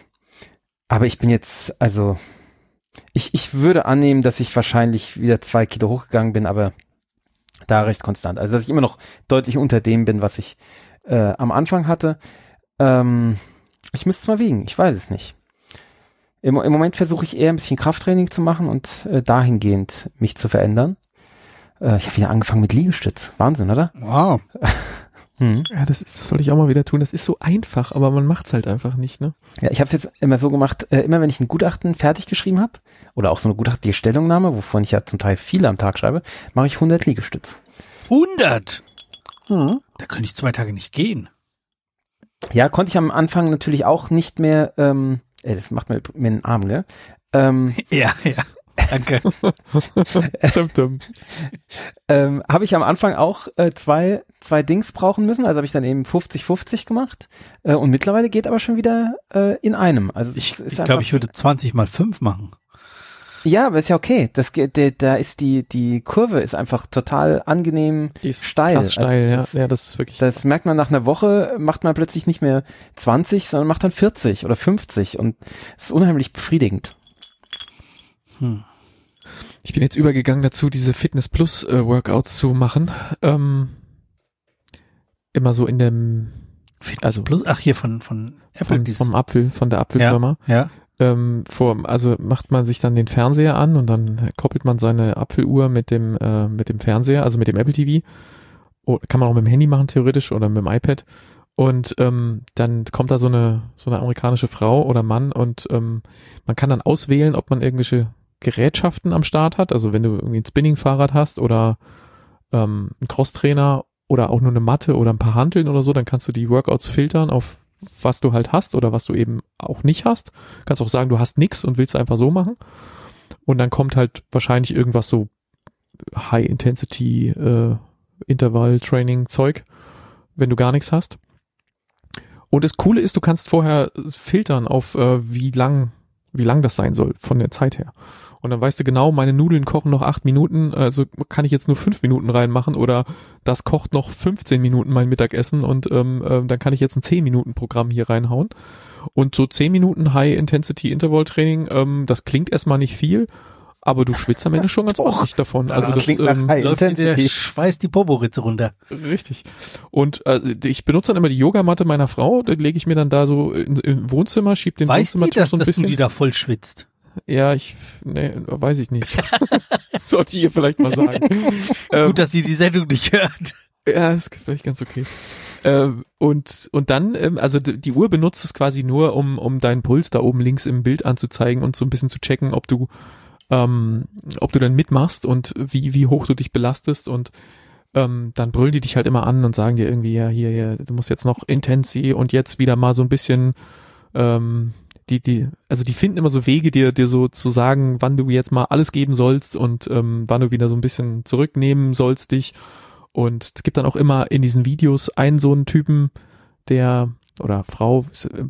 S2: aber ich bin jetzt, also, ich, ich würde annehmen, dass ich wahrscheinlich wieder zwei Kilo hochgegangen bin, aber da recht konstant. Also, dass ich immer noch deutlich unter dem bin, was ich äh, am Anfang hatte. Ähm, ich müsste es mal wiegen, ich weiß es nicht. Im, im Moment versuche ich eher ein bisschen Krafttraining zu machen und äh, dahingehend mich zu verändern. Äh, ich habe wieder angefangen mit Liegestütz. Wahnsinn, oder?
S1: Wow. <laughs>
S3: hm. Ja, das, ist, das soll ich auch mal wieder tun. Das ist so einfach, aber man macht's halt einfach nicht, ne?
S2: Ja, ich habe es jetzt immer so gemacht, äh, immer wenn ich ein Gutachten fertig geschrieben habe oder auch so eine gutachtliche Stellungnahme, wovon ich ja zum Teil viele am Tag schreibe, mache ich 100 Liegestütz.
S1: 100? Hm. Da könnte ich zwei Tage nicht gehen.
S2: Ja, konnte ich am Anfang natürlich auch nicht mehr, ähm, äh, das macht mir, mir einen Arm, ne? Ähm, <laughs>
S1: ja, ja. Danke. <laughs>
S2: dum, dum. ähm, habe ich am Anfang auch äh, zwei, zwei Dings brauchen müssen, also habe ich dann eben 50-50 gemacht äh, und mittlerweile geht aber schon wieder äh, in einem. Also
S1: ich ich glaube, ich würde 20 mal 5 machen.
S2: Ja, aber ist ja okay. Das der, da ist die die Kurve ist einfach total angenehm die ist steil.
S3: Also steil, ja. Das, ja, das ist wirklich.
S2: Das merkt man nach einer Woche, macht man plötzlich nicht mehr 20, sondern macht dann 40 oder 50 und es ist unheimlich befriedigend.
S3: Hm. Ich bin jetzt übergegangen dazu, diese Fitness Plus äh, Workouts zu machen. Ähm, immer so in dem
S1: Fitness also Plus, ach hier von von
S3: Apple von, vom Apfel, von der Apfelfirma.
S1: Ja. ja
S3: ähm, vor, also macht man sich dann den Fernseher an und dann koppelt man seine Apfeluhr mit dem, äh, mit dem Fernseher, also mit dem Apple TV. Oder kann man auch mit dem Handy machen, theoretisch, oder mit dem iPad. Und ähm, dann kommt da so eine, so eine amerikanische Frau oder Mann und ähm, man kann dann auswählen, ob man irgendwelche Gerätschaften am Start hat. Also wenn du irgendwie ein Spinning-Fahrrad hast oder ähm, ein Crosstrainer oder auch nur eine Matte oder ein paar Hanteln oder so, dann kannst du die Workouts filtern auf was du halt hast oder was du eben auch nicht hast. Kannst auch sagen, du hast nichts und willst einfach so machen. Und dann kommt halt wahrscheinlich irgendwas so High Intensity äh, Intervall Training Zeug, wenn du gar nichts hast. Und das Coole ist, du kannst vorher filtern auf äh, wie lang, wie lang das sein soll von der Zeit her. Und dann weißt du genau, meine Nudeln kochen noch acht Minuten, also kann ich jetzt nur fünf Minuten reinmachen oder das kocht noch 15 Minuten mein Mittagessen und ähm, äh, dann kann ich jetzt ein 10 Minuten Programm hier reinhauen. Und so 10 Minuten High-Intensity-Interval-Training, ähm, das klingt erstmal nicht viel, aber du schwitzt am Ende schon ganz <laughs> ordentlich davon. Also das
S1: klingt ähm, nach läuft der schweißt die Poporitze runter.
S3: Richtig. Und äh, ich benutze dann immer die Yogamatte meiner Frau, da lege ich mir dann da so in, im Wohnzimmer, schieb den
S1: Weiß
S3: Wohnzimmer
S1: die, dass,
S3: so ein
S1: dass
S3: bisschen.
S1: du die da voll schwitzt?
S3: Ja, ich, nee, weiß ich nicht. <laughs> Sollte ich ihr vielleicht mal sagen. <laughs> ähm,
S1: Gut, dass sie die Sendung nicht hört.
S3: ja, ist vielleicht ganz okay. Ähm, und, und dann, ähm, also die Uhr benutzt es quasi nur, um, um deinen Puls da oben links im Bild anzuzeigen und so ein bisschen zu checken, ob du, ähm, ob du dann mitmachst und wie, wie hoch du dich belastest und ähm, dann brüllen die dich halt immer an und sagen dir irgendwie, ja, hier, hier, du musst jetzt noch Intensi und jetzt wieder mal so ein bisschen, ähm, die, die, also die finden immer so Wege, dir, dir so zu sagen, wann du jetzt mal alles geben sollst und ähm, wann du wieder so ein bisschen zurücknehmen sollst dich. Und es gibt dann auch immer in diesen Videos einen so einen Typen, der, oder Frau,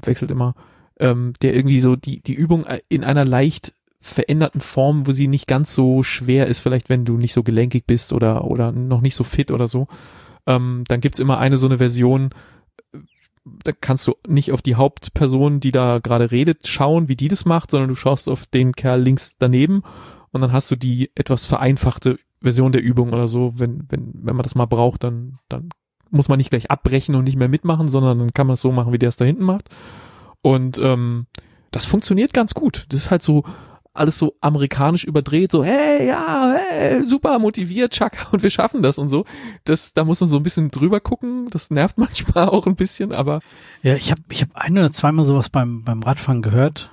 S3: wechselt immer, ähm, der irgendwie so die, die Übung in einer leicht veränderten Form, wo sie nicht ganz so schwer ist, vielleicht wenn du nicht so gelenkig bist oder, oder noch nicht so fit oder so. Ähm, dann gibt's immer eine so eine Version, da kannst du nicht auf die Hauptperson, die da gerade redet, schauen, wie die das macht, sondern du schaust auf den Kerl links daneben und dann hast du die etwas vereinfachte Version der Übung oder so. Wenn, wenn, wenn man das mal braucht, dann, dann muss man nicht gleich abbrechen und nicht mehr mitmachen, sondern dann kann man es so machen, wie der es da hinten macht. Und ähm, das funktioniert ganz gut. Das ist halt so alles so amerikanisch überdreht, so hey, ja, hey, super motiviert, Chaka <laughs> und wir schaffen das und so. Das, da muss man so ein bisschen drüber gucken. Das nervt <laughs> manchmal auch ein bisschen, aber
S1: Ja, ich habe ich hab ein oder zweimal sowas beim, beim Radfahren gehört,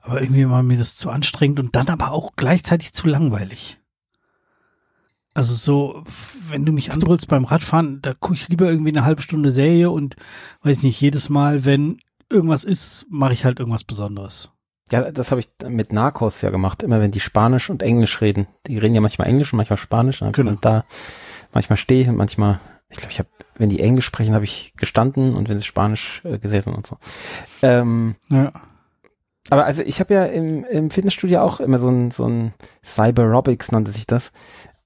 S1: aber irgendwie war mir das zu anstrengend und dann aber auch gleichzeitig zu langweilig. Also so, wenn du mich anbrüllst beim Radfahren, da gucke ich lieber irgendwie eine halbe Stunde Serie und weiß nicht, jedes Mal, wenn irgendwas ist, mache ich halt irgendwas Besonderes.
S2: Ja, das habe ich mit Narcos ja gemacht. Immer wenn die Spanisch und Englisch reden. Die reden ja manchmal Englisch und manchmal Spanisch. Und
S1: Genau.
S2: da manchmal stehe ich und manchmal, ich glaube, ich habe, wenn die Englisch sprechen, habe ich gestanden und wenn sie Spanisch äh, gesessen und so. Ähm,
S1: Ja.
S2: aber also ich habe ja im, im Fitnessstudio auch immer so ein, so ein Cyberobics nannte sich das,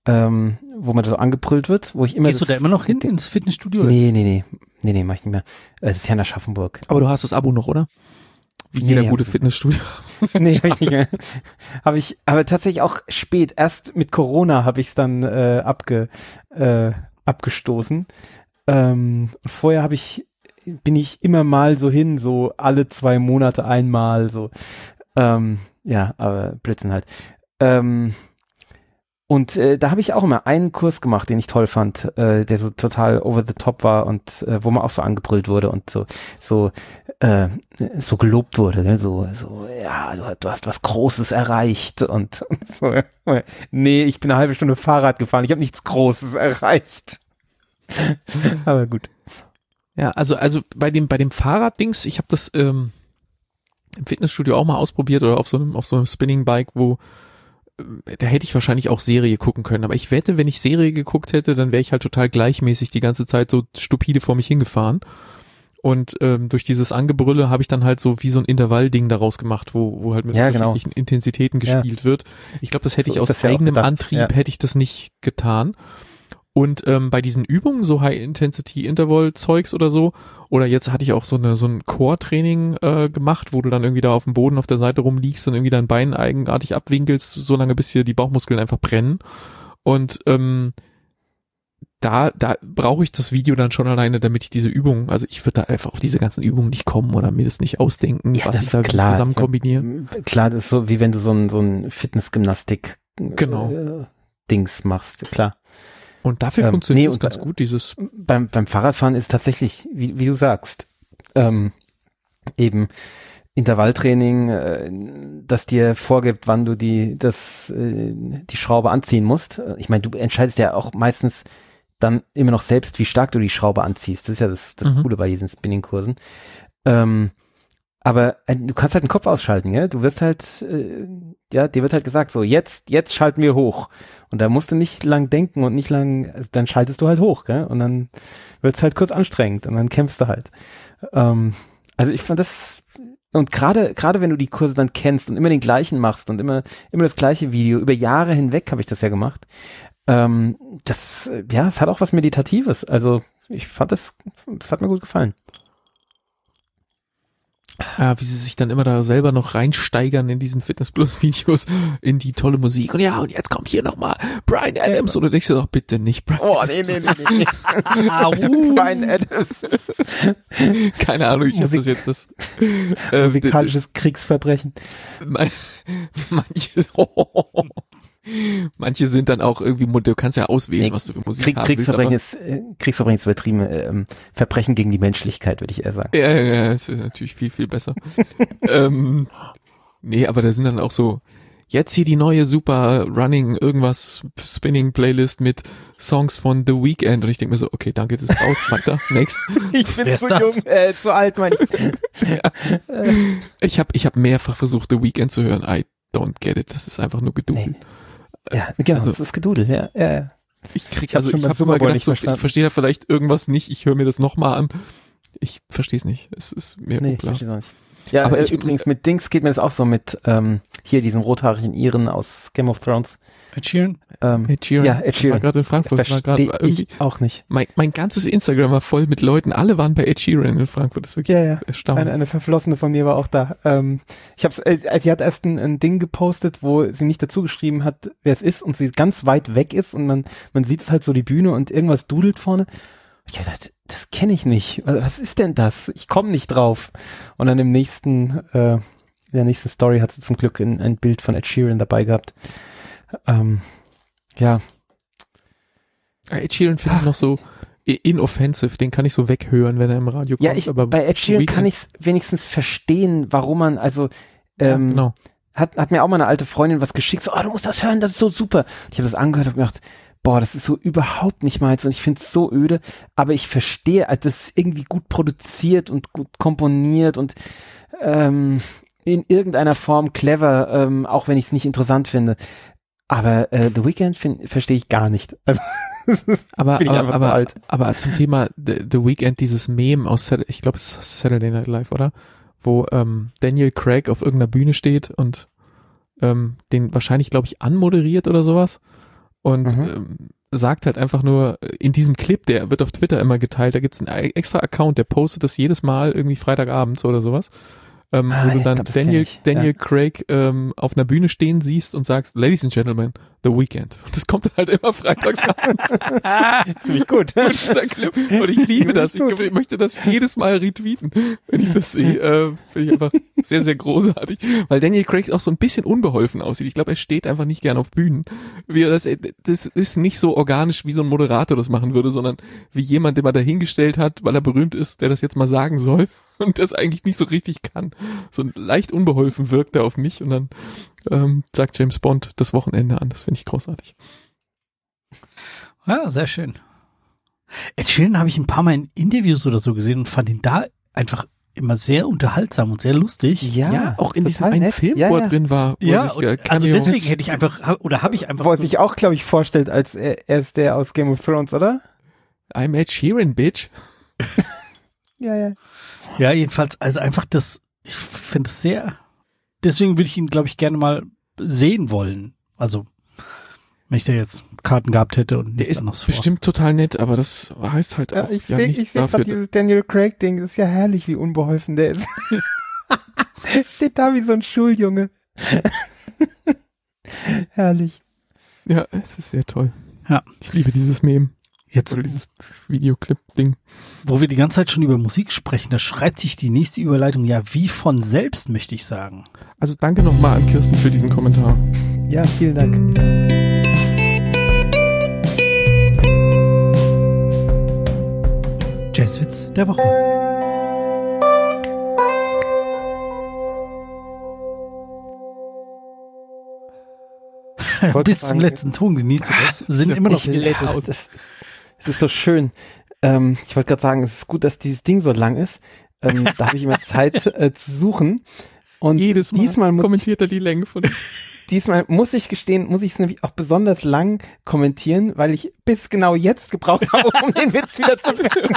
S2: ähm, wo man da so angebrüllt wird, wo ich immer
S1: Gehst du da immer noch hin ins Fitnessstudio? oder?
S2: Nee, nee, nee. Nee, nee, mach ich nicht mehr. Es ist ja in Aschaffenburg.
S3: Aber du hast das Abo noch, oder? Wie jeder gute. Fitnessstudio. <laughs>
S2: nee, hab ich nicht mehr. Habe ich, aber tatsächlich auch spät. Erst mit Corona habe ich es dann äh, abge, äh, abgestoßen. Ähm, vorher habe ich, bin ich immer mal so hin, so alle zwei Monate einmal, so. Ähm, ja, aber Blitzen halt. Ähm, und äh, da habe ich auch immer einen Kurs gemacht, den ich toll fand, äh, der so total over the top war und äh, wo man auch so angebrüllt wurde und so so äh, so gelobt wurde, ne? so so ja, du, du hast was Großes erreicht und, und so. <laughs> Nee, ich bin eine halbe Stunde Fahrrad gefahren, ich habe nichts Großes erreicht. <laughs> Aber gut.
S3: Ja, also also bei dem bei dem Fahrraddings, ich habe das ähm, im Fitnessstudio auch mal ausprobiert oder auf so einem auf so einem Spinning Bike, wo da hätte ich wahrscheinlich auch Serie gucken können. Aber ich wette, wenn ich Serie geguckt hätte, dann wäre ich halt total gleichmäßig die ganze Zeit so stupide vor mich hingefahren. Und ähm, durch dieses Angebrülle habe ich dann halt so wie so ein Intervallding daraus gemacht, wo, wo halt mit
S2: Ja, genau.
S3: unterschiedlichen Intensitäten
S2: Ja.
S3: gespielt wird. Ich glaube, das hätte
S2: So
S3: ich aus
S2: ja
S3: eigenem Antrieb,
S2: ja.
S3: hätte ich das nicht getan. Und ähm, bei diesen Übungen, so High-Intensity-Interval-Zeugs oder so, oder jetzt hatte ich auch so eine so ein Core-Training äh, gemacht, wo du dann irgendwie da auf dem Boden auf der Seite rumliegst und irgendwie dein Bein eigenartig abwinkelst, so lange bis hier die Bauchmuskeln einfach brennen. Und ähm, da, da brauche ich das Video dann schon alleine, damit ich diese Übungen, also ich würde da einfach auf diese ganzen Übungen nicht kommen oder mir das nicht ausdenken,
S2: Ja,
S3: was ich da
S2: klar.
S3: zusammen kombiniere.
S2: Klar, das ist so, wie wenn du so ein, so ein Fitnessgymnastik
S3: Genau.
S2: äh, Dings machst, klar.
S3: Und dafür
S2: Ähm,
S3: funktioniert
S2: nee, und
S3: ganz gut, dieses
S2: beim, beim Fahrradfahren ist tatsächlich, wie, wie du sagst, ähm, eben Intervalltraining, äh, das dir vorgibt, wann du die, das, äh, die Schraube anziehen musst. Ich meine, du entscheidest ja auch meistens dann immer noch selbst, wie stark du die Schraube anziehst. Das ist ja das, das
S3: Mhm.
S2: Coole bei diesen Spinning-Kursen. Ähm, aber äh, du kannst halt den Kopf ausschalten, ja. Du wirst halt, äh, ja, dir wird halt gesagt, so jetzt, jetzt schalten wir hoch. Und da musst du nicht lang denken und nicht lang, also dann schaltest du halt hoch, gell? Und dann wird's halt kurz anstrengend und dann kämpfst du halt. Ähm, also ich fand das und gerade gerade wenn du die Kurse dann kennst und immer den gleichen machst und immer immer das gleiche Video über Jahre hinweg habe ich das ja gemacht. Ähm, das ja, es hat auch was meditatives. Also ich fand das, das hat mir gut gefallen.
S3: Ja, wie sie sich dann immer da selber noch reinsteigern in diesen Fitness Plus Videos, in die tolle Musik. Und ja, und jetzt kommt hier nochmal Brian Adams. Und du denkst dir doch bitte nicht Brian
S2: Oh, nee, nee, nee, nee. nee. <laughs> Brian Adams.
S3: Keine Ahnung, ich habe das jetzt das. <laughs>
S2: Äh, Musikalisches Kriegsverbrechen. <laughs>
S3: Manche, oh, Manche sind dann auch irgendwie, du kannst ja auswählen, nee, was du für Musik
S2: Krieg, haben Kriegsverbrechen willst, ist, äh, Kriegsverbrechen ist übertrieben, ähm, Verbrechen gegen die Menschlichkeit, würde ich eher sagen.
S3: Ja, ja, ja, ist natürlich viel, viel besser. <laughs> ähm, nee, aber da sind dann auch so, jetzt hier die neue super Running irgendwas Spinning Playlist mit Songs von The Weeknd und ich denke mir so, okay, danke, das ist aus, <laughs> weiter, next. <laughs>
S2: ich bin zu jung, äh, zu alt, mein ich.
S3: ja. Ich habe ich hab mehrfach versucht, The Weeknd zu hören. I don't get it. Das ist einfach nur gedudelt. Nee.
S2: Ja, genau, also, das ist Gedudel, ja, ja, ja.
S3: Ich krieg, also ich habe immer gedacht, so, ich verstehe da vielleicht irgendwas nicht, ich höre mir das nochmal an. Ich verstehe es nicht. Es ist mir nee, unklar. Ich verstehe nicht.
S2: Ja, aber äh, ich, übrigens mit Dings geht mir das auch so mit ähm, hier diesem rothaarigen Iren aus Game of Thrones.
S1: Ed Sheeran?
S2: Ähm, Ed Sheeran. Ja, Ed Sheeran.
S3: War gerade in Frankfurt. War grad
S2: irgendwie, ich auch nicht.
S3: Mein, mein ganzes Instagram war voll mit Leuten. Alle waren bei Ed Sheeran in Frankfurt. Das ist wirklich ja, ja. erstaunlich.
S2: Eine, eine Verflossene von mir war auch da. Ähm, ich hab's, äh, sie hat erst ein, ein Ding gepostet, wo sie nicht dazu geschrieben hat, wer es ist und sie ganz weit weg ist und man, man sieht es halt so die Bühne und irgendwas dudelt vorne. Ich hab gedacht, das kenne ich nicht. Was ist denn das? Ich komme nicht drauf. Und dann im nächsten, äh, in der nächsten Story hat sie zum Glück ein, ein Bild von Ed Sheeran dabei gehabt. Ähm, ja.
S3: Ed Sheeran finde ich noch so inoffensive, den kann ich so weghören, wenn er im Radio kommt.
S2: Ja, ich, aber bei Ed Sheeran kann ich wenigstens verstehen, warum man, also ähm, ja, genau. hat, hat mir auch mal eine alte Freundin was geschickt, so, oh, du musst das hören, das ist so super. Ich habe das angehört und gedacht, boah, das ist so überhaupt nicht meins und ich finde es so öde, aber ich verstehe, also das ist irgendwie gut produziert und gut komponiert und ähm, in irgendeiner Form clever, ähm, auch wenn ich es nicht interessant finde. Aber äh, The Weeknd verstehe ich gar nicht.
S3: Also, <laughs> aber aber, aber, aber zum Thema The, The Weeknd, dieses Meme aus, ich glaube, es ist Saturday Night Live, oder? Wo ähm, Daniel Craig auf irgendeiner Bühne steht und ähm, den wahrscheinlich, glaube ich, anmoderiert oder sowas. Und mhm. ähm, sagt halt einfach nur, in diesem Clip, der wird auf Twitter immer geteilt, da gibt's einen extra Account, der postet das jedes Mal irgendwie Freitagabends oder sowas ähm, ah, wo du dann glaub, Daniel, Daniel ja. Craig ähm, auf einer Bühne stehen siehst und sagst, Ladies and Gentlemen, The Weekend. Und das kommt dann halt immer freitags <laughs> abends.
S2: Ziemlich gut. <laughs>
S3: und ich liebe das. Ich, ich, möchte das jedes Mal retweeten, wenn ich das sehe. Äh, Finde ich einfach sehr, sehr großartig. Weil Daniel Craig auch so ein bisschen unbeholfen aussieht. Ich glaube, er steht einfach nicht gern auf Bühnen. Wie er das, das ist nicht so organisch, wie so ein Moderator das machen würde, sondern wie jemand, den man dahingestellt hat, weil er berühmt ist, der das jetzt mal sagen soll und das eigentlich nicht so richtig kann. So leicht unbeholfen wirkt er auf mich und dann ähm, sagt James Bond das Wochenende an. Das finde ich großartig.
S1: Ja, sehr schön. Ed Sheeran habe ich ein paar Mal in Interviews oder so gesehen und fand ihn da einfach immer sehr unterhaltsam und sehr lustig.
S3: Ja, ja auch in diesem einen nett. Film, ja, wo er drin war.
S1: Ja, und, äh, also deswegen hätte ich einfach, oder habe ich einfach.
S2: Wo er so sich auch, glaube ich, vorstellt, als er, er ist der aus Game of Thrones, oder?
S3: I'm Ed Sheeran, bitch.
S2: ja, ja.
S1: Ja, jedenfalls, also einfach das, ich finde es sehr, deswegen würde ich ihn, glaube ich, gerne mal sehen wollen. Also, wenn ich da jetzt Karten gehabt hätte und
S3: nichts anderes vor. bestimmt total nett, aber das heißt halt auch
S2: ja, ich ja denk, nicht ich dafür. dieses Daniel Craig Ding, das ist ja herrlich, wie unbeholfen der ist. <laughs> Steht da wie so ein Schuljunge. <laughs> herrlich.
S3: Ja, es ist sehr toll.
S1: Ja.
S3: Ich liebe dieses Meme.
S1: Jetzt,
S3: Oder dieses Videoclip-Ding.
S1: Wo wir die ganze Zeit schon über Musik sprechen, da schreibt sich die nächste Überleitung ja wie von selbst, möchte ich sagen.
S3: Also danke nochmal an Kirsten für diesen Kommentar.
S2: Ja, vielen Dank.
S1: Jazzwitz der Woche. Bis zum letzten Ton genießt du das. <laughs> Sind immer noch
S2: laut. Es ist so schön. Ähm, ich wollte gerade sagen, es ist gut, dass dieses Ding so lang ist. Ähm, da habe ich immer <laughs> Zeit äh, zu suchen.
S3: Und jedes Mal diesmal kommentiert er die Länge von. <laughs>
S2: diesmal muss ich gestehen, muss ich es nämlich auch besonders lang kommentieren, weil ich bis genau jetzt gebraucht habe, um den Witz wieder zu <laughs> finden.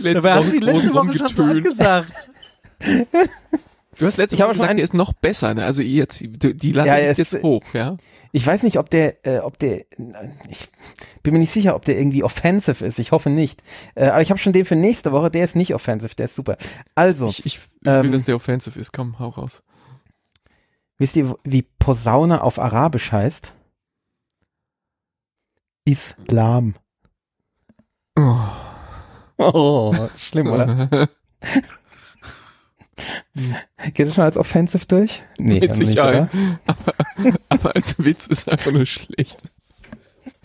S1: letzte Dabei hast du letzte Woche schon so gesagt.
S3: Du hast letzte Woche gesagt, der ist noch besser, ne? Also jetzt, die, die ja, jetzt, jetzt hoch, ja?
S2: Ich weiß nicht, ob der, äh, ob der, ich bin mir nicht sicher, ob der irgendwie offensive ist. Ich hoffe nicht. Äh, aber ich habe schon den für nächste Woche. Der ist nicht offensive, der ist super. Also.
S3: Ich, ich, ich ähm, will, dass der offensive ist. Komm, hau raus.
S2: Wisst ihr, wie Posaune auf Arabisch heißt? Islam. Oh, <laughs> oh schlimm, oder? <laughs> Geht das schon als offensive durch?
S3: Nee, Mit Sicherheit. Aber, aber als Witz ist einfach nur schlecht.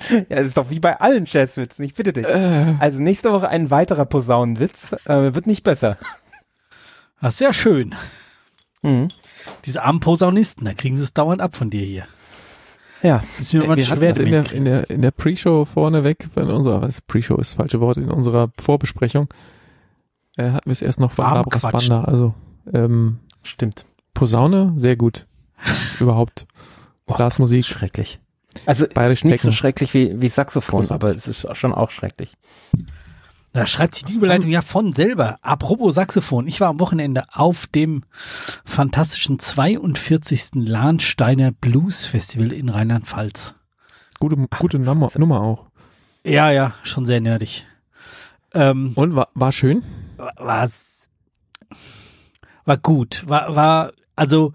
S2: Ja, das ist doch wie bei allen Jazzwitzen, ich bitte dich. Äh. Also nächste Woche ein weiterer Posaunenwitz, äh, wird nicht besser.
S1: Das ist ja schön. Mhm. Diese armen Posaunisten, da kriegen sie es dauernd ab von dir hier.
S2: Ja.
S3: Müssen wir mal schwer in der, in der, in der Pre-Show vorneweg, in unserer, was Pre-Show ist das falsche Wort, in unserer Vorbesprechung, äh, hatten wir es erst noch von Barbara Banda, also ähm,
S2: stimmt.
S3: Posaune, sehr gut. Überhaupt.
S2: Oh, Blasmusik. Schrecklich. Also Beide nicht so schrecklich wie, wie Saxophon, Großartig. aber es ist schon auch schrecklich.
S1: Da schreibt sich die Überleitung ja von selber. Apropos Saxophon. Ich war am Wochenende auf dem fantastischen 42. Lahnsteiner Blues Festival in Rheinland-Pfalz.
S3: Gute, gute Nummer, Nummer auch.
S1: Ja, ja, schon sehr nerdig.
S3: Ähm, Und war, war schön?
S1: War, war gut. War, war, also,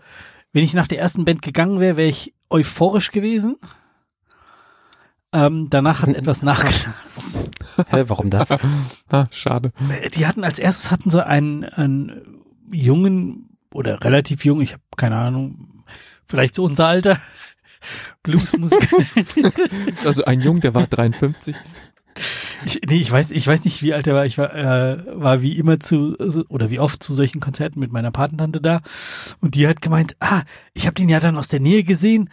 S1: wenn ich nach der ersten Band gegangen wäre, wäre ich euphorisch gewesen. Ähm, danach hat etwas <laughs> nachgelassen.
S2: Hä, warum das? <laughs>
S3: ah, schade.
S1: Die hatten als erstes hatten sie einen, einen jungen oder relativ jung, ich habe keine Ahnung, vielleicht so unser Alter, <laughs> Bluesmusiker.
S3: also ein Jung, der war 53.
S1: Ich, nee, ich weiß, ich weiß nicht, wie alt er war. Ich war, äh, war wie immer zu oder wie oft zu solchen Konzerten mit meiner Patentante da und die hat gemeint, ah, ich habe den ja dann aus der Nähe gesehen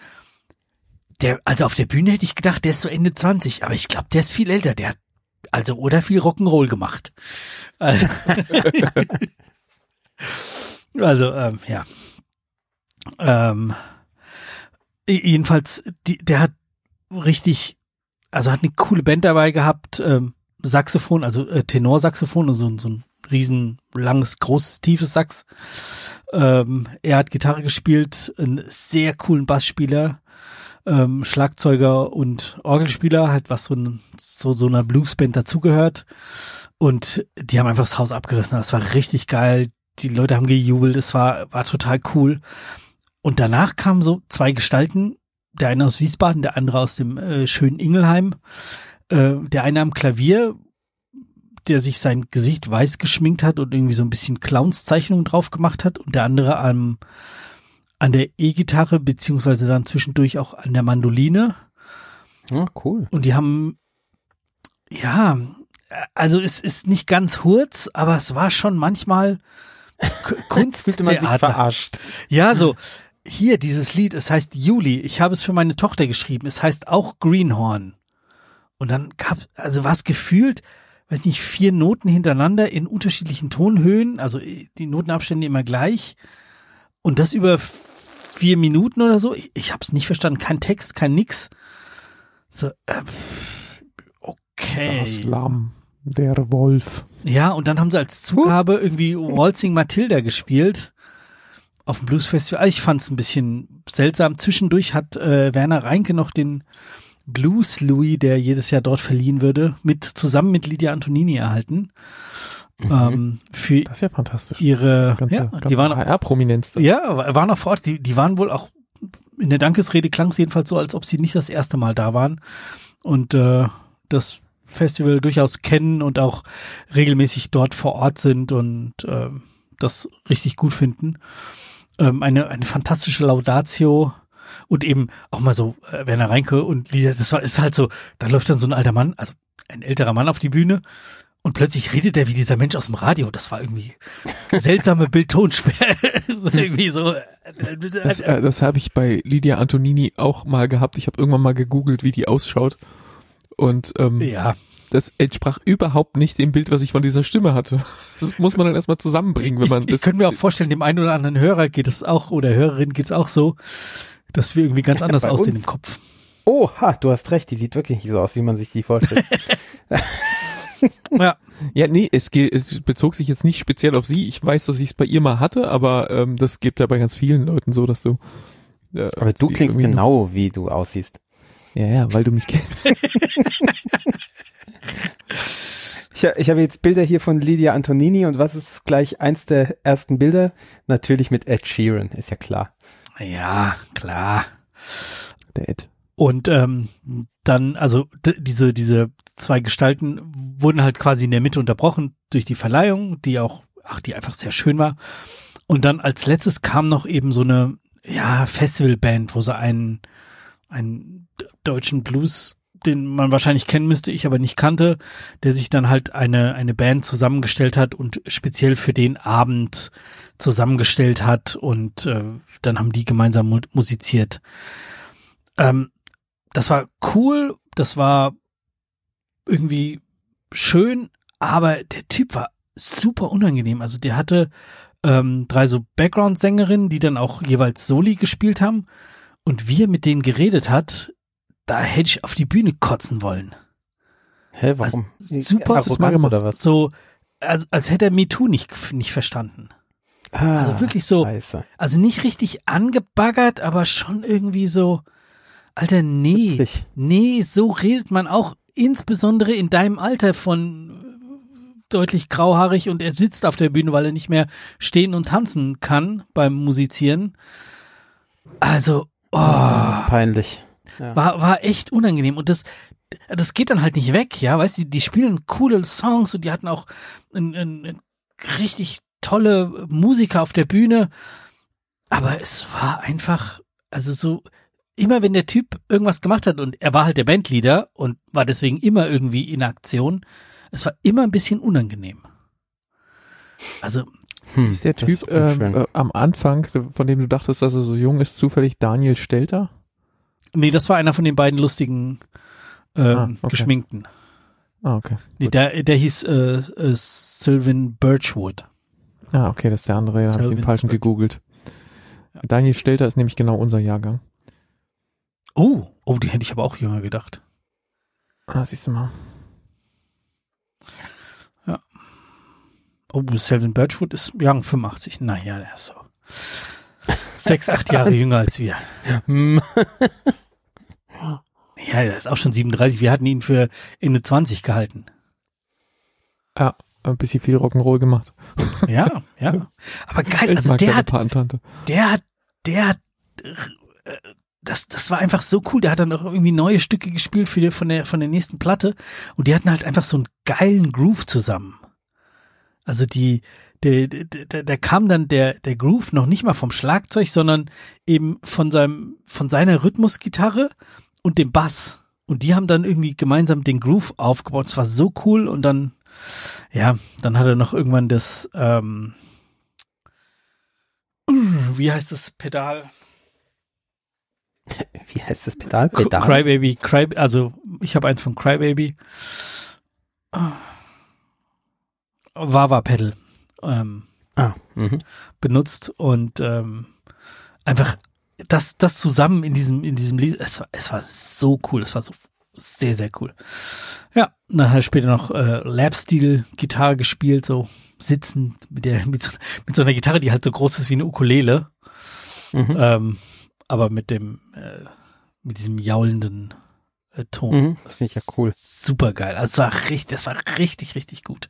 S1: der, also auf der Bühne hätte ich gedacht, der ist so Ende 20, aber ich glaube, der ist viel älter. Der hat also oder viel Rock'n'Roll gemacht. Also, <laughs> also ähm, ja. Ähm, jedenfalls, die, der hat richtig, also hat eine coole Band dabei gehabt, ähm, Saxophon, also äh, Tenorsaxophon, also so ein riesen, langes, großes, tiefes Sax. Ähm, er hat Gitarre gespielt, einen sehr coolen Bassspieler ähm, Schlagzeuger und Orgelspieler, halt was so, ein, so, so einer Bluesband dazugehört. Und die haben einfach das Haus abgerissen. Das war richtig geil. Die Leute haben gejubelt. Es war, war total cool. Und danach kamen so zwei Gestalten. Der eine aus Wiesbaden, der andere aus dem äh, schönen Ingelheim. Äh, der eine am Klavier, der sich sein Gesicht weiß geschminkt hat und irgendwie so ein bisschen Clownszeichnungen drauf gemacht hat. Und der andere am an der E-Gitarre, beziehungsweise dann zwischendurch auch an der Mandoline.
S2: Ja, cool.
S1: Und die haben, ja, also es ist nicht ganz Hurz, aber es war schon manchmal <laughs> Kunsttheater.
S2: verarscht.
S1: Ja, so, <laughs> hier dieses Lied, es heißt Juli, ich habe es für meine Tochter geschrieben, es heißt auch Greenhorn. Und dann gab, also was gefühlt, weiß nicht, vier Noten hintereinander in unterschiedlichen Tonhöhen, also die Notenabstände immer gleich. Und das über vier Minuten oder so. Ich, ich habe es nicht verstanden. Kein Text, kein nix. So, äh, okay.
S3: Das Lamm, der Wolf.
S1: Ja, und dann haben sie als Zugabe irgendwie Waltzing Matilda gespielt auf dem Bluesfestival. Ich fand es ein bisschen seltsam. Zwischendurch hat äh, Werner Reinke noch den Blues Louis, der jedes Jahr dort verliehen würde, mit zusammen mit Lydia Antonini erhalten. Mhm. Ähm, für
S3: das ist ja fantastisch.
S1: Ihre,
S3: ganze,
S1: ja,
S3: ganze die waren HR-Prominenz.
S1: Ja, waren auch vor Ort. Die, die waren wohl auch in der Dankesrede klang es jedenfalls so, als ob sie nicht das erste Mal da waren und äh, das Festival durchaus kennen und auch regelmäßig dort vor Ort sind und äh, das richtig gut finden. Ähm, eine, eine fantastische Laudatio und eben auch mal so äh, Werner Reinke und Lieder, das war ist halt so, da läuft dann so ein alter Mann, also ein älterer Mann auf die Bühne und plötzlich redet er wie dieser Mensch aus dem Radio. Das war irgendwie seltsame <laughs> Bildtonsperre. <laughs> irgendwie so.
S3: Das, äh, das habe ich bei Lydia Antonini auch mal gehabt. Ich habe irgendwann mal gegoogelt, wie die ausschaut. Und ähm,
S1: ja.
S3: Das entsprach überhaupt nicht dem Bild, was ich von dieser Stimme hatte. Das muss man dann erstmal zusammenbringen, wenn man
S1: ich, ich könnte mir auch vorstellen, dem einen oder anderen Hörer geht es auch oder Hörerin geht es auch so, dass wir irgendwie ganz anders ja, aussehen uns. im Kopf.
S2: Oh, ha, du hast recht, die sieht wirklich nicht so aus, wie man sich die vorstellt. <laughs>
S3: ja. Ja, nee, es, geht, es bezog sich jetzt nicht speziell auf sie. Ich weiß, dass ich es bei ihr mal hatte, aber ähm, das gibt ja bei ganz vielen Leuten so, dass du.
S2: Äh, aber du klingst genau, wie du aussiehst.
S3: Ja, ja, weil du mich kennst. <laughs>
S2: ich, ich habe jetzt Bilder hier von Lydia Antonini und was ist gleich eins der ersten Bilder? Natürlich mit Ed Sheeran, ist ja klar.
S1: Ja, klar.
S3: Der Ed.
S1: Und ähm, dann, also diese, diese zwei Gestalten wurden halt quasi in der Mitte unterbrochen durch die Verleihung, die auch, ach, die einfach sehr schön war. Und dann als letztes kam noch eben so eine, ja, Festivalband, wo sie einen, einen deutschen Blues, den man wahrscheinlich kennen müsste, ich aber nicht kannte, der sich dann halt eine, eine Band zusammengestellt hat und speziell für den Abend zusammengestellt hat und äh, dann haben die gemeinsam musiziert. Ähm, das war cool, das war irgendwie schön, aber der Typ war super unangenehm. Also der hatte ähm, drei so Background-Sängerinnen, die dann auch jeweils Soli gespielt haben. Und wie er mit denen geredet hat, da hätte ich auf die Bühne kotzen wollen.
S2: Hä, warum?
S1: Also, super
S2: Arrogant gemacht. Oder was?
S1: So, als, als hätte er MeToo nicht, nicht verstanden. Ah, also wirklich so, scheiße. also nicht richtig angebaggert, aber schon irgendwie so, Alter, nee, Witzig. nee, so redet man auch insbesondere in deinem Alter von deutlich grauhaarig und er sitzt auf der Bühne, weil er nicht mehr stehen und tanzen kann beim Musizieren. Also, oh,
S2: peinlich.
S1: Ja. War, war echt unangenehm und das, das geht dann halt nicht weg, ja, weißt du, die spielen coole Songs und die hatten auch ein, ein, ein richtig tolle Musiker auf der Bühne, aber es war einfach, also so, immer wenn der Typ irgendwas gemacht hat und er war halt der Bandleader und war deswegen immer irgendwie in Aktion, es war immer ein bisschen unangenehm. Also
S3: hm, ist der Typ ähm, äh, am Anfang, von dem du dachtest, dass er so jung ist, zufällig Daniel Stelter?
S1: Nee, das war einer von den beiden lustigen ähm, ah, okay. Geschminkten.
S3: Ah, okay.
S1: Nee, der, der hieß äh, äh, Sylvan Birchwood.
S3: Ah, okay, das ist der andere, ja, habe ich den falschen Birch. gegoogelt. Ja. Daniel Stelter ist nämlich genau unser Jahrgang.
S1: Oh, oh, die hätte ich aber auch jünger gedacht.
S3: Ah, siehst du mal.
S1: Ja. Oh, Selvin Birchwood ist Young 85. Naja, der ist so. Sechs, acht Jahre <laughs> jünger als wir. Ja, der ist auch schon 37. Wir hatten ihn für Ende 20 gehalten.
S3: Ja, ein bisschen viel Rock'n'Roll gemacht.
S1: Ja, <laughs> ja. Aber geil, also der hat, der hat, der hat äh, das, das war einfach so cool. Der hat dann auch irgendwie neue Stücke gespielt für die, von der, von der nächsten Platte. Und die hatten halt einfach so einen geilen Groove zusammen. Also die, der, der, der kam dann der, der Groove noch nicht mal vom Schlagzeug, sondern eben von seinem, von seiner Rhythmusgitarre und dem Bass. Und die haben dann irgendwie gemeinsam den Groove aufgebaut. Es war so cool. Und dann, ja, dann hat er noch irgendwann das, ähm, wie heißt das Pedal? <laughs>
S2: Wie heißt das Pedal?
S1: Pedal? Crybaby, Cry, also ich habe eins von Crybaby. Wawa Pedal ähm, ah, mhm. benutzt und ähm, einfach das, das zusammen in diesem, in diesem Lied, es war, es war so cool, es war so sehr, sehr cool. Ja, dann hat er später noch äh, Lab-Stil-Gitarre gespielt, so sitzen mit der, mit so, mit so einer Gitarre, die halt so groß ist wie eine Ukulele. Mhm. Ähm, aber mit dem, äh, mit diesem jaulenden äh, Ton.
S2: Mhm, das finde ich ja cool.
S1: Super geil. Also es war richtig, das war richtig, richtig gut.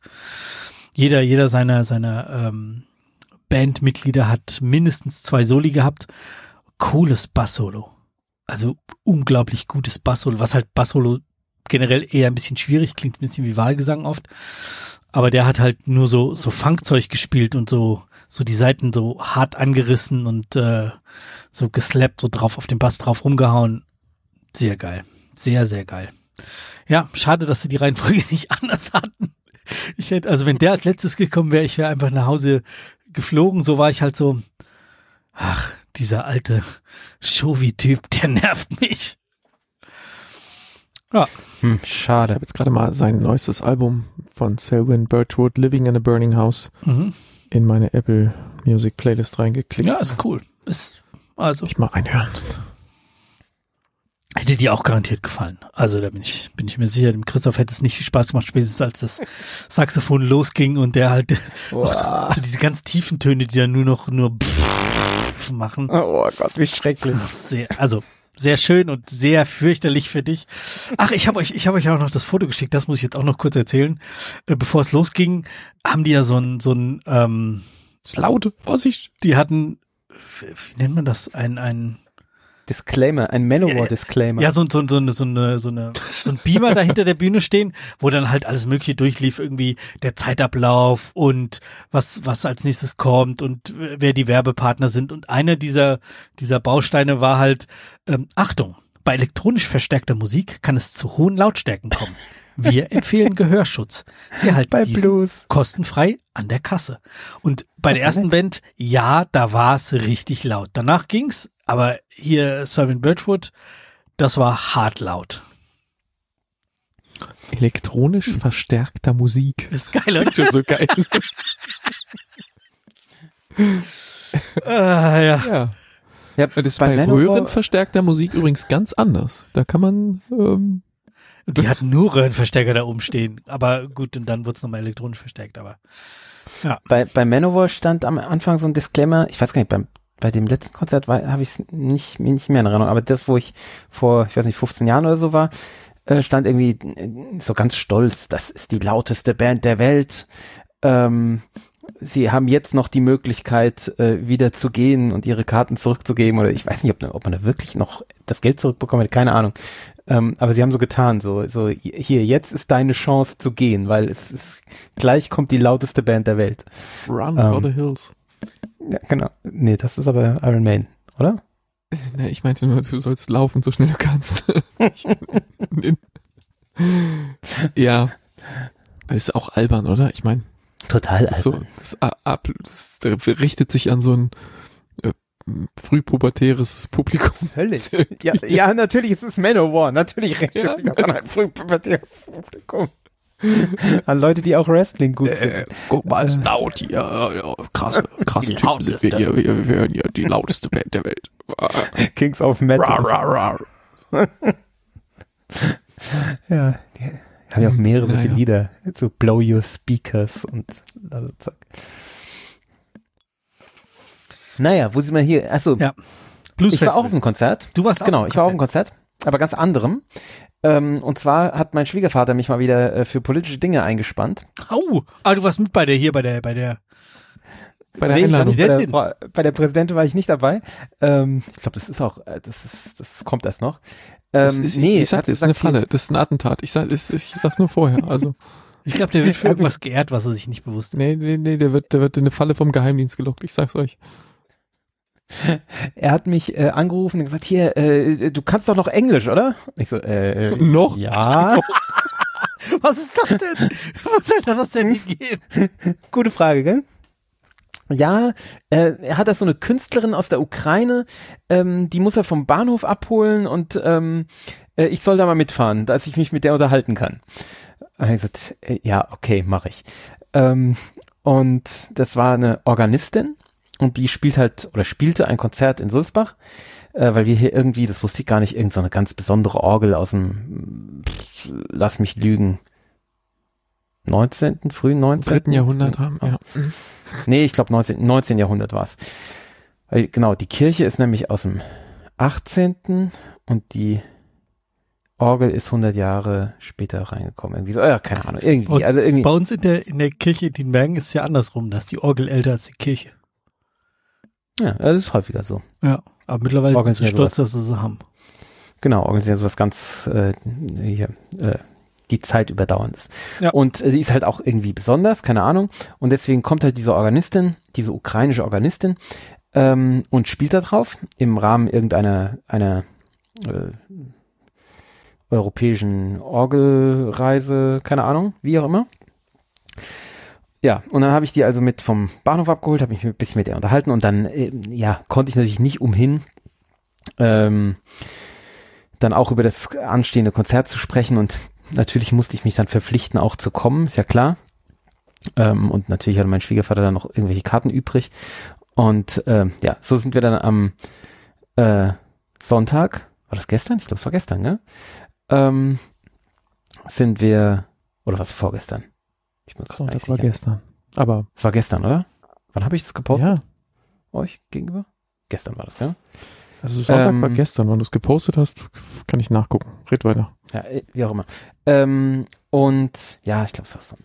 S1: Jeder, jeder seiner, seiner ähm, Bandmitglieder hat mindestens zwei Soli gehabt. Cooles Bass-Solo. Also unglaublich gutes Bass-Solo, was halt Bass-Solo generell eher ein bisschen schwierig klingt, ein bisschen wie Wahlgesang oft. Aber der hat halt nur so, so Funkzeug gespielt und so, so die Seiten so hart angerissen und äh, so geslappt, so drauf auf den Bass drauf rumgehauen. Sehr geil. Sehr, sehr geil. Ja, schade, dass sie die Reihenfolge <laughs> nicht anders hatten. Ich hätte, also wenn der als letztes gekommen wäre, ich wäre einfach nach Hause geflogen. So war ich halt so, ach, dieser alte Shovi-Typ, der nervt mich.
S2: Ja. Hm, schade.
S3: Ich habe jetzt gerade mal sein neuestes Album von Selwyn Birchwood, Living in a Burning House, mhm. in meine Apple Music Playlist reingeklickt.
S1: Ja, ist cool. Ist, also.
S3: Ich mal einhören.
S1: Hätte dir auch garantiert gefallen. Also da bin ich, bin ich mir sicher, dem Christoph hätte es nicht viel Spaß gemacht, spätestens als das Saxophon losging und der halt <laughs> so, also diese ganz tiefen Töne, die dann nur noch nur machen.
S2: Oh Gott, wie schrecklich.
S1: Sehr, also sehr schön und sehr fürchterlich für dich. Ach, ich habe euch, ich habe euch auch noch das Foto geschickt. Das muss ich jetzt auch noch kurz erzählen. Äh, bevor es losging, haben die ja so ein, so ein, ähm,
S3: laut, Vorsicht.
S1: Die hatten, wie nennt man das, ein, ein
S2: Disclaimer, ein Manowar-Disclaimer.
S1: Ja, so, so, so, so, eine, so, eine, so ein Beamer da hinter der Bühne stehen, wo dann halt alles Mögliche durchlief, irgendwie der Zeitablauf und was, was als nächstes kommt und wer die Werbepartner sind. Und einer dieser, dieser Bausteine war halt, ähm, Achtung, bei elektronisch verstärkter Musik kann es zu hohen Lautstärken kommen. Wir empfehlen Gehörschutz. Sie erhalten bei diesen Blues. kostenfrei an der Kasse. Und bei der ersten Band, ja, da war es richtig laut. Danach ging's, aber hier Simon Birchwood, das war hart laut.
S3: Elektronisch verstärkter Musik.
S1: Ist geil, oder? Schon so geil. <laughs>
S3: ah, ja. ja. Ja, das ist bei, bei Röhrenverstärkter Musik übrigens ganz anders. Da kann man ähm,
S1: die hatten nur Röhrenverstärker da oben stehen. Aber gut, und dann wurde es nochmal elektronisch verstärkt, aber.
S2: Ja. Bei, bei Manowar stand am Anfang so ein Disclaimer, ich weiß gar nicht, beim, bei dem letzten Konzert habe ich es nicht, nicht mehr in Erinnerung, aber das, wo ich vor, ich weiß nicht, 15 Jahren oder so war, äh, stand irgendwie äh, so ganz stolz, das ist die lauteste Band der Welt. Ähm, sie haben jetzt noch die Möglichkeit, äh, wieder zu gehen und ihre Karten zurückzugeben oder ich weiß nicht, ob, ob man da wirklich noch das Geld zurückbekommt, keine Ahnung. Ähm, aber sie haben so getan, so, so, hier, jetzt ist deine Chance zu gehen, weil es ist, gleich kommt die lauteste Band der Welt.
S3: Run ähm, for the Hills.
S2: Ja, genau. Nee, das ist aber Iron Maiden, oder? <laughs>
S3: Nee, ich meinte nur, du sollst laufen, so schnell du kannst. <laughs> ja. Das ist auch albern, oder? Ich meine.
S2: Total albern.
S3: So, das, das, das richtet sich an so ein frühpubertäres Publikum.
S2: Höllisch. <laughs> Ja, ja, natürlich ist es Manowar. Natürlich rechnet ja. sich das an ein frühpubertäres Publikum. <laughs> An Leute, die auch Wrestling gut äh,
S3: Guck mal, ist laut hier. Ja, krasse, krasse Typen sind wir hier. Wir, wir hören ja die lauteste Band der Welt. <laughs>
S2: Kings of Metal. Rar, rar, rar. <laughs> ja, die haben ja auch mehrere ja, Lieder. So Blow Your Speakers und also zack. Naja, wo sind wir hier? Achso. Ja. Blues ich war auch auf einem Konzert.
S1: Du warst
S2: Genau, ich war auf einem Konzert, aber ganz anderem. Ähm, und zwar hat mein Schwiegervater mich mal wieder äh, für politische Dinge eingespannt.
S1: Oh, ah, du warst mit bei der hier, bei der, bei der
S2: bei der nee, Präsidentin. Bei der, bei der Präsidentin war ich nicht dabei. Ähm, ich glaube, das ist auch, äh, das ist, das kommt erst noch.
S3: Ähm, das ist, nee, ich sag, das ist eine Falle, das ist ein Attentat. Ich sag, ich, ich sag's nur vorher. Also <laughs>
S1: ich glaube, der wird für irgendwas geehrt, was er sich nicht bewusst ist.
S3: Nee, nee, nee, der wird, der wird in eine Falle vom Geheimdienst gelockt. Ich sag's euch. <laughs>
S2: er hat mich äh, angerufen und gesagt, hier, äh, du kannst doch noch Englisch, oder? Ich so, äh,
S3: noch?
S2: Ja. <laughs>
S1: Was ist das denn? Wo soll das denn hingehen? <laughs>
S2: Gute Frage, gell? Ja, äh, er hat da so eine Künstlerin aus der Ukraine, ähm, die muss er vom Bahnhof abholen und ähm, äh, ich soll da mal mitfahren, dass ich mich mit der unterhalten kann. Und ich gesagt, äh, ja, okay, mache ich. Ähm, und das war eine Organistin und die spielt halt oder spielte ein Konzert in Sulzbach, äh, weil wir hier irgendwie, das wusste ich gar nicht, irgendeine so ganz besondere Orgel aus dem, lass mich lügen, 19., frühen 19.
S3: Dritten Jahrhundert haben, ja.
S2: Mhm. Nee, ich glaube 19, 19. Jahrhundert war's. Weil, genau, die Kirche ist nämlich aus dem 18. und die Orgel ist 100 Jahre später reingekommen. Irgendwie so, ja, keine Ahnung, irgendwie.
S1: also irgendwie. Bei uns in der, in der Kirche, die Bergen ist es ja andersrum, dass die Orgel älter als die Kirche.
S2: Ja, das ist häufiger so.
S1: Ja, aber mittlerweile sind sie stolz, dass sie sie haben.
S2: Genau, organisieren sowas ganz äh, hier, äh, die Zeit überdauernd ist. Ja. Und äh, die ist halt auch irgendwie besonders, keine Ahnung. Und deswegen kommt halt diese Organistin, diese ukrainische Organistin, ähm, und spielt da drauf im Rahmen irgendeiner einer äh, europäischen Orgelreise, keine Ahnung, wie auch immer. Ja, und dann habe ich die also mit vom Bahnhof abgeholt, habe mich ein bisschen mit der unterhalten und dann, äh, ja, konnte ich natürlich nicht umhin, ähm, dann auch über das anstehende Konzert zu sprechen und natürlich musste ich mich dann verpflichten, auch zu kommen, ist ja klar. Ähm, und natürlich hatte mein Schwiegervater dann noch irgendwelche Karten übrig. Und äh, ja, so sind wir dann am äh, Sonntag, war das gestern? Ich glaube, es war gestern, ne? Ähm, sind wir, oder was vorgestern?
S3: Ich muss Sonntag war gestern. Aber.
S2: Es war gestern, oder? Wann habe ich das gepostet?
S3: Ja.
S2: Euch gegenüber? Gestern war das, ja?
S3: Also Sonntag ähm, war gestern, wann du es gepostet hast, kann ich nachgucken. Red weiter.
S2: Ja, äh, wie auch immer. Ähm, und ja, ich glaube, es war so.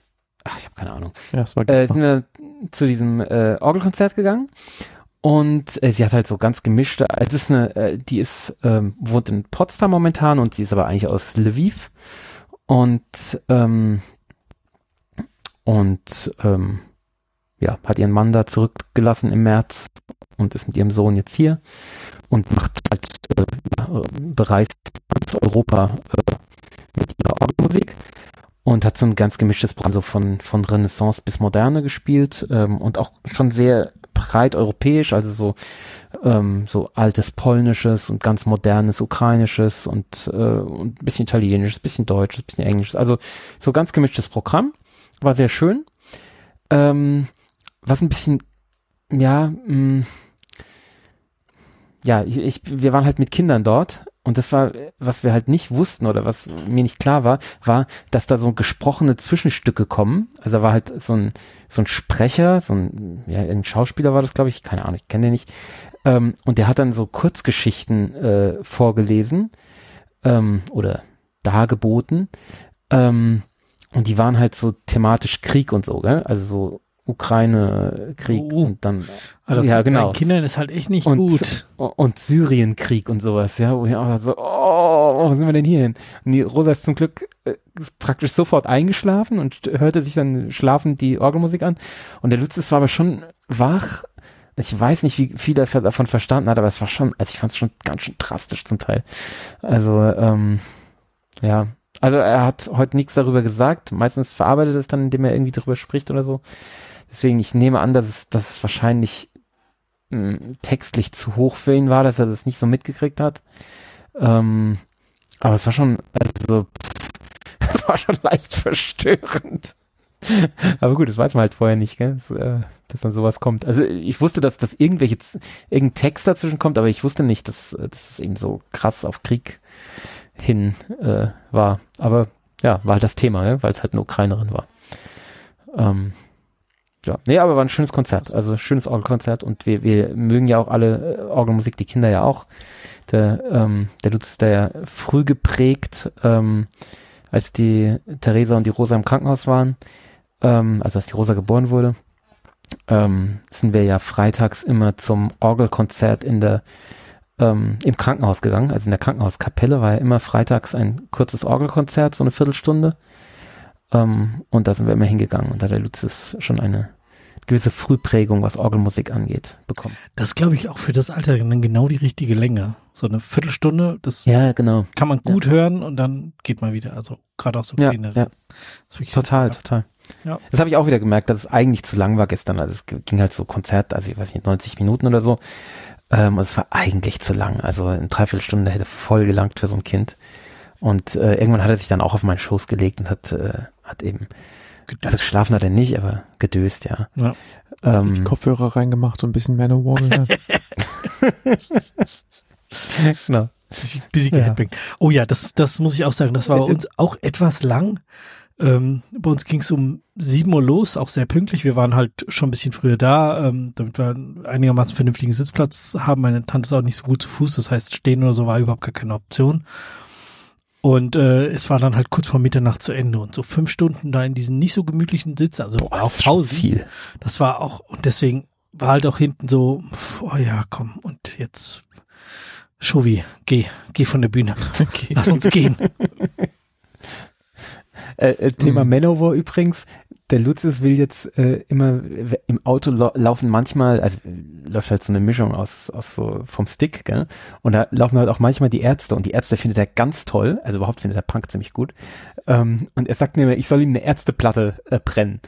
S2: Ach, ich habe keine Ahnung.
S3: Ja, es war
S2: gestern. Äh, sind wir zu diesem äh, Orgelkonzert gegangen und äh, sie hat halt so ganz gemischte, es ist eine, äh, die ist, ähm, wohnt in Potsdam momentan und sie ist aber eigentlich aus Lviv. Und, ähm, und, ähm, ja, hat ihren Mann da zurückgelassen im März und ist mit ihrem Sohn jetzt hier und macht halt, äh, bereist ganz Europa äh, mit ihrer Orgelmusik und hat so ein ganz gemischtes Programm, so von, von Renaissance bis Moderne gespielt ähm, und auch schon sehr breit europäisch, also so, ähm, so altes Polnisches und ganz modernes Ukrainisches und, äh, und ein bisschen Italienisches, bisschen Deutsches, bisschen Englisches, also so ganz gemischtes Programm, war sehr schön. Ähm, was ein bisschen, ja, mh, mm, ja, ich, ich, wir waren halt mit Kindern dort und das war, was wir halt nicht wussten oder was mir nicht klar war, war, dass da so gesprochene Zwischenstücke kommen. Also da war halt so ein, so ein Sprecher, so ein, ja, ein Schauspieler war das, glaube ich, keine Ahnung, ich kenne den nicht. Ähm, und der hat dann so Kurzgeschichten äh, vorgelesen ähm, oder dargeboten. Ähm, und die waren halt so thematisch Krieg und so, gell? Also so Ukraine-Krieg oh. und dann
S1: also ja genau. Kindern ist halt echt nicht
S2: und,
S1: gut.
S2: und Syrien-Krieg und sowas ja wo ich auch so oh wo sind wir denn hier hin? Und die Rosa ist zum Glück äh, praktisch sofort eingeschlafen und hörte sich dann schlafend die Orgelmusik an. Und der Lutz ist war aber schon wach. Ich weiß nicht wie viel er davon verstanden hat aber es war schon also ich fand es schon ganz schön drastisch zum Teil. Also ähm, ja also er hat heute nichts darüber gesagt meistens verarbeitet es dann indem er irgendwie darüber spricht oder so Deswegen, ich nehme an, dass es, dass es wahrscheinlich mh, hm, textlich zu hoch für ihn war, dass er das nicht so mitgekriegt hat. Ähm, aber es war schon, also, <laughs> es war schon leicht verstörend. aber gut, das weiß man halt vorher nicht, gell? Dass, äh, dass dann sowas kommt. Also ich wusste, dass das irgendwelche, irgendein Text dazwischen kommt, aber ich wusste nicht, dass, dass es eben so krass auf Krieg hin äh, war. Aber ja, war halt das Thema, ja? weil es halt eine Ukrainerin war. Ähm, ja, nee, aber war ein schönes Konzert, also schönes Orgelkonzert und wir, wir mögen ja auch alle äh, Orgelmusik, die Kinder ja auch. Der, ähm, der Lutz ist da ja früh geprägt, ähm, als die Theresa und die Rosa im Krankenhaus waren, ähm, also als die Rosa geboren wurde, ähm, sind wir ja freitags immer zum Orgelkonzert in der ähm, im Krankenhaus gegangen, also in der Krankenhauskapelle war ja immer freitags ein kurzes Orgelkonzert, so eine Viertelstunde. Ähm, und da sind wir immer hingegangen und da hat der Lutz schon eine gewisse Frühprägung, was Orgelmusik angeht, bekommen.
S1: Das glaube ich auch für das Alter dann genau die richtige Länge. So eine Viertelstunde, das
S2: ja, genau.
S1: kann man gut ja. hören und dann geht man wieder. Also gerade auch so
S2: ja, Kinder. Ja. total, total. Ja. Das habe ich auch wieder gemerkt, dass es eigentlich zu lang war gestern. Also es ging halt so Konzert, also ich weiß nicht, 90 Minuten oder so. Ähm, und es war eigentlich zu lang. Also eine Dreiviertelstunde hätte voll gelangt für so ein Kind. Und äh, irgendwann hat er sich dann auch auf meinen Schoß gelegt und hat, äh, hat eben Gedöst. Also geschlafen hat er nicht, aber gedöst, ja. ja.
S3: Ähm, die Kopfhörer reingemacht und ein bisschen Manowar gehört. <laughs>
S1: genau. Bisschen, bisschen ja. Oh ja, das, das muss ich auch sagen. Das war bei uns auch etwas lang. Ähm, bei uns ging es um sieben Uhr los, auch sehr pünktlich. Wir waren halt schon ein bisschen früher da, ähm, damit wir einigermaßen vernünftigen Sitzplatz haben. Meine Tante ist auch nicht so gut zu Fuß, das heißt, stehen oder so war überhaupt gar keine Option. Und äh, es war dann halt kurz vor Mitternacht zu Ende und so fünf Stunden da in diesen nicht so gemütlichen Sitzen, also Boah, auf Pause. Viel. Das war auch, und deswegen war halt auch hinten so, oh ja, komm, und jetzt, Shovi, geh, geh von der Bühne. <laughs> Okay. Lass uns gehen. <laughs>
S2: Äh, äh, Thema mm. Manowar übrigens, der Lucius will jetzt äh, immer im Auto laufen manchmal, also läuft halt so eine Mischung aus, aus so vom Stick, gell? Und da laufen halt auch manchmal die Ärzte und die Ärzte findet er ganz toll, also überhaupt findet er Punk ziemlich gut. Ähm, und er sagt mir immer, ich soll ihm eine Ärzteplatte äh, brennen.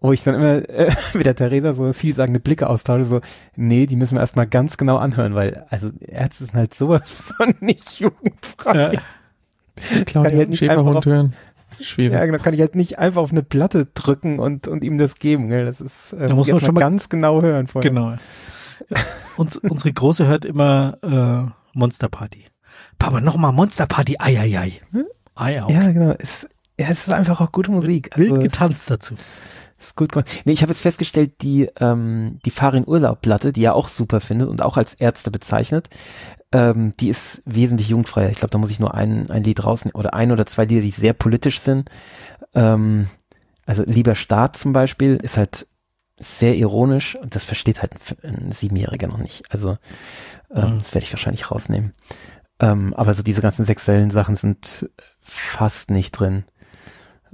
S2: wo ich dann immer äh, <laughs> mit der Theresa so vielsagende Blicke austausche, so, nee, die müssen wir erstmal ganz genau anhören, weil, also Ärzte sind halt sowas <laughs> von nicht jugendfrei. Ja.
S3: Claudia halt Schäferhund hören.
S2: Schwierig. Ja, genau, kann ich halt nicht einfach auf eine Platte drücken und, und ihm das geben. Gell? Das ist
S1: äh, da muss man schon mal
S2: ganz genau hören
S1: vorher. Genau. Uns, unsere Große hört immer äh, Monster Party. Papa, nochmal Monster Party, ai, ai, ai. Hm?
S2: ai okay. Ja, genau. Es, ja, es ist einfach auch gute Musik.
S1: Also, Wild getanzt dazu.
S2: Ist gut gemacht. Nee, ich habe jetzt festgestellt, die, ähm, die Farin Urlaub Platte, die er auch super findet und auch als Ärzte bezeichnet, ähm, die ist wesentlich jugendfreier. Ich glaube, da muss ich nur ein, ein Lied rausnehmen oder ein oder zwei Lieder, die sehr politisch sind. Ähm, also Lieber Staat zum Beispiel ist halt sehr ironisch und das versteht halt ein, ein Siebenjähriger noch nicht. Also ähm, mhm. das werde ich wahrscheinlich rausnehmen. Ähm, aber so diese ganzen sexuellen Sachen sind fast nicht drin.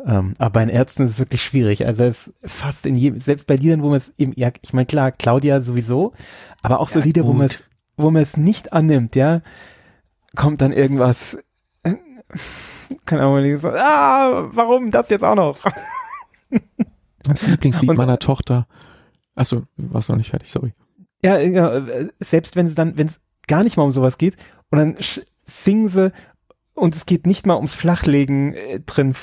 S2: Ähm, aber bei den Ärzten ist es wirklich schwierig. Also es fast in jedem, selbst bei Liedern, wo man es eben, ja, ich meine klar, Claudia sowieso, aber auch so ja, Lieder, gut. wo man es wo man es nicht annimmt, ja, kommt dann irgendwas, äh, keine Ahnung, so, ah, warum das jetzt auch noch?
S3: Das Lieblingslied und, meiner Tochter. Achso, warst noch nicht fertig, sorry.
S2: Ja, ja selbst wenn es dann, wenn es gar nicht mal um sowas geht und dann singen sie und es geht nicht mal ums Flachlegen äh, drin,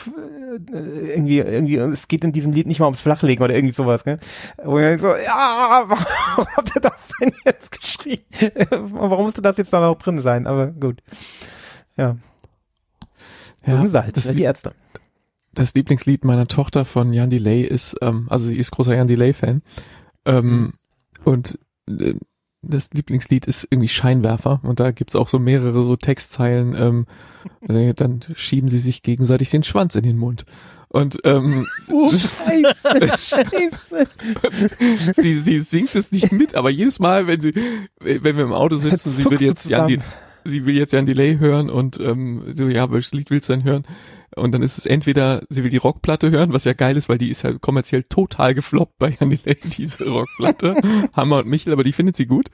S2: äh, irgendwie, irgendwie, es geht in diesem Lied nicht mal ums Flachlegen oder irgendwie sowas, gell? Wo ich so, ja, <laughs> warum habt ihr das denn jetzt geschrieben? <laughs> warum musste das jetzt da noch drin sein? Aber gut. Ja.
S3: Ja, das, halt, das die Ärzte. Das Lieblingslied meiner Tochter von Jan Delay ist, ähm, also sie ist großer Jan Delay-Fan. Ähm, mhm. Und äh, das Lieblingslied ist irgendwie Scheinwerfer und da gibt's auch so mehrere so Textzeilen, ähm, also dann schieben sie sich gegenseitig den Schwanz in den Mund. Und ähm, <laughs> Ups, scheiße, scheiße. sie, sie singt es nicht mit, aber jedes Mal, wenn sie, wenn wir im Auto sitzen, sie will jetzt Jan, die, sie will jetzt Jan Delay hören und ähm, so, ja, welches Lied willst du denn hören? Und dann ist es entweder, sie will die Rockplatte hören, was ja geil ist, weil die ist ja kommerziell total gefloppt bei Jan Delay, <laughs> diese Rockplatte. Hammer und Michel, aber die findet sie gut.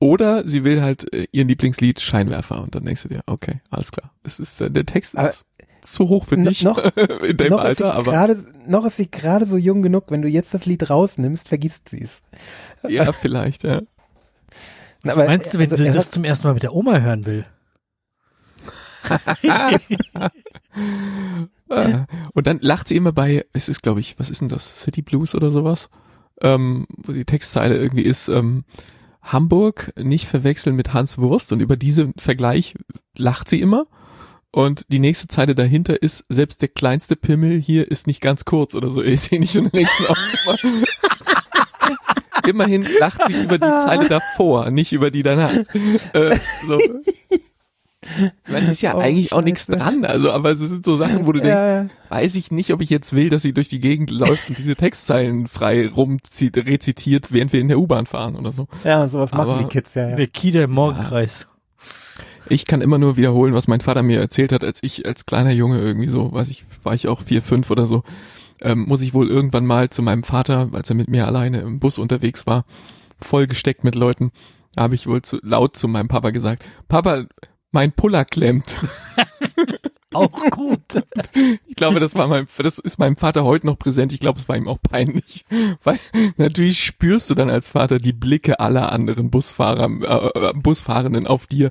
S3: Oder sie will halt äh, ihren Lieblingslied Scheinwerfer und dann denkst du dir, okay, alles klar. Es ist äh, der Text aber ist zu hoch für dich
S2: noch, <laughs>
S3: in deinem
S2: noch
S3: Alter, aber
S2: grade, noch ist sie gerade so jung genug, wenn du jetzt das Lied rausnimmst, vergisst sie es.
S3: Ja, vielleicht, ja.
S1: Was aber, meinst du, wenn also, sie das zum ersten Mal mit der Oma hören will? <laughs>
S3: und dann lacht sie immer bei, es ist glaube ich, was ist denn das? City Blues oder sowas? Ähm, wo die Textzeile irgendwie ist, ähm, Hamburg nicht verwechseln mit Hans Wurst und über diesen Vergleich lacht sie immer. Und die nächste Zeile dahinter ist, selbst der kleinste Pimmel hier ist nicht ganz kurz oder so. <laughs> Ich sehe nicht und dann auch immer. Immerhin lacht sie über die Zeile davor, nicht über die danach. Äh, so. Man ist ja oh, eigentlich auch nichts dran, also, aber es sind so Sachen, wo du denkst, ja, ja. weiß ich nicht, ob ich jetzt will, dass sie durch die Gegend läuft und diese Textzeilen frei rumzieht, rezitiert, während wir in der U-Bahn fahren oder so.
S2: Ja, sowas aber, machen die Kids ja.
S1: ja. Der Kieler Morgenkreis.
S3: Ich kann immer nur wiederholen, was mein Vater mir erzählt hat, als ich als kleiner Junge irgendwie so, weiß ich, war ich auch vier, fünf oder so, ähm, muss ich wohl irgendwann mal zu meinem Vater, als er mit mir alleine im Bus unterwegs war, voll gesteckt mit Leuten, habe ich wohl zu, laut zu meinem Papa gesagt, Papa, mein Puller klemmt. <laughs>
S1: auch gut.
S3: ich glaube, das war mein, das ist meinem Vater heute noch präsent. Ich glaube, es war ihm auch peinlich, weil natürlich spürst du dann als Vater die Blicke aller anderen Busfahrer, äh, Busfahrenden auf dir.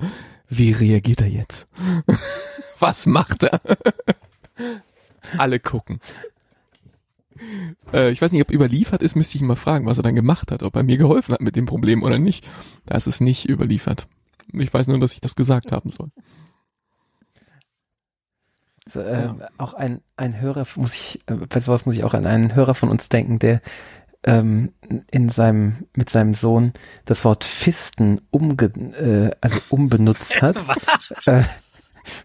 S3: Wie reagiert er jetzt? <laughs> Was macht er? Alle gucken. Äh, ich weiß nicht, ob überliefert ist, müsste ich ihn mal fragen, was er dann gemacht hat, ob er mir geholfen hat mit dem Problem oder nicht. Da ist es nicht überliefert. Ich weiß nur, dass ich das gesagt haben soll.
S2: Also, äh, ja. Auch ein, ein Hörer, muss ich, äh, bei sowas muss ich auch an einen Hörer von uns denken, der ähm, in seinem, mit seinem Sohn das Wort Fisten umge, äh, also umbenutzt hat. <laughs> äh,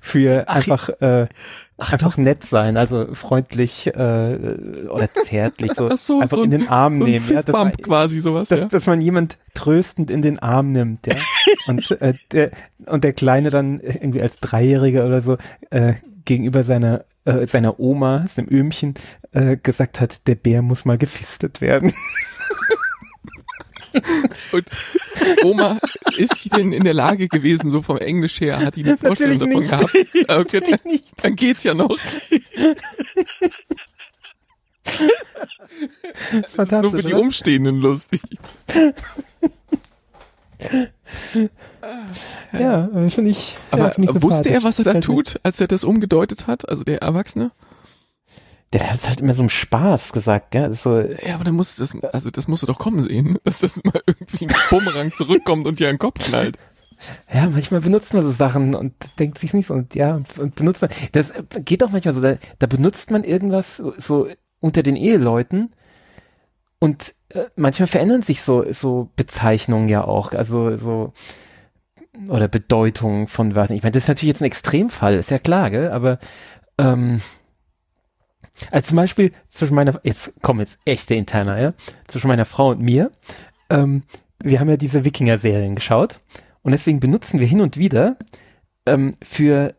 S2: für Ach, einfach äh, Ach, einfach doch. nett sein, also freundlich äh, oder zärtlich so, so einfach so in den Arm so nehmen,
S3: ja, dass man, quasi sowas,
S2: dass,
S3: ja.
S2: dass man jemand tröstend in den Arm nimmt, ja. <laughs> und äh, der und der Kleine dann irgendwie als Dreijähriger oder so äh, gegenüber seiner äh, seiner Oma, dem Öhmchen, äh, gesagt hat, der Bär muss mal gefistet werden. <laughs>
S3: Und Oma, ist sie denn in der Lage gewesen, so vom Englisch her, hat die eine Vorstellung davon nicht. gehabt? <laughs> Okay, dann, dann geht's ja noch. <laughs> das ist nur für die Umstehenden lustig.
S2: ja, finde ich.
S3: Aber
S2: ja, find
S3: ich wusste er, was er da tut, als er das umgedeutet hat, also der Erwachsene?
S2: Der hat halt immer so im Spaß gesagt, gell? So,
S3: ja, aber dann muss das, also das musst du doch kommen sehen, <laughs> dass das mal irgendwie ein Bumerang zurückkommt und dir einen Kopf knallt.
S2: Ja, manchmal benutzt man so Sachen und denkt sich nicht so und ja, und, benutzt man, das geht auch manchmal so, da, da benutzt man irgendwas so, so unter den Eheleuten und äh, manchmal verändern sich so, so Bezeichnungen ja auch, also so, oder Bedeutungen von Wörtern. Ich meine, das ist natürlich jetzt ein Extremfall, ist ja klar, gell? aber ähm, also zum Beispiel zwischen meiner, jetzt kommen jetzt echte Interner, ja, zwischen meiner Frau und mir, ähm, wir haben ja diese Wikinger-Serien geschaut und deswegen benutzen wir hin und wieder ähm, für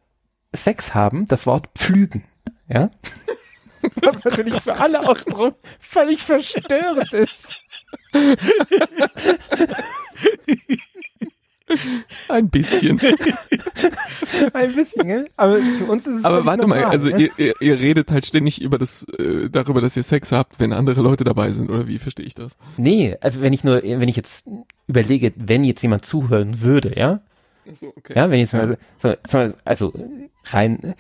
S2: Sex haben das Wort pflügen, ja. <laughs> Was natürlich für alle auch völlig verstörend ist. <laughs> <laughs>
S3: Ein bisschen. <laughs>
S2: Ein bisschen, ne? Aber für uns ist es
S3: Aber warte normal, mal, also ne? ihr, ihr, ihr, redet halt ständig über das, äh, darüber, dass ihr Sex habt, wenn andere Leute dabei sind, oder wie verstehe ich das?
S2: Nee, also wenn ich nur, wenn ich jetzt überlege, wenn jetzt jemand zuhören würde, ja? Ach so, okay. Ja, wenn jetzt mal, so, also rein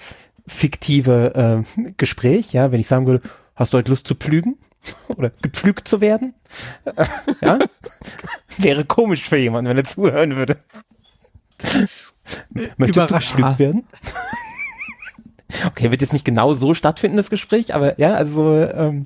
S2: fiktive äh, Gespräch, ja, wenn ich sagen würde, hast du heute Lust zu pflügen? <laughs> oder gepflügt zu werden. ja? Wäre komisch für jemanden, wenn er zuhören würde. Möchtest du gepflügt werden? okay, wird jetzt nicht genau so stattfinden, das Gespräch, aber ja, also ähm,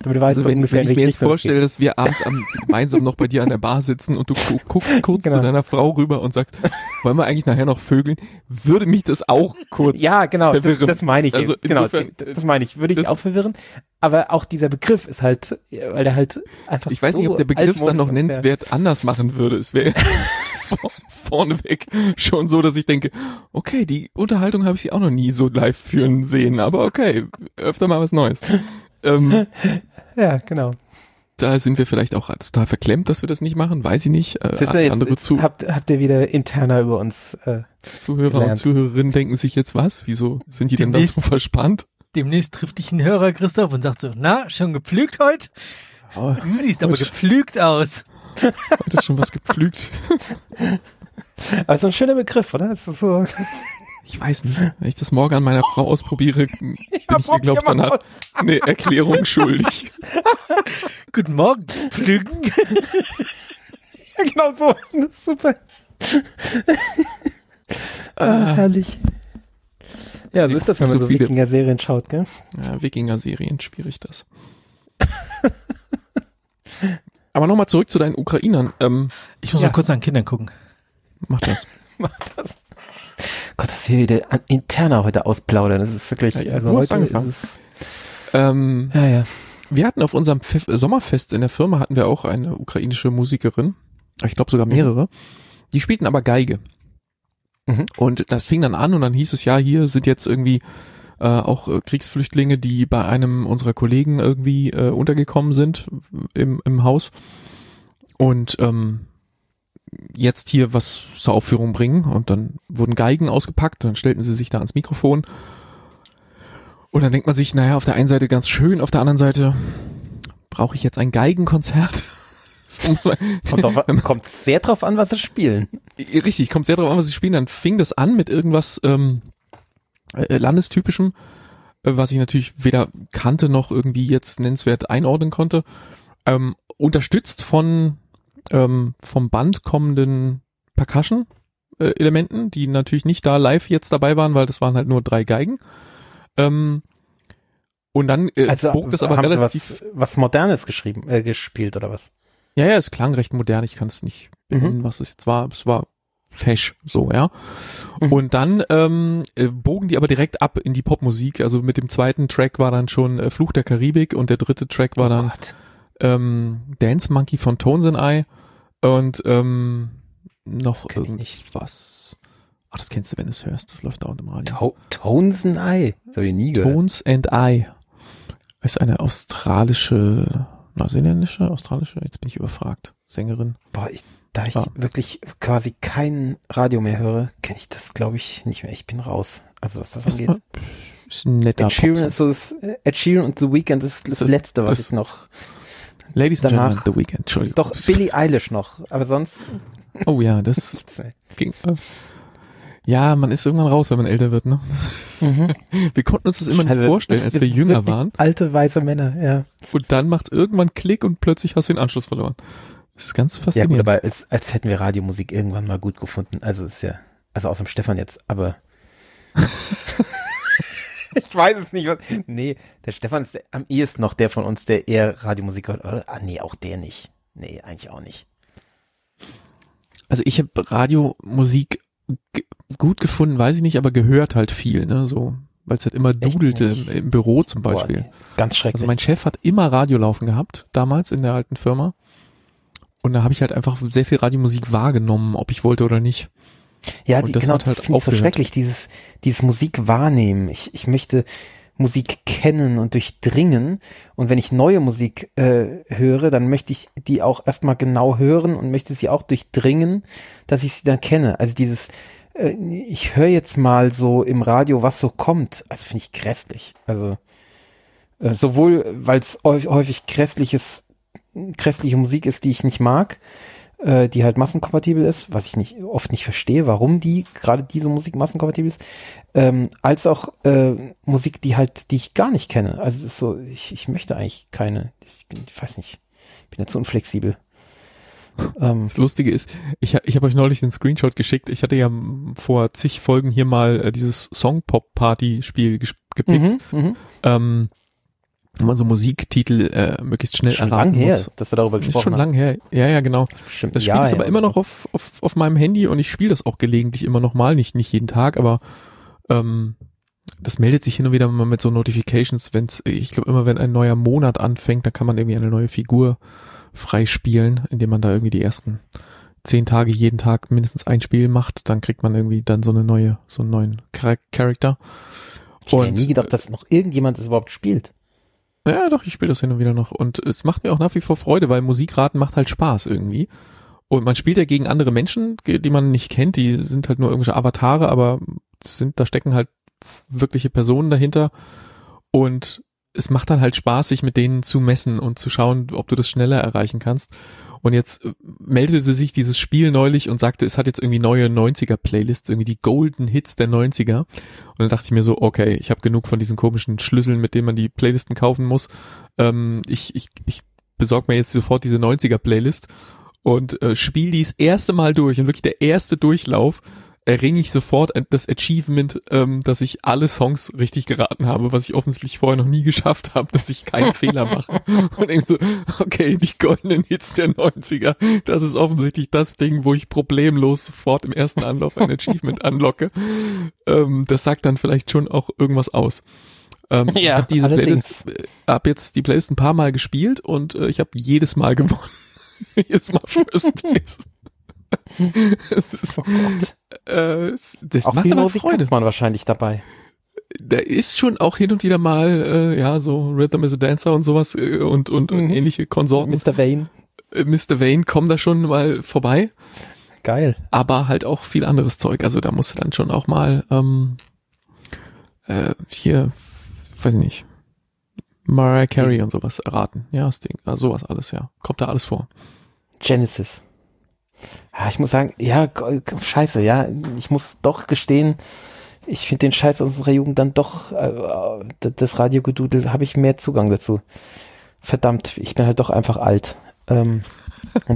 S3: damit du weißt, also wenn, wenn ich mir jetzt vorstelle, dass wir abends am, gemeinsam noch bei dir an der Bar sitzen und du guckst <laughs> kurz genau. zu deiner Frau rüber und sagst, wollen wir eigentlich nachher noch vögeln, würde mich das auch kurz
S2: Ja, genau, verwirren. Das, das meine ich. Also genau, insofern, das meine ich. Würde ich auch verwirren. Aber auch dieser Begriff ist halt, weil der halt einfach
S3: Ich weiß so nicht, ob der Begriff es dann noch nennenswert wäre. anders machen würde. Es wäre <laughs> vorneweg schon so, dass ich denke, okay, die Unterhaltung habe ich sie auch noch nie so live führen sehen, aber okay, öfter mal was Neues.
S2: Ähm, <laughs> ja, genau.
S3: Da sind wir vielleicht auch total verklemmt, dass wir das nicht machen, weiß ich nicht.
S2: Äh, jetzt, andere zu habt, habt ihr wieder interner über uns äh,
S3: Zuhörer gelernt. und Zuhörerinnen denken sich jetzt was? Wieso sind die demnächst, denn da so verspannt?
S1: Demnächst trifft dich ein Hörer, Christoph, und sagt so, na, schon gepflügt heute? Oh, du siehst aber gepflügt aus.
S3: Heute schon was gepflügt. <laughs>
S2: Also ein schöner Begriff, oder? So
S3: ich weiß nicht, wenn ich das morgen an meiner Frau ausprobiere, <laughs> bin ich, ich ihr glaubt danach <laughs> eine Erklärung schuldig. <laughs>
S1: Guten Morgen, Pflügen.
S2: ja, genau so. Das ist super. ah, herrlich. Ja, so ist das, wenn man so, so Wikinger-Serien schaut, gell?
S3: Ja, Wikinger-Serien, schwierig das. Aber nochmal zurück zu deinen Ukrainern. Ähm,
S1: ich muss ja. mal kurz an Kindern gucken.
S3: Mach das.
S2: Mach das. Gott, das hier wieder interner heute ausplaudern. Das ist wirklich, ja, also heute angefangen. Ist
S3: ähm, ja, ja. Wir hatten auf unserem Pf Sommerfest in der Firma hatten wir auch eine ukrainische Musikerin. Ich glaube sogar mhm. mehrere. Mhm. Die spielten aber Geige. Mhm. Und das fing dann an und dann hieß es ja, hier sind jetzt irgendwie äh, auch äh, Kriegsflüchtlinge, die bei einem unserer Kollegen irgendwie äh, untergekommen sind im, im Haus. Und ähm, jetzt hier was zur Aufführung bringen und dann wurden Geigen ausgepackt, dann stellten sie sich da ans Mikrofon und dann denkt man sich, naja, auf der einen Seite ganz schön, auf der anderen Seite brauche ich jetzt ein Geigenkonzert? <laughs>
S2: kommt, drauf, kommt sehr drauf an, was sie spielen.
S3: Richtig, kommt sehr drauf an, was sie spielen. Dann fing das an mit irgendwas ähm, äh, Landestypischem, äh, was ich natürlich weder kannte noch irgendwie jetzt nennenswert einordnen konnte. Ähm, unterstützt von ähm, vom Band kommenden Percussion-Elementen, äh, die natürlich nicht da live jetzt dabei waren, weil das waren halt nur drei Geigen. Ähm, und dann
S2: äh, also, bog das aber relativ. Was, was Modernes geschrieben, äh, gespielt oder was?
S3: Ja, ja, es klang recht modern. Ich kann es nicht benennen, mhm. was es jetzt war. Es war fesch, so, ja. Mhm. Und dann ähm, äh, bogen die aber direkt ab in die Popmusik. Also mit dem zweiten Track war dann schon äh, Fluch der Karibik und der dritte Track war oh dann ähm, Dance Monkey von Tones and I und ähm, noch irgendwas. Ach, das kennst du, wenn du es hörst. Das läuft dauernd im Radio. To
S2: Tones and I. Das habe ich nie gehört.
S3: Tones and I. Ist eine australische, neuseeländische, australische, jetzt bin ich überfragt, Sängerin.
S2: Boah, ich, da ich War. wirklich quasi kein Radio mehr höre, kenne ich das, glaube ich, nicht mehr. Ich bin raus. Also was das angeht.
S3: Ist ein netter
S2: Ed Sheeran ist so das, Ed Sheeran und The Weeknd ist das,
S3: Das-
S2: Letzte, was
S3: das-
S2: ich noch.
S3: Ladies and
S2: danach-
S3: Gentlemen, The Weeknd, Entschuldigung.
S2: Doch, Billie Eilish noch, aber sonst
S3: Oh ja, das <laughs> ging. Äh, ja, man ist irgendwann raus, wenn man älter wird, ne? <laughs>
S2: Mhm.
S3: Wir konnten uns das immer nicht
S2: Also,
S3: vorstellen, als wir jünger waren.
S2: Alte, weiße Männer, ja.
S3: Und dann macht irgendwann Klick und plötzlich hast du den Anschluss verloren. Das ist ganz
S2: Ja gut,
S3: faszinierend.
S2: aber es, als hätten wir Radiomusik irgendwann mal gut gefunden. Also ist ja, also außer dem Stefan jetzt, aber. <laughs> ich weiß es nicht. Was, nee, der Stefan ist der, am ehesten noch der von uns, der eher Radiomusik hört. Oder? Ah, nee, auch der nicht. Nee, eigentlich auch nicht.
S3: Also ich habe Radiomusik gut gefunden, weiß ich nicht, aber gehört halt viel, ne? So, weil es halt immer dudelte im, im Büro zum
S2: Boah,
S3: Beispiel.
S2: nee, ganz schrecklich.
S3: Also mein Chef hat immer Radio laufen gehabt, damals in der alten Firma. Und da habe ich halt einfach sehr viel Radiomusik wahrgenommen, ob ich wollte oder nicht.
S2: Ja, die,
S3: das
S2: genau,
S3: halt
S2: das finde ich so schrecklich, dieses, dieses Musik wahrnehmen. Ich, ich möchte Musik kennen und durchdringen. Und wenn ich neue Musik äh, höre, dann möchte ich die auch erstmal genau hören und möchte sie auch durchdringen, dass ich sie dann kenne. Also dieses, äh, ich höre jetzt mal so im Radio, was so kommt. Also finde ich grässlich. Also äh, sowohl, weil es häufig grässliches, grässliche Musik ist, die ich nicht mag, äh, die halt massenkompatibel ist, was ich nicht oft nicht verstehe, warum die gerade diese Musik massenkompatibel ist, ähm, als auch äh, Musik, die halt, die ich gar nicht kenne. Also es ist so, ich, ich möchte eigentlich keine, ich bin, ich weiß nicht, ich bin ja zu unflexibel. Ähm,
S3: Das Lustige ist, ich, ich habe euch neulich den Screenshot geschickt. Ich hatte ja vor zig Folgen hier mal äh, dieses Song-Pop-Party-Spiel gepickt,
S2: mhm, mhm.
S3: ähm, wo man so Musiktitel äh, möglichst schnell
S2: Schon
S3: erraten
S2: lang her,
S3: muss.
S2: dass wir darüber
S3: Ist
S2: gesprochen
S3: schon
S2: haben.
S3: lang her. Ja, ja, genau.
S2: Bestimmt
S3: Das Spiel
S2: Jahr
S3: ist aber immer noch auf, auf, auf meinem Handy und ich spiele das auch gelegentlich immer noch mal. Nicht, nicht jeden Tag, aber ähm, das meldet sich hin und wieder mal mit so Notifications, wenn's, ich glaube immer, wenn ein neuer Monat anfängt, dann kann man irgendwie eine neue Figur freispielen, indem man da irgendwie die ersten zehn Tage jeden Tag mindestens ein Spiel macht, dann kriegt man irgendwie dann so eine neue, so einen neuen Char Charakter.
S2: Ich hätte nie gedacht, dass noch irgendjemand das überhaupt spielt.
S3: Ja, doch, ich spiele das hin und wieder noch. Und es macht mir auch nach wie vor Freude, weil Musikraten macht halt Spaß irgendwie. Und man spielt ja gegen andere Menschen, die man nicht kennt, die sind halt nur irgendwelche Avatare, aber sind, da stecken halt wirkliche Personen dahinter. Und es macht dann halt Spaß, sich mit denen zu messen und zu schauen, ob du das schneller erreichen kannst. Und jetzt äh, meldete sich dieses Spiel neulich und sagte, es hat jetzt irgendwie neue 90er-Playlists, irgendwie die Golden Hits der 90er. Und dann dachte ich mir so, okay, ich habe genug von diesen komischen Schlüsseln, mit denen man die Playlisten kaufen muss. Ähm, ich ich, ich besorge mir jetzt sofort diese 90er-Playlist und äh, spiele die das erste Mal durch und wirklich der erste Durchlauf erringe ich sofort das Achievement, ähm, dass ich alle Songs richtig geraten habe, was ich offensichtlich vorher noch nie geschafft habe, dass ich keinen <laughs> Fehler mache. Und irgendwie so, okay, die goldenen Hits der 90er, das ist offensichtlich das Ding, wo ich problemlos sofort im ersten Anlauf ein Achievement anlocke. Ähm, das sagt dann vielleicht schon auch irgendwas aus. Ähm, <laughs> ich
S2: Ja,
S3: habe diese
S2: allerdings.
S3: Playlist, äh, hab jetzt die Playlist ein paar Mal gespielt und äh, ich habe jedes Mal gewonnen. <laughs> jedes Mal First Place. das ist,
S2: Oh Gott.
S3: Äh, das
S2: Auch
S3: macht
S2: viel
S3: aber Freude.
S2: man wahrscheinlich dabei.
S3: Da ist schon auch hin und wieder mal, äh, ja, so Rhythm is a Dancer und sowas äh, und, und, und
S2: Mhm.
S3: ähnliche Konsorten.
S2: Mr. Vane.
S3: Äh, Mr. Vane kommen da schon mal vorbei,
S2: Geil.
S3: aber halt auch viel anderes Zeug. Also da musst du dann schon auch mal, ähm, äh, hier, weiß ich nicht, Mariah Carey und sowas erraten. Ja, das Ding, also sowas alles, ja. Kommt da alles vor.
S2: Genesis. Ich muss sagen, ja, scheiße, ja, ich muss doch gestehen, ich finde den Scheiß aus unserer Jugend dann doch, äh, das Radiogedudel, habe ich mehr Zugang dazu. Verdammt, ich bin halt doch einfach alt. Ähm, <laughs>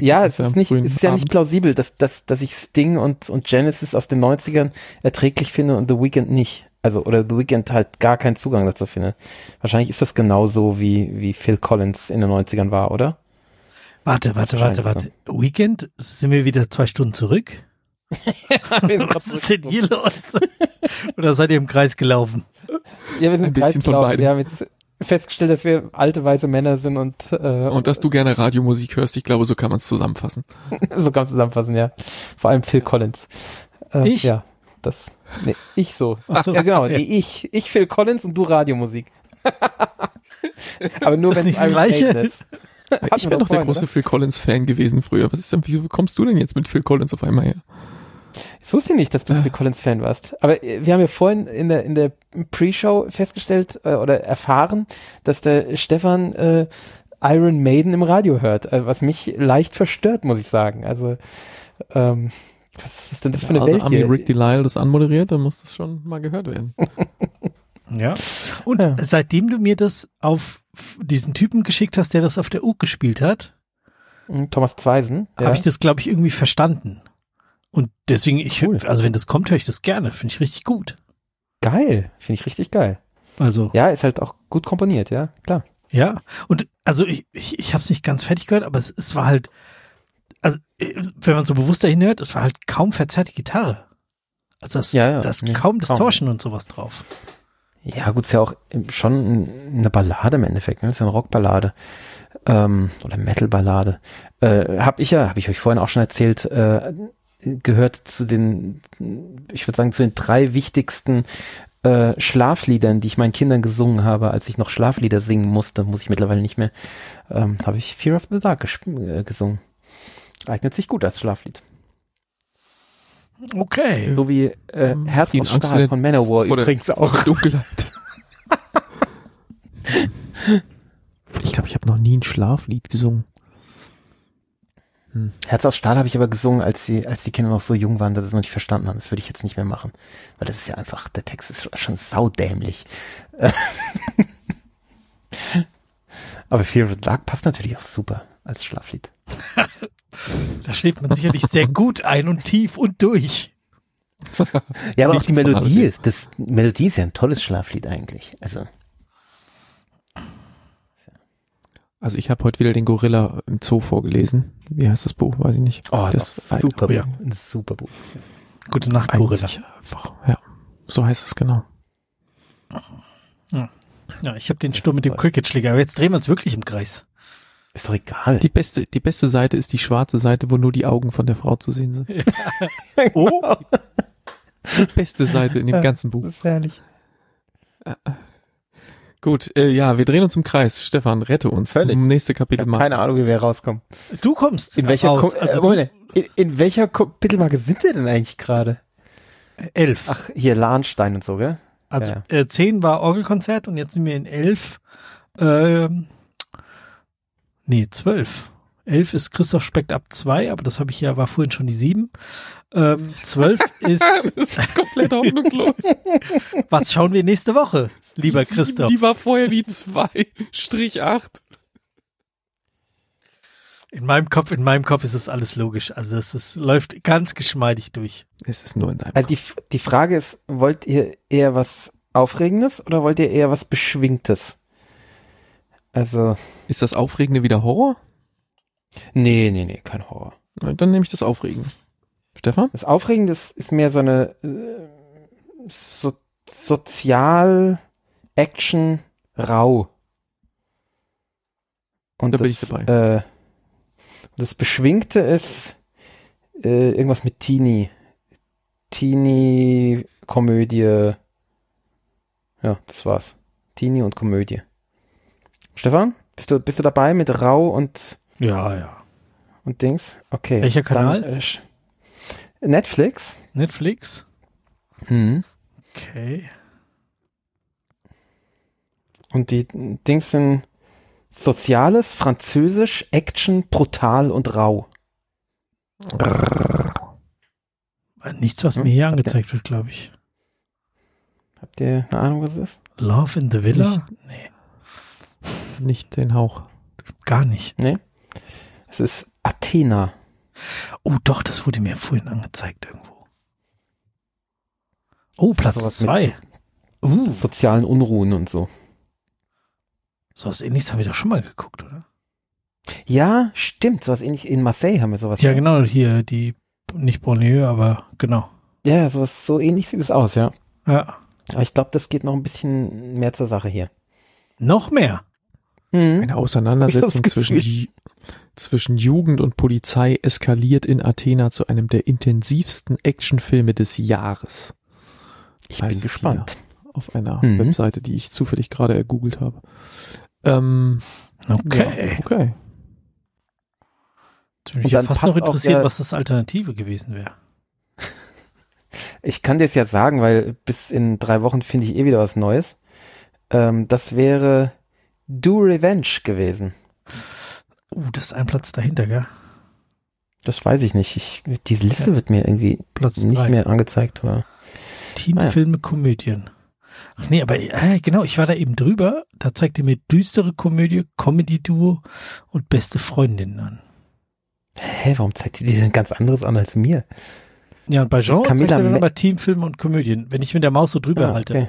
S2: ja, es ist, nicht, es ist ja nicht plausibel, dass, dass, dass ich Sting und, und Genesis aus den 90ern erträglich finde und The Weeknd nicht. Also, oder The Weeknd halt gar keinen Zugang dazu finde. Wahrscheinlich ist das genauso wie, wie Phil Collins in den 90ern war, oder?
S1: Warte, warte, warte, warte. Weekend, sind wir wieder zwei Stunden zurück? <laughs> <laughs> Was ist denn hier los? <laughs> Oder seid ihr im Kreis gelaufen?
S2: Ja, wir sind
S3: Ein
S2: im Kreis
S3: bisschen von
S2: gelaufen.
S3: beidem.
S2: Wir haben jetzt festgestellt, dass wir alte weiße Männer sind und, äh,
S3: Und dass du gerne Radiomusik hörst, ich glaube, so kann man es zusammenfassen.
S2: so kann man zusammenfassen, ja. Vor allem Phil Collins. Äh,
S1: Ich?
S2: Ja, das. Nee, ich so.
S1: Ach so,
S2: ja, genau.
S1: ja.
S2: Nee, ich. Ich Phil Collins und du Radiomusik. Aber nur
S1: Ist das
S2: wenn
S1: nicht
S2: es
S1: das Gleiche?
S2: Ist.
S3: Ich bin doch der große
S2: oder?
S3: Phil Collins Fan gewesen früher. Was ist denn, wieso kommst du denn jetzt mit Phil Collins auf einmal her?
S2: Ich wusste nicht, dass du Phil Collins-Fan warst. Aber äh, wir haben ja vorhin in der, in der Pre-Show festgestellt äh, oder erfahren, dass der Stefan äh, Iron Maiden im Radio hört, äh, was mich leicht verstört, muss ich sagen. Also, ähm, was ist denn das für eine
S3: also,
S2: Welt
S3: Ami
S2: hier?
S3: Rick Delisle das anmoderiert, dann muss das schon mal gehört werden. <laughs>
S1: Ja. Und
S2: Ja.
S1: seitdem du mir das auf diesen Typen geschickt hast, der das auf der U gespielt hat,
S2: Hm, Thomas Zweisen. Ja.
S1: habe ich das, glaube ich, irgendwie verstanden. Und deswegen, ich,
S2: Cool.
S1: also wenn das kommt, höre ich das gerne. Finde ich richtig gut.
S2: geil. Finde ich richtig geil.
S1: Also,
S2: Ja, ist halt auch gut komponiert, ja, klar.
S1: ja. Und also ich, ich, ich habe es nicht ganz fertig gehört, aber es, es war halt, also äh, wenn man so bewusst dahin hört, es war halt kaum verzerrte Gitarre. Also das,
S2: Ja, ja.
S1: das
S2: Nee,
S1: kaum
S2: kaum.
S1: Distortion und sowas drauf.
S2: Ja, gut, ist ja auch schon eine Ballade im Endeffekt, ne? Ist ja eine Rockballade. Ähm, oder Metal-Ballade. Äh, hab ich ja, habe ich euch vorhin auch schon erzählt, äh, gehört zu den, ich würde sagen, zu den drei wichtigsten äh, Schlafliedern, die ich meinen Kindern gesungen habe, als ich noch Schlaflieder singen musste, muss ich mittlerweile nicht mehr, ähm, habe ich Fear of the Dark äh, gesungen. Eignet sich gut als Schlaflied.
S1: Okay.
S2: So wie äh,
S3: Ähm,
S2: Herz aus
S3: Angst
S2: Stahl von Manowar
S3: vor der-
S2: übrigens
S3: Vor
S2: auch.
S3: der Dunkelheit. <laughs> ich glaube, ich habe noch nie ein Schlaflied gesungen.
S2: Herz aus Stahl habe ich aber gesungen, als die, als die Kinder noch so jung waren, dass sie es noch nicht verstanden haben. Das würde ich jetzt nicht mehr machen. Weil das ist ja einfach, der Text ist schon saudämlich. <laughs> aber Fear of the Dark passt natürlich auch super als Schlaflied. <laughs>
S1: Da schläft man sicherlich sehr gut ein und tief und durch.
S2: Ja, aber auch die Melodie ist, das die Melodie ist ja ein tolles Schlaflied eigentlich. Also,
S3: Also ich habe heute wieder den Gorilla im Zoo vorgelesen. Wie heißt das Buch? Weiß ich nicht.
S2: oh,
S3: das
S2: das ist super,
S1: oh ja.
S2: Buch. Ein super Buch.
S1: Gute Nacht, Gorilla.
S3: Einfach. Ja, so heißt es genau.
S1: Ja, ich habe den Sturm mit dem Cricket-Schläger, aber jetzt drehen wir uns wirklich im Kreis.
S2: Ist doch egal.
S3: Die beste, die beste Seite ist die schwarze Seite, wo nur die Augen von der Frau zu sehen sind. <laughs>
S1: Oh,
S3: Die beste Seite in dem ganzen Buch.
S2: das ist herrlich.
S3: Gut, äh, ja, wir drehen uns im Kreis. Stefan, rette uns.
S2: Völlig.
S3: Nächste Kapitel mal.
S2: keine Ahnung, wie wir rauskommen.
S1: du kommst
S2: In welcher,
S1: raus.
S2: Ko-
S1: Also
S2: äh, in, in welcher Kapitelmarke sind wir denn eigentlich gerade?
S1: elf.
S2: Ach, hier Lahnstein und so, gell?
S1: Also
S2: ja.
S1: äh, zehn war Orgelkonzert und jetzt sind wir in elf. Ähm, nee, zwölf. Elf ist Christoph Speckt ab zwei, aber das habe ich ja, war vorhin schon die sieben. Ähm, zwölf <laughs> ist,
S3: das ist komplett hoffnungslos. <laughs>
S1: was schauen wir nächste Woche, lieber
S3: Die sieben,
S1: Christoph?
S3: Die war vorher die 2, Strich 8.
S1: In meinem Kopf, in meinem Kopf ist es alles logisch. Also es ist, läuft ganz geschmeidig durch.
S3: Es ist nur in deinem
S2: Also die, die Frage ist, wollt ihr eher was Aufregendes oder wollt ihr eher was Beschwingtes? Also,
S3: Ist das Aufregende wieder Horror?
S2: nee, nee, nee, kein Horror.
S3: Dann nehme ich das Aufregende. Stefan?
S2: Das Aufregende ist, ist mehr so eine äh, so, Sozial Action rau. Und
S3: Da
S2: das,
S3: bin ich dabei.
S2: Äh, das Beschwingte ist äh, irgendwas mit Teenie. Teenie-Komödie. Ja, das war's. Teenie und Komödie. Stefan, bist du, bist du dabei mit Rau und,
S1: Ja, ja.
S2: und Dings? Okay.
S1: Welcher Kanal?
S2: Dann, äh, Netflix.
S1: Netflix.
S2: Mhm.
S1: Okay.
S2: Und die Dings sind Soziales, Französisch, Action, brutal und rau.
S1: Nichts, was
S2: Hm,
S1: mir hier angezeigt wird, glaube ich.
S2: Habt ihr eine Ahnung, was es ist?
S1: Love in the Villa? Nee,
S3: Nicht den Hauch.
S1: gar nicht.
S2: Nee. Es ist Athena.
S1: Oh, doch, das wurde mir vorhin angezeigt irgendwo. Oh, Platz zwei. Uh,
S2: Sozialen Unruhen und so.
S1: sowas ähnliches haben wir doch schon mal geguckt, oder?
S2: Ja, stimmt. Sowas ähnlich. In Marseille haben wir sowas.
S1: Ja, genau, hier die, nicht Bonlieu, aber genau.
S2: Ja, sowas, so ähnlich sieht es aus, ja.
S1: Ja.
S2: Aber ich glaube, das geht noch ein bisschen mehr zur Sache hier.
S1: Noch mehr.
S2: Mhm.
S3: Eine Auseinandersetzung zwischen, zwischen Jugend und Polizei eskaliert in Athena zu einem der intensivsten Actionfilme des Jahres.
S2: Ich
S3: heißt
S2: bin
S3: es
S2: gespannt.
S3: Auf einer
S2: Mhm.
S3: Webseite, die ich zufällig gerade ergoogelt habe. Ähm,
S1: Okay.
S3: Ja, okay.
S1: Jetzt bin
S2: Und
S1: ich ja
S2: dann
S1: fast noch
S2: auch
S1: interessiert, was das Alternative gewesen wäre.
S2: ich kann dir es ja sagen, weil bis in drei Wochen finde ich eh wieder was Neues. Ähm, das wäre Do Revenge gewesen.
S1: Uh, das ist ein Platz dahinter, gell?
S2: Das weiß ich nicht. Ich, diese Liste ja. wird mir irgendwie Platz nicht drei. mehr angezeigt. Oder?
S1: Teenfilme, ah, ja. Komödien. Ach nee, aber äh, genau, ich war da eben drüber. Da zeigt er mir düstere Komödie, Comedy-Duo und beste Freundinnen an.
S2: Hä, warum zeigt die dir denn ganz anderes an als mir?
S1: Ja, und bei Jean Camilla zeigt er dann aber Teamfilme und Komödien, wenn ich mit der Maus so drüber ah, halte. Okay.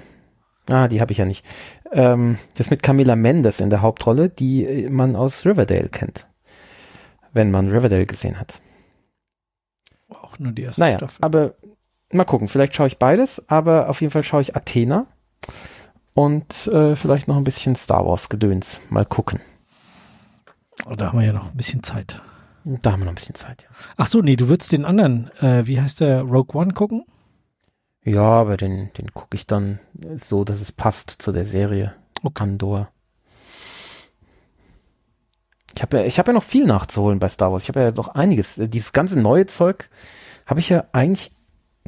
S2: Ah, die habe ich ja nicht. Ähm, das mit Camilla Mendes in der Hauptrolle, die äh, man aus Riverdale kennt. Wenn man Riverdale gesehen hat.
S1: Auch nur die erste
S2: naja,
S1: Staffel.
S2: Aber mal gucken, vielleicht schaue ich beides, aber auf jeden Fall schaue ich Athena und äh, vielleicht noch ein bisschen Star Wars Gedöns. Mal gucken.
S1: Oh, da haben wir ja noch ein bisschen Zeit.
S2: Da haben wir noch ein bisschen Zeit, ja.
S1: Ach so, nee, du würdest den anderen, äh, wie heißt der, Rogue One gucken?
S2: Ja, aber den, den gucke ich dann so, dass es passt zu der Serie. Okay. Andor. Ich habe ja, ich habe ja noch viel nachzuholen bei Star Wars. Ich habe ja noch einiges. Dieses ganze neue Zeug habe ich ja eigentlich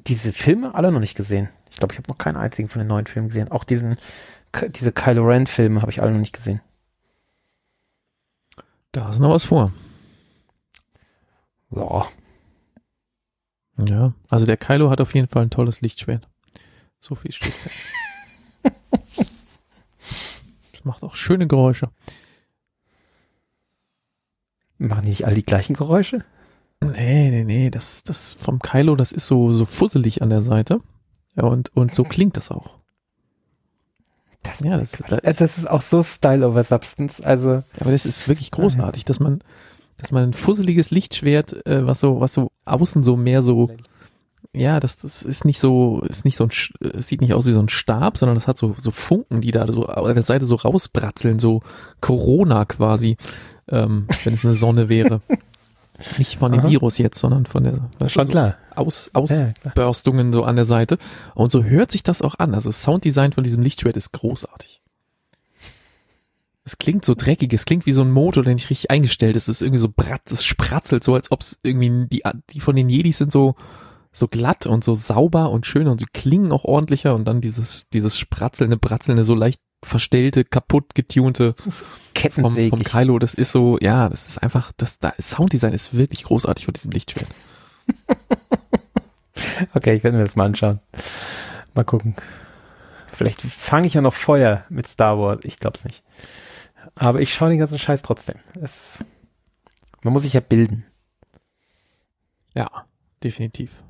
S2: diese Filme alle noch nicht gesehen. Ich glaube, ich habe noch keinen einzigen von den neuen Filmen gesehen. Auch diesen, diese Kylo Ren Filme habe ich alle noch nicht gesehen.
S3: Da ist noch was vor.
S2: Ja.
S3: Ja, also der Kylo hat auf jeden Fall ein tolles Lichtschwert. So viel steht fest. <laughs> Das macht auch schöne Geräusche.
S2: Machen die nicht alle die gleichen Geräusche?
S3: Nee, nee, nee, das, das vom Kylo, das ist so, so fusselig an der Seite. Ja, und, und so klingt das auch.
S2: Das, ja, das, das, das, ist auch so Style over Substance, also. Ja,
S3: aber das ist wirklich großartig, dass man, dass man ein fusseliges Lichtschwert, äh, was so, was so außen so mehr so, ja, das, das ist nicht so, ist nicht so ein, es sieht nicht aus wie so ein Stab, sondern das hat so, so Funken, die da so an der Seite so rausbratzeln, so Corona quasi, ähm, wenn es eine Sonne wäre. <laughs> Nicht von dem Aha. Virus jetzt, sondern von der
S2: Schon
S3: so
S2: klar.
S3: Aus, Ausbürstungen ja, so an der Seite. Und so hört sich das auch an. Also das Sounddesign von diesem Lichtschwert ist großartig. Es klingt so dreckig, es klingt wie so ein Motor, der nicht richtig eingestellt ist. Es ist irgendwie so bratz, es spratzelt so, als ob es irgendwie die, die von den Jedis sind so, so glatt und so sauber und schön und sie klingen auch ordentlicher und dann dieses, dieses spratzelnde, bratzelnde, so leicht verstellte, kaputt getunte vom, vom Kylo, das ist so, ja, das ist einfach, das da Sounddesign ist wirklich großartig von diesem Lichtschwert. <laughs>
S2: okay, ich werde mir das mal anschauen. Mal gucken. Vielleicht fange ich ja noch Feuer mit Star Wars. Ich glaub's nicht. Aber ich schaue den ganzen Scheiß trotzdem. Es, man muss sich ja bilden.
S3: Ja, definitiv.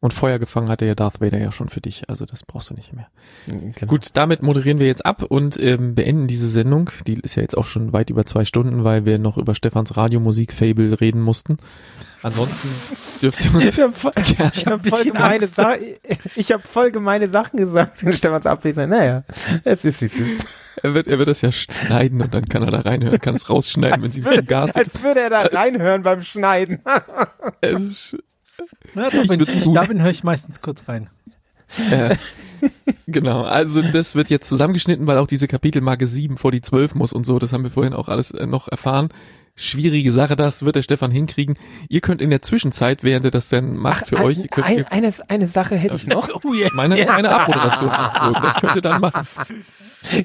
S3: Und Feuer gefangen hatte ja Darth Vader ja schon für dich, also das brauchst du nicht mehr. Mhm, genau. Gut, damit moderieren wir jetzt ab und ähm, beenden diese Sendung. Die ist ja jetzt auch schon weit über zwei Stunden, weil wir noch über Stefans Radiomusik-Fable reden mussten. Ansonsten <laughs> dürft ihr uns.
S2: Ich habe voll, ja, ich hab voll, gemeine ich hab voll gemeine Sachen gesagt in Stefans Abwesenheit. Naja, es ist wie es ist.
S3: Er wird, er wird das ja schneiden und dann kann er da reinhören, kann es rausschneiden, wenn sie mit dem Gas.
S2: Als würde er da reinhören beim Schneiden.
S1: es ist, na doch, wenn ich nicht da bin, höre ich meistens kurz rein.
S3: Äh, genau, also das wird jetzt zusammengeschnitten, weil auch diese Kapitelmarke 7 vor die 12 muss und so, das haben wir vorhin auch alles äh, noch erfahren. Schwierige Sache, das wird der Stefan hinkriegen. Ihr könnt in der Zwischenzeit, während ihr das denn macht Ach, für ein, euch, ihr könnt
S2: ein, eine, eine Sache hätte ich noch.
S3: oh, yes, meine, yeah. meine Abmoderation. das könnt ihr dann machen.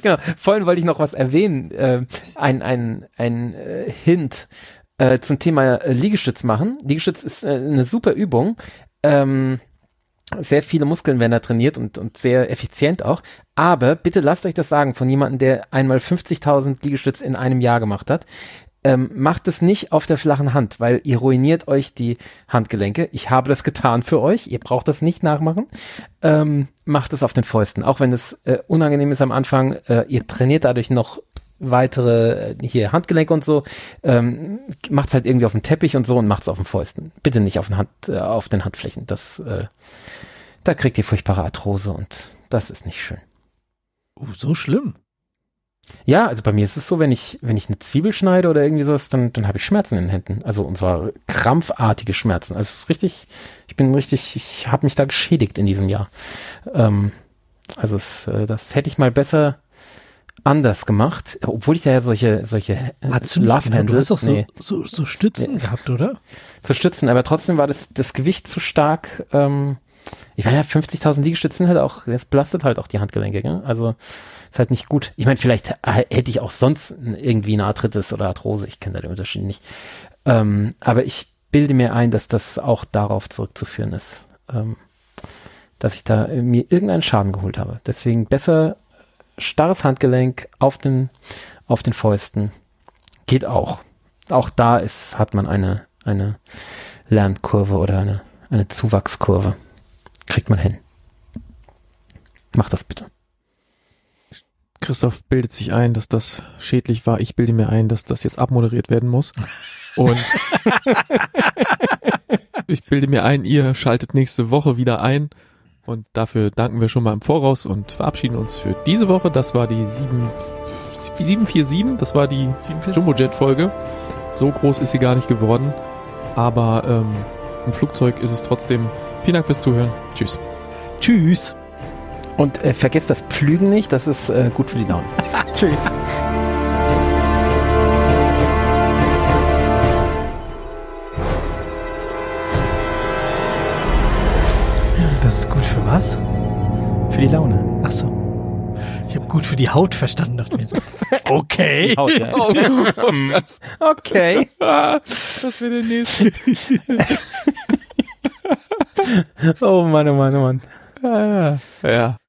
S2: Genau, vorhin wollte ich noch was erwähnen, äh, ein, ein, ein äh, Hint äh, zum Thema äh, Liegestütz machen. Liegestütz ist äh, eine super Übung. Ähm, sehr viele Muskeln werden da trainiert und, und sehr effizient auch. Aber bitte lasst euch das sagen von jemandem, der einmal 50.000 Liegestütz in einem Jahr gemacht hat. Ähm, macht es nicht auf der flachen Hand, weil ihr ruiniert euch die Handgelenke. Ich habe das getan für euch. Ihr braucht das nicht nachmachen. Ähm, macht es auf den Fäusten. Auch wenn es äh, unangenehm ist am Anfang, äh, ihr trainiert dadurch noch weitere äh, hier Handgelenke und so, ähm, macht's halt irgendwie auf dem Teppich und so und macht's auf den Fäusten. Bitte nicht auf den Hand, äh, auf den Handflächen. Das, äh, da kriegt ihr furchtbare Arthrose und das ist nicht schön.
S1: Uh, so schlimm.
S2: Ja, also bei mir ist es so, wenn ich, wenn ich eine Zwiebel schneide oder irgendwie sowas, dann, dann habe ich Schmerzen in den Händen. Also und zwar krampfartige Schmerzen. Also es ist richtig, ich bin richtig, ich habe mich da geschädigt in diesem Jahr. Ähm, also es, äh, das hätte ich mal besser anders gemacht, obwohl ich da ja solche solche äh,
S1: Hast du Love nicht, Du hast doch so, nee. so, so Stützen nee. gehabt, oder?
S2: So Stützen, aber trotzdem war das das Gewicht zu stark. Ähm, ich meine, ja, 50.000 Liegestützen halt auch, das belastet halt auch die Handgelenke, gell? also ist halt nicht gut. Ich meine, vielleicht hätte ich auch sonst irgendwie eine Arthritis oder Arthrose, ich kenne da den Unterschied nicht. Ähm, aber ich bilde mir ein, dass das auch darauf zurückzuführen ist, ähm, dass ich da mir irgendeinen Schaden geholt habe. Deswegen besser starres Handgelenk auf den, auf den Fäusten. Geht auch. Auch da ist, hat man eine, eine Lernkurve oder eine, eine Zuwachskurve. Kriegt man hin. Mach das bitte.
S3: Christoph bildet sich ein, dass das schädlich war. Ich bilde mir ein, dass das jetzt abmoderiert werden muss. Und <laughs> ich bilde mir ein, ihr schaltet nächste Woche wieder ein. Und dafür danken wir schon mal im Voraus und verabschieden uns für diese Woche. Das war die 7, 747, das war die Jumbo-Jet-Folge. So groß ist sie gar nicht geworden. Aber ähm, im Flugzeug ist es trotzdem. Vielen Dank fürs Zuhören. Tschüss.
S1: Tschüss.
S2: Und äh, vergesst das Pflügen nicht, das ist äh, gut für die Daumen. <laughs> Tschüss.
S1: Das ist gut für was?
S2: Für die Laune.
S1: Ach so. Ich habe gut für die Haut verstanden, dachte mir so. <laughs> Okay.
S2: Haut, ja.
S3: Oh, das,
S2: Okay.
S3: das wäre der nächste. <laughs>
S2: Oh Mann, oh Mann, oh Mann.
S3: Ja. ja.